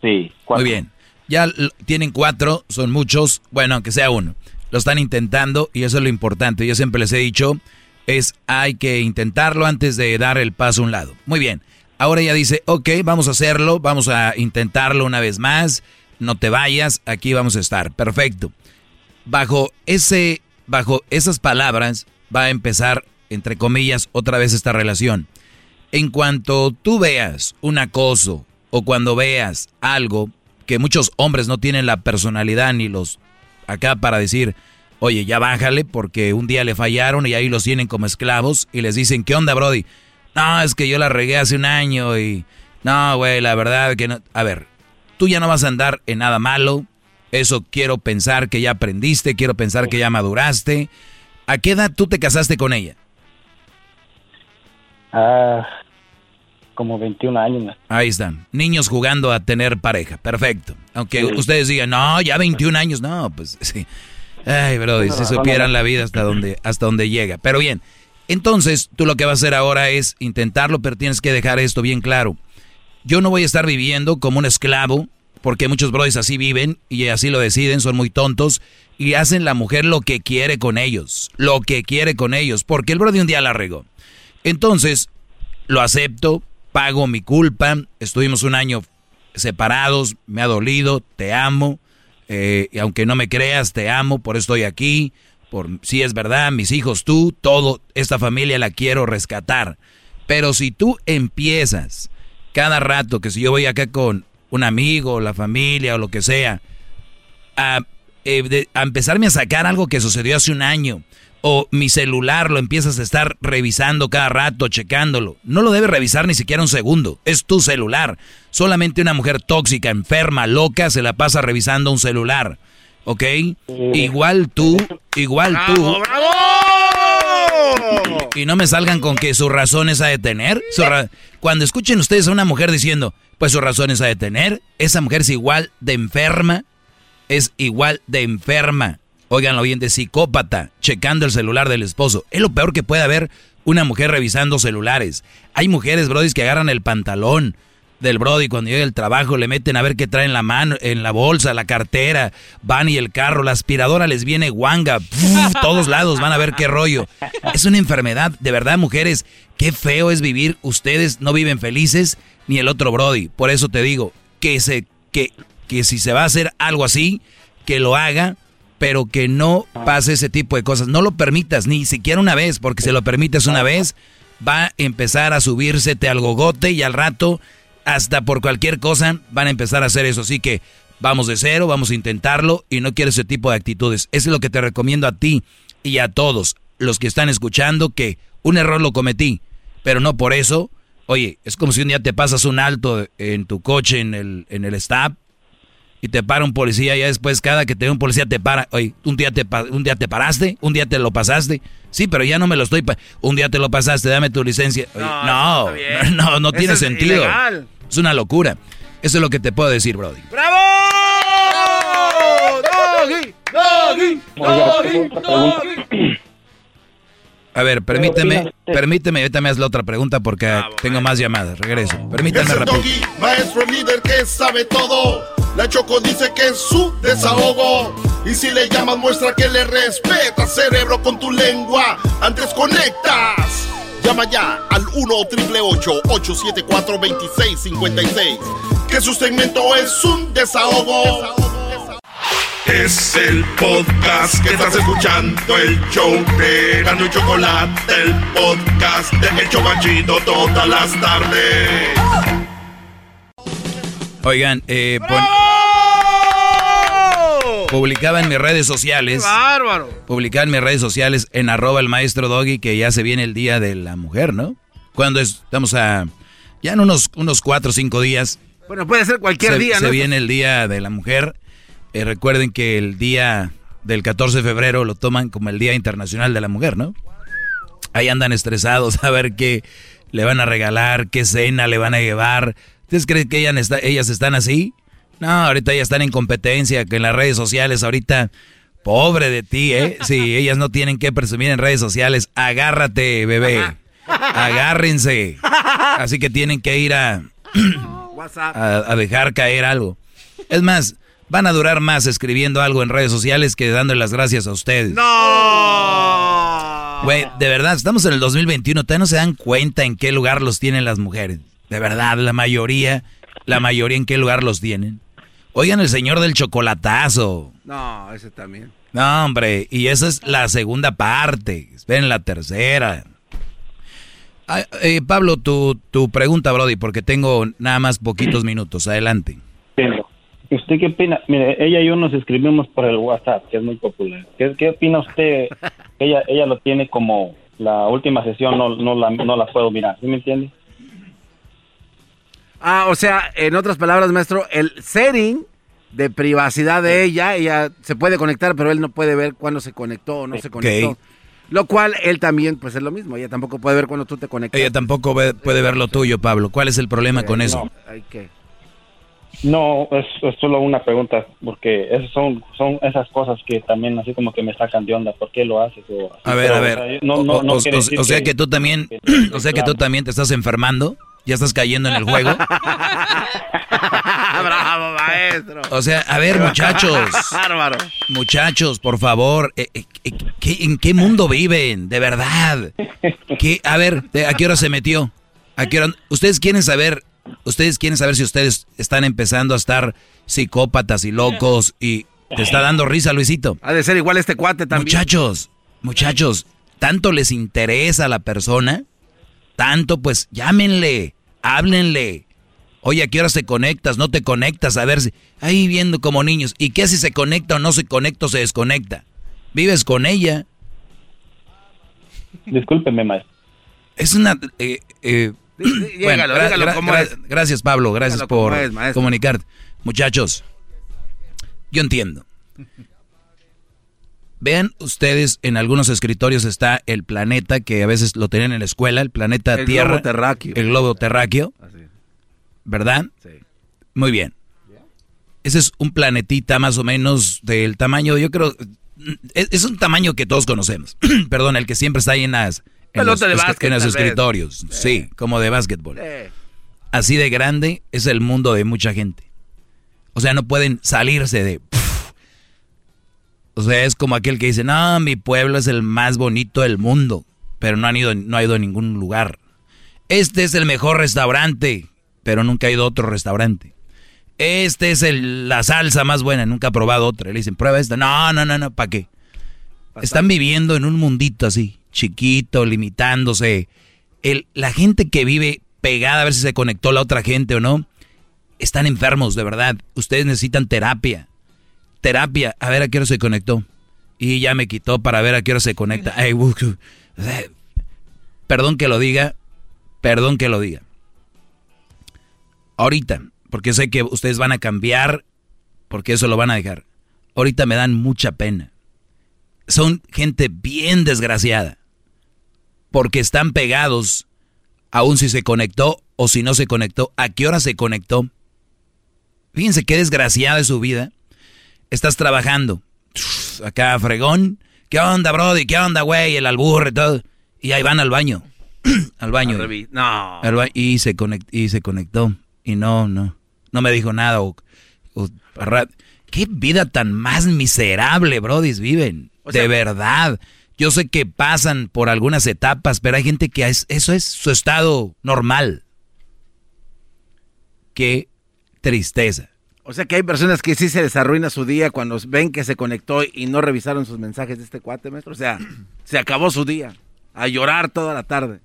Sí. Muy bien. Ya tienen cuatro, son muchos, bueno, aunque sea uno. Lo están intentando y eso es lo importante. Yo siempre les he dicho, es hay que intentarlo antes de dar el paso a un lado. Muy bien. Ahora ella dice, ok, vamos a hacerlo, vamos a intentarlo una vez más, no te vayas, aquí vamos a estar. Perfecto. Bajo ese, bajo esas palabras va a empezar, entre comillas, otra vez esta relación. En cuanto tú veas un acoso o cuando veas algo que muchos hombres no tienen la personalidad ni los acá para decir, Oye, ya bájale porque un día le fallaron y ahí los tienen como esclavos y les dicen, ¿qué onda, Brody? No, es que yo la regué hace un año y... No, güey, la verdad que no... A ver, tú ya no vas a andar en nada malo. Eso quiero pensar que ya aprendiste, quiero pensar que ya maduraste. ¿A qué edad tú te casaste con ella? Ah, como 21 años. Ahí están, niños jugando a tener pareja, perfecto. Aunque ustedes digan, no, ya 21 años, no, pues sí. Ay, bro, si supieran la vida hasta donde, hasta donde llega. Pero bien, entonces tú lo que vas a hacer ahora es intentarlo, pero tienes que dejar esto bien claro. Yo no voy a estar viviendo como un esclavo, porque muchos brothers así viven y así lo deciden, son muy tontos y hacen la mujer lo que quiere con ellos, lo que quiere con ellos, porque el brody un día la regó. Entonces, lo acepto, pago mi culpa, estuvimos un año separados, me ha dolido, te amo, eh, y aunque no me creas, te amo, por eso estoy aquí, por si es verdad, mis hijos, tú, todo, esta familia la quiero rescatar. Pero si tú empiezas cada rato, que si yo voy acá con un amigo, la familia o lo que sea, a, eh, a empezarme a sacar algo que sucedió hace un año, o mi celular lo empiezas a estar revisando cada rato, checándolo. No lo debes revisar ni siquiera un segundo. Es tu celular. Solamente una mujer tóxica, enferma, loca, se la pasa revisando un celular. ¿Ok? Igual tú, igual tú. Y no me salgan con que sus razones a detener. Cuando escuchen ustedes a una mujer diciendo, pues sus razones a detener, esa mujer es igual de enferma, es igual de enferma óiganlo bien, de psicópata, checando el celular del esposo. Es lo peor que puede haber una mujer revisando celulares. Hay mujeres, Brody, que agarran el pantalón del Brody cuando llega el trabajo, le meten a ver qué trae en la mano, en la bolsa, la cartera, van y el carro, la aspiradora les viene guanga, todos lados van a ver qué rollo. Es una enfermedad, de verdad, mujeres, qué feo es vivir, ustedes no viven felices, ni el otro Brody. Por eso te digo, que se, que, que si se va a hacer algo así, que lo haga pero que no pase ese tipo de cosas. No lo permitas ni siquiera una vez, porque si lo permites una vez, va a empezar a subírsete al gogote y al rato, hasta por cualquier cosa, van a empezar a hacer eso. Así que vamos de cero, vamos a intentarlo y no quiero ese tipo de actitudes. Eso es lo que te recomiendo a ti y a todos los que están escuchando que un error lo cometí, pero no por eso. Oye, es como si un día te pasas un alto en tu coche en el, en el stop y te para un policía, ya después cada que te ve un policía te para, oye, un día te, un día te paraste, un día te lo pasaste, sí, pero ya no me lo estoy, un día te lo pasaste, dame tu licencia. no, no, no, tiene sentido. Es una locura. Eso es lo que te puedo decir, Brody. ¡Bravo! ¡Doggy! ¡Doggy! ¡Doggy! ¡Doggy! A ver, permíteme, permíteme, ahorita me haz la otra pregunta porque tengo más llamadas. Regreso. Permíteme rápido. Doggy, maestro líder que sabe todo. La Choco dice que es su desahogo. Y si le llamas, muestra que le respeta, cerebro, con tu lengua. Antes conectas. Llama ya al 1-888-874-2656. Que su segmento es un desahogo. Es el podcast que estás escuchando, el show de Gano y Chocolate, el podcast de El Chocachito todas las tardes. Oigan, eh, publicaba en mis redes sociales. bárbaro! Publicaba en mis redes sociales en arroba el maestro Doggy que ya se viene el día de la mujer, ¿no? Cuando estamos a. Ya en unos, unos cuatro o cinco días. Bueno, puede ser cualquier día, ¿no? Se viene el día de la mujer. Eh, recuerden que el día del 14 de febrero lo toman como el Día Internacional de la Mujer, ¿no? Ahí andan estresados a ver qué le van a regalar, qué cena le van a llevar. ¿Ustedes creen que ellas, ellas están así? No, ahorita ya están en competencia, que en las redes sociales ahorita, pobre de ti, ¿eh? Sí, ellas no tienen que presumir en redes sociales. Agárrate, bebé. Agárrense. Así que tienen que ir a, a dejar caer algo. Es más, van a durar más escribiendo algo en redes sociales que dándole las gracias a ustedes. ¡No! Güey, de verdad, estamos en el 2021, ustedes no se dan cuenta en qué lugar los tienen las mujeres. De verdad, la mayoría, la mayoría en qué lugar los tienen. Oigan el señor del chocolatazo. No, ese también. No, hombre, y esa es la segunda parte. Esperen la tercera. Eh, Pablo, tu, tu pregunta, Brody, porque tengo nada más poquitos minutos. Adelante. ¿Usted qué opina? Mire, ella y yo nos escribimos por el WhatsApp, que es muy popular. ¿Qué, qué opina usted? ella ella lo tiene como la última sesión, no, no, la, no la puedo mirar, ¿sí me entiende? Ah, o sea, en otras palabras, maestro, el setting de privacidad de ella, ella se puede conectar, pero él no puede ver cuándo se conectó o no se conectó. Lo cual él también, pues es lo mismo, ella tampoco puede ver cuando tú te conectas. Ella tampoco ve- puede ver lo tuyo, Pablo. ¿Cuál es el problema con eso? No, No, es, es solo una pregunta, porque esas son, son esas cosas que también así como que me sacan de onda. ¿Por qué lo haces? O así, A ver, pero, a o ver. sea, no, no, O- no o- o- o sea que tú también, o sea que tú también te estás enfermando, ya estás cayendo en el juego. ¡Bravo, maestro! O sea, a ver, muchachos. ¡Bárbaro! Muchachos, por favor, eh, eh, eh, ¿qué- ¿en qué mundo viven? De verdad. ¿Qué? A ver, ¿de- ¿a qué hora se metió? ¿A qué hora? Ustedes quieren saber, ustedes quieren saber si ustedes están empezando a estar psicópatas y locos y te está dando risa, Luisito. Ha de ser igual este cuate también. Muchachos, muchachos, tanto les interesa a la persona, tanto pues llámenle, háblenle. Oye, ¿a qué hora se conectas? No te conectas, a ver si... Ahí viendo como niños. ¿Y qué si se conecta o no se conecta o se desconecta? Vives con ella. Discúlpeme, maestro. Es una... eh, eh, bueno, dígalo, gra- dígalo gra- como gra- es. Gracias, Pablo. Gracias Dígalo por es, comunicarte. Muchachos, yo entiendo. Vean ustedes, en algunos escritorios está el planeta que a veces lo tenían en la escuela, el planeta El Tierra. globo terráqueo. El globo terráqueo. ¿Verdad? Sí. Muy bien. Ese es un planetita más o menos del tamaño, yo creo, es, es un tamaño que todos conocemos. Perdón, el que siempre está ahí en las, en los, de básquet, en los escritorios. Sí, como de básquetbol. Así de grande es el mundo de mucha gente. O sea, no pueden salirse de... O sea, es como aquel que dice, no, mi pueblo es el más bonito del mundo, pero no, han ido, no ha ido a ningún lugar. Este es el mejor restaurante, pero nunca ha ido a otro restaurante. Este es el- la salsa más buena, nunca ha probado otra. Le dicen, prueba esta. No, no, no, no, ¿para qué? Están viviendo en un mundito así, chiquito, limitándose. El, la gente que vive pegada a ver si se conectó la otra gente o no, están enfermos, de verdad. Ustedes necesitan terapia. Terapia, a ver a qué hora se conectó. Y ya me quitó para ver a qué hora se conecta. Ay, uh, uh, eh, perdón que lo diga, perdón que lo diga. Ahorita, porque sé que ustedes van a cambiar, porque eso lo van a dejar. Ahorita me dan mucha pena. Son gente bien desgraciada, porque están pegados, aun si se conectó o si no se conectó, a qué hora se conectó. Fíjense qué desgraciada es su vida. Estás trabajando, acá fregón. ¿Qué onda, Brody? ¿Qué onda, güey? El alburre, todo. Y ahí van al baño. al baño. No. Al ba- y, se conect- y se conectó. Y no, no. No me dijo nada. O, o- ra- ¿Qué vida tan más miserable, brodis, viven? de verdad. Yo sé que pasan por algunas etapas, pero hay gente que es- eso es su estado normal. Qué tristeza. O sea que hay personas que sí se les arruina su día cuando ven que se conectó y no revisaron sus mensajes de este cuate, maestro. O sea, se acabó su día. A llorar toda la tarde.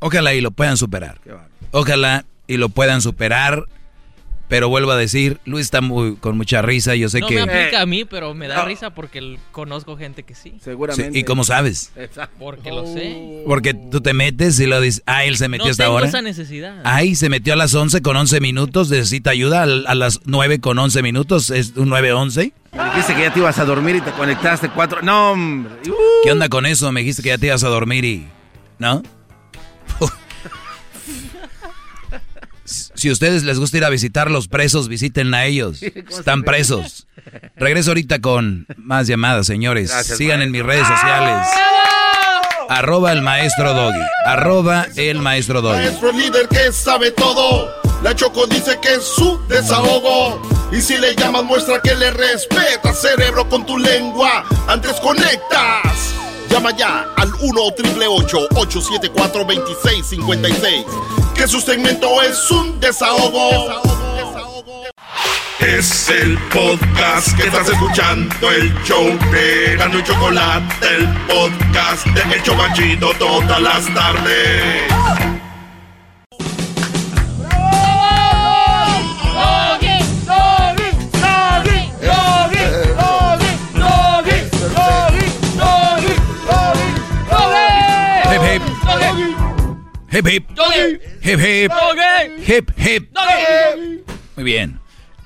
Ojalá y lo puedan superar. Ojalá y lo puedan superar. Pero vuelvo a decir, Luis está muy, con mucha risa. Yo sé no que. me aplica a mí, pero me da No. risa porque conozco gente que sí. Seguramente. Sí, ¿y cómo sabes? Porque lo sé. Porque tú te metes y lo dices, ah, él se metió No hasta tengo ahora. esa necesidad. Ay, se metió a las 11 con 11 minutos, necesita ayuda a, las 9 con 11 minutos, es un 9-11. Dijiste que ya te ibas a dormir y te conectaste cuatro. No, hombre. Uh. ¿Qué onda con eso? Me dijiste que ya te ibas a dormir y... ¿No? Si a ustedes les gusta ir a visitar los presos, visiten a ellos. Están presos. Regreso ahorita con más llamadas, señores. Gracias, Sigan en mis redes sociales. Arroba el maestro Doggy. Arroba el maestro Doggy. Maestro líder que sabe todo. La Choco dice que es su desahogo. Y si le llamas, muestra que le respeta, cerebro, con tu lengua. Antes conectas. Llama ya al 1-888-874-2656. Que su segmento es un desahogo. Es el podcast que estás escuchando, el show de Gano y Chocolate, el podcast de El Chobachito todas las tardes. Hip hip. Hip hip. Hip hip. Muy bien.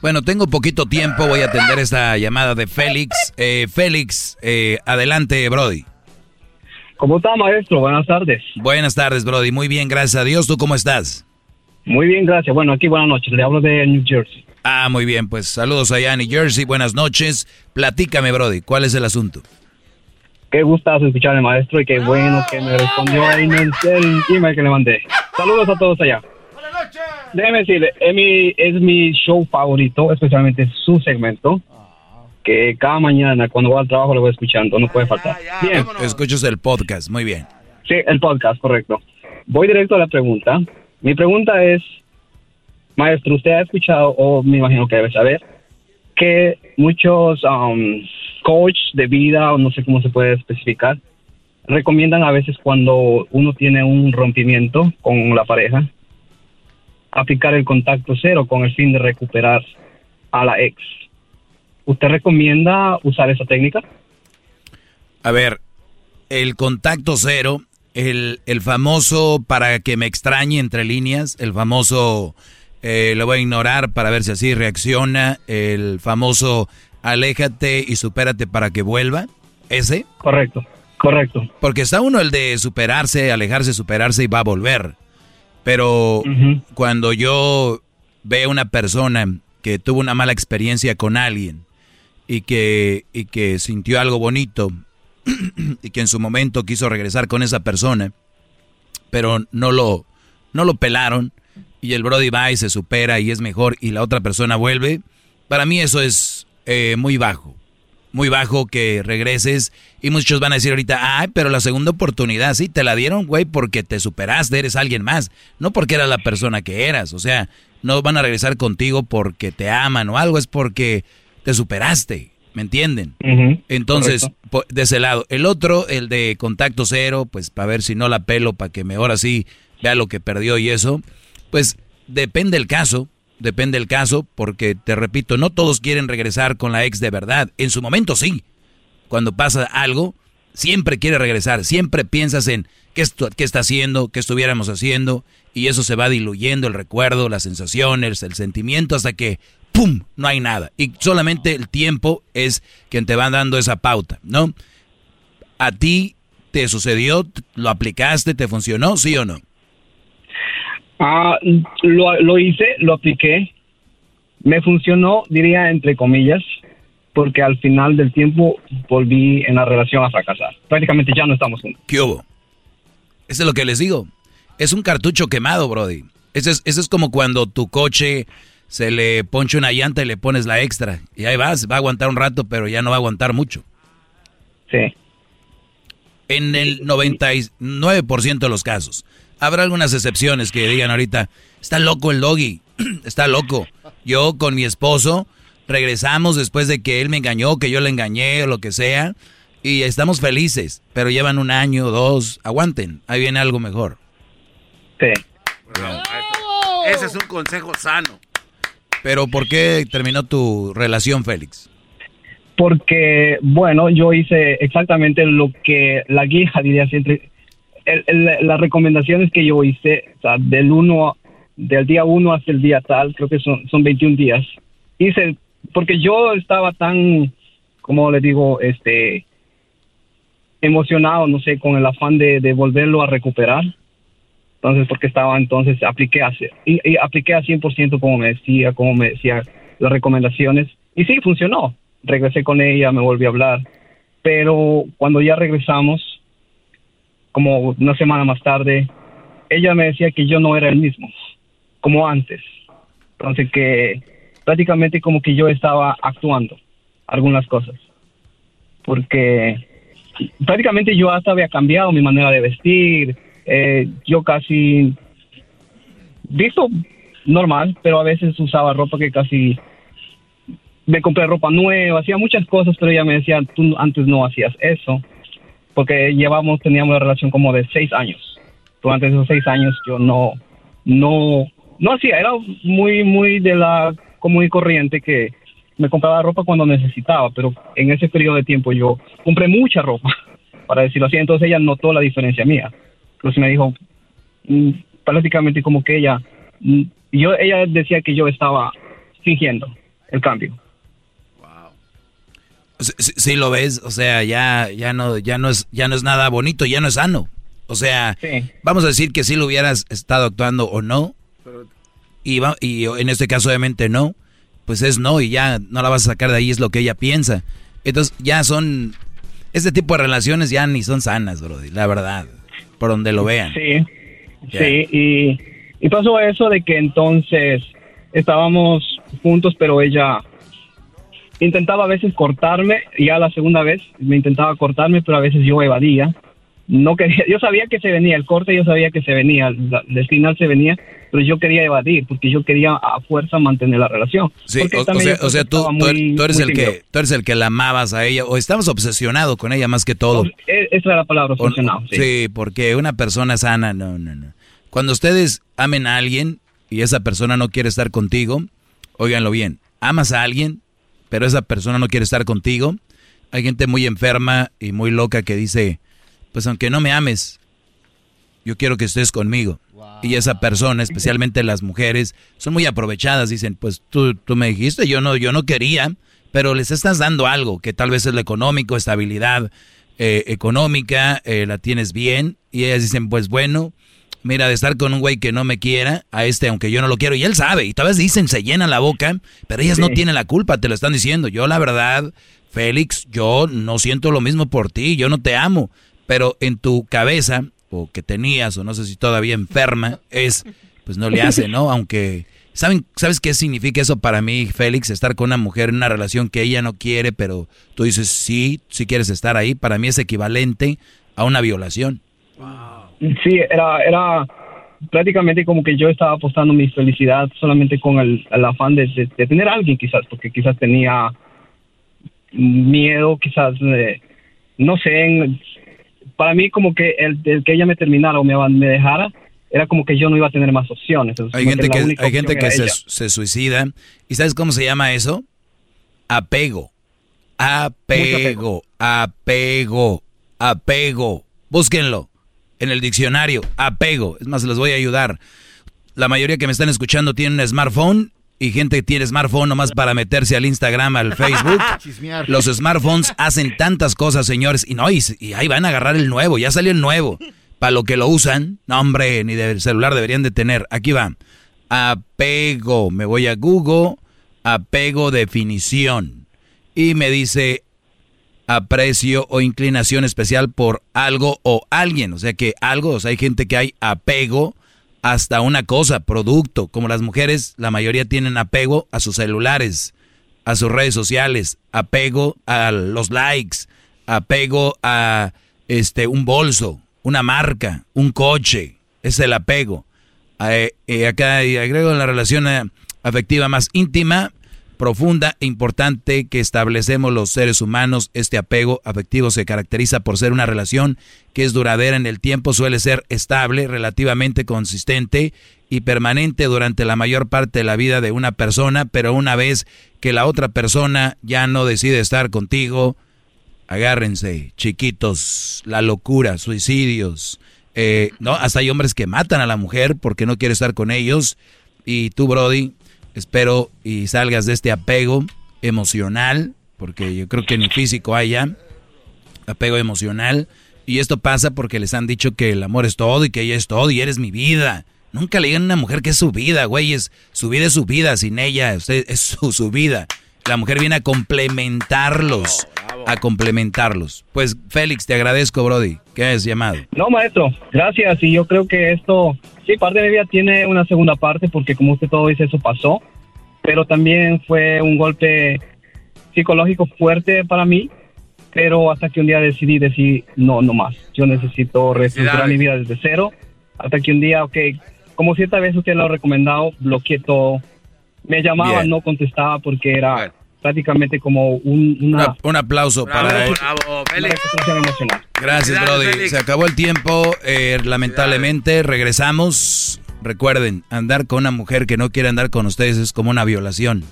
Bueno, tengo poquito tiempo, voy a atender esta llamada de Félix. Eh, Félix, eh, adelante, Brody. ¿Cómo está, maestro? Buenas tardes. Buenas tardes, Brody. Muy bien, gracias a Dios. ¿Tú cómo estás? Muy bien, gracias. Bueno, aquí buenas noches. Le hablo de New Jersey. Ah, muy bien. Pues saludos allá en New Jersey. Buenas noches. Platícame, Brody. ¿Cuál es el asunto? Qué gustazo escucharle, maestro, y qué bueno que me respondió ahí en el email que le mandé. Saludos a todos allá. Déjeme decirle, es mi, es mi show favorito, especialmente su segmento, que cada mañana cuando voy al trabajo lo voy escuchando, no puede faltar. Bien. Escuchas el podcast, muy bien. Sí, el podcast, correcto. Voy directo a la pregunta. Mi pregunta es, maestro, usted ha escuchado, o me imagino que debe saber, que muchos um, coach de vida, o no sé cómo se puede especificar, recomiendan a veces cuando uno tiene un rompimiento con la pareja, aplicar el contacto cero con el fin de recuperar a la ex. ¿Usted recomienda usar esa técnica? A ver, el contacto cero, el, el famoso para que me extrañe entre líneas, el famoso eh, lo voy a ignorar para ver si así reacciona, el famoso aléjate y supérate para que vuelva, ese. Correcto, correcto. Porque está uno el de superarse, alejarse, superarse y va a volver. Pero cuando yo veo una persona que tuvo una mala experiencia con alguien y que, y que sintió algo bonito y que en su momento quiso regresar con esa persona, pero no lo, no lo pelaron y el Brody va y se supera y es mejor y la otra persona vuelve, para mí eso es eh, muy bajo. Muy bajo que regreses y muchos van a decir ahorita, ay, pero la segunda oportunidad, sí, te la dieron, güey, porque te superaste, eres alguien más, no porque era la persona que eras, o sea, no van a regresar contigo porque te aman o algo, es porque te superaste, ¿me entienden? Entonces, de ese lado. El otro, el de contacto cero, pues para ver si no la pelo, para que me ahora sí vea lo que perdió y eso, pues depende el caso, depende el caso, porque te repito, no todos quieren regresar con la ex de verdad. En su momento sí. Cuando pasa algo, siempre quiere regresar, siempre piensas en qué, qué está haciendo, qué estuviéramos haciendo, y eso se va diluyendo el recuerdo, las sensaciones, el sentimiento, hasta que ¡pum! no hay nada. Y solamente el tiempo es quien te va dando esa pauta, ¿no? ¿A ti te sucedió? ¿Lo aplicaste? ¿Te funcionó? ¿Sí o no? Ah, lo, lo hice, lo apliqué. Me funcionó, diría entre comillas, porque al final del tiempo volví en la relación a fracasar. Prácticamente ya no estamos juntos. ¿Qué hubo? Eso es lo que les digo. Es un cartucho quemado, Brody. Eso es, eso es como cuando tu coche se le ponche una llanta y le pones la extra. Y ahí vas, va a aguantar un rato, pero ya no va a aguantar mucho. Sí. En el 99% de los casos. Habrá algunas excepciones que digan ahorita, está loco el doggy, está loco. Yo con mi esposo regresamos después de que él me engañó, que yo le engañé o lo que sea, y estamos felices, pero llevan un año, dos, aguanten, ahí viene algo mejor. Sí. Ese es un consejo sano. Pero ¿por qué terminó tu relación, Félix? Porque, bueno, yo hice exactamente lo que la guía diría siempre, las recomendaciones que yo hice, o sea, del uno, del día 1 hasta el día tal, creo que son, son 21 días, hice, porque yo estaba tan, como le digo, este, emocionado, no sé, con el afán de, de volverlo a recuperar. Entonces, porque estaba, entonces, apliqué a, y, y apliqué a 100% como me decía, como me decía las recomendaciones. Y sí, funcionó. Regresé con ella, me volví a hablar. Pero cuando ya regresamos, como una semana más tarde, ella me decía que yo no era el mismo, como antes. Entonces que prácticamente como que yo estaba actuando algunas cosas. Porque prácticamente yo hasta había cambiado mi manera de vestir, eh, yo casi visto normal, pero a veces usaba ropa que casi me compré ropa nueva, hacía muchas cosas, pero ella me decía, tú antes no hacías eso porque llevamos, teníamos una relación como de seis años. Durante esos seis años yo no, no, no hacía, era muy, muy de la común y corriente que me compraba ropa cuando necesitaba, pero en ese periodo de tiempo yo compré mucha ropa, para decirlo así, entonces ella notó la diferencia mía. Entonces me dijo, mm, prácticamente como que ella, mm, yo, ella decía que yo estaba fingiendo el cambio. Si, lo ves, o sea, ya, ya no, ya no es, ya no es nada bonito, ya no es sano. O sea, vamos a decir que si lo hubieras estado actuando o no, y, y en este caso obviamente no, pues es no y ya no la vas a sacar de ahí, es lo que ella piensa. Entonces ya son, este tipo de relaciones ya ni son sanas, Brody, la verdad, por donde lo vean. Sí, sí, y, y pasó eso de que entonces estábamos juntos, pero ella intentaba a veces cortarme, ya la segunda vez me intentaba cortarme, pero a veces yo evadía. No quería, yo sabía que se venía el corte, yo sabía que se venía, el final se venía, pero yo quería evadir porque yo quería a fuerza mantener la relación. Sí, o, sea, tú, eres el que tú eres el que la amabas a ella o estabas obsesionado con ella más que todo. E, esa es la palabra, obsesionado. sí. sí, porque una persona sana, no, no, no. Cuando ustedes amen a alguien y esa persona no quiere estar contigo, óiganlo bien, amas a alguien, pero esa persona no quiere estar contigo. Hay gente muy enferma y muy loca que dice, pues aunque no me ames, yo quiero que estés conmigo. Y esa persona, especialmente las mujeres, son muy aprovechadas. Dicen, pues tú, tú me dijiste, yo no, yo no quería, pero les estás dando algo, que tal vez es lo económico, estabilidad eh, económica, eh, la tienes bien. Y ellas dicen, pues bueno, mira, de estar con un güey que no me quiera, a este, aunque yo no lo quiero, y él sabe, y tal vez dicen, se llenan la boca, pero ellas no tienen la culpa, te lo están diciendo. Yo, la verdad, Félix, yo no siento lo mismo por ti, yo no te amo, pero en tu cabeza, o que tenías, o no sé si todavía enferma, es, pues no le hace, ¿no? Aunque, ¿saben, ¿sabes qué significa eso para mí, Félix? Estar con una mujer en una relación que ella no quiere, pero tú dices, sí, sí quieres estar ahí, para mí es equivalente a una violación. Sí, era, era prácticamente como que yo estaba apostando mi felicidad solamente con el, afán de, tener a alguien quizás, porque quizás tenía miedo, quizás, no sé, para mí como que el, que ella me terminara o me, me dejara, era como que yo no iba a tener más opciones. hay gente que, hay gente que se, se, suicida. ¿Y sabes cómo se llama eso? Apego. Apego. Apego. Apego. Búsquenlo en el diccionario, apego. Es más, les voy a ayudar. La mayoría que me están escuchando tienen un smartphone y gente que tiene smartphone nomás para meterse al Instagram, al Facebook. Los smartphones hacen tantas cosas, señores, y no, y, ahí van a agarrar el nuevo, ya salió el nuevo. Para lo que lo usan, no hombre, ni del celular deberían de tener. Aquí va. Apego. Me voy a Google, apego definición. Y me dice aprecio o inclinación especial por algo o alguien. O sea que algo, o sea, hay gente que hay apego hasta una cosa, producto. Como las mujeres, la mayoría tienen apego a sus celulares, a sus redes sociales, apego a los likes, apego a este un bolso, una marca, un coche. Es el apego. Eh, eh, acá agrego la relación eh, afectiva más íntima profunda e importante que establecemos los seres humanos. Este apego afectivo se caracteriza por ser una relación que es duradera en el tiempo, suele ser estable, relativamente consistente y permanente durante la mayor parte de la vida de una persona, pero una vez que la otra persona ya no decide estar contigo, agárrense, chiquitos, la locura, suicidios, eh, no, hasta hay hombres que matan a la mujer porque no quiere estar con ellos. Y tú, Brody, Espero y salgas de este apego emocional, porque yo creo que ni físico hay apego emocional. Y esto pasa porque les han dicho que el amor es todo y que ella es todo y eres mi vida. Nunca le digan a una mujer que es su vida, güey. Es, su vida es su vida, sin ella usted es su, su vida. La mujer viene a complementarlos, a complementarlos. Pues Félix, te agradezco, Brody, que hayas llamado. No, maestro, gracias. Y yo creo que esto Sí, parte de mi vida tiene una segunda parte porque como usted todo dice, eso pasó, pero también fue un golpe psicológico fuerte para mí, pero hasta que un día decidí decir, no, no más, yo necesito reestructurar mi vida desde cero, hasta que un día, ok, como cierta vez usted lo ha recomendado, bloqueé todo, me llamaba, no contestaba porque era prácticamente como un, un aplauso para él. Gracias, Brody. Se acabó el tiempo, eh, lamentablemente. Regresamos. Recuerden, andar con una mujer que no quiere andar con ustedes es como una violación.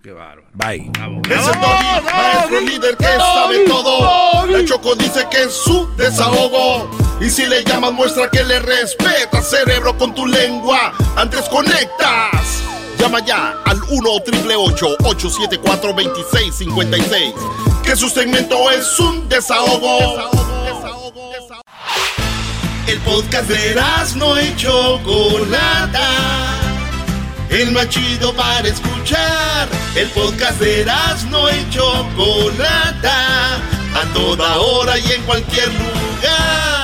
Qué bárbaro. Bye. Ese maestro líder que sabe todo. El Choco dice que es su desahogo. Y si le llamas, muestra que le respeta, cerebro, con tu lengua. Antes conectas. Llama ya al 1-888-874-2656. Que su segmento es un desahogo. El podcast de no y Chocolata. El más chido para escuchar. El podcast de no y Chocolata. A toda hora y en cualquier lugar.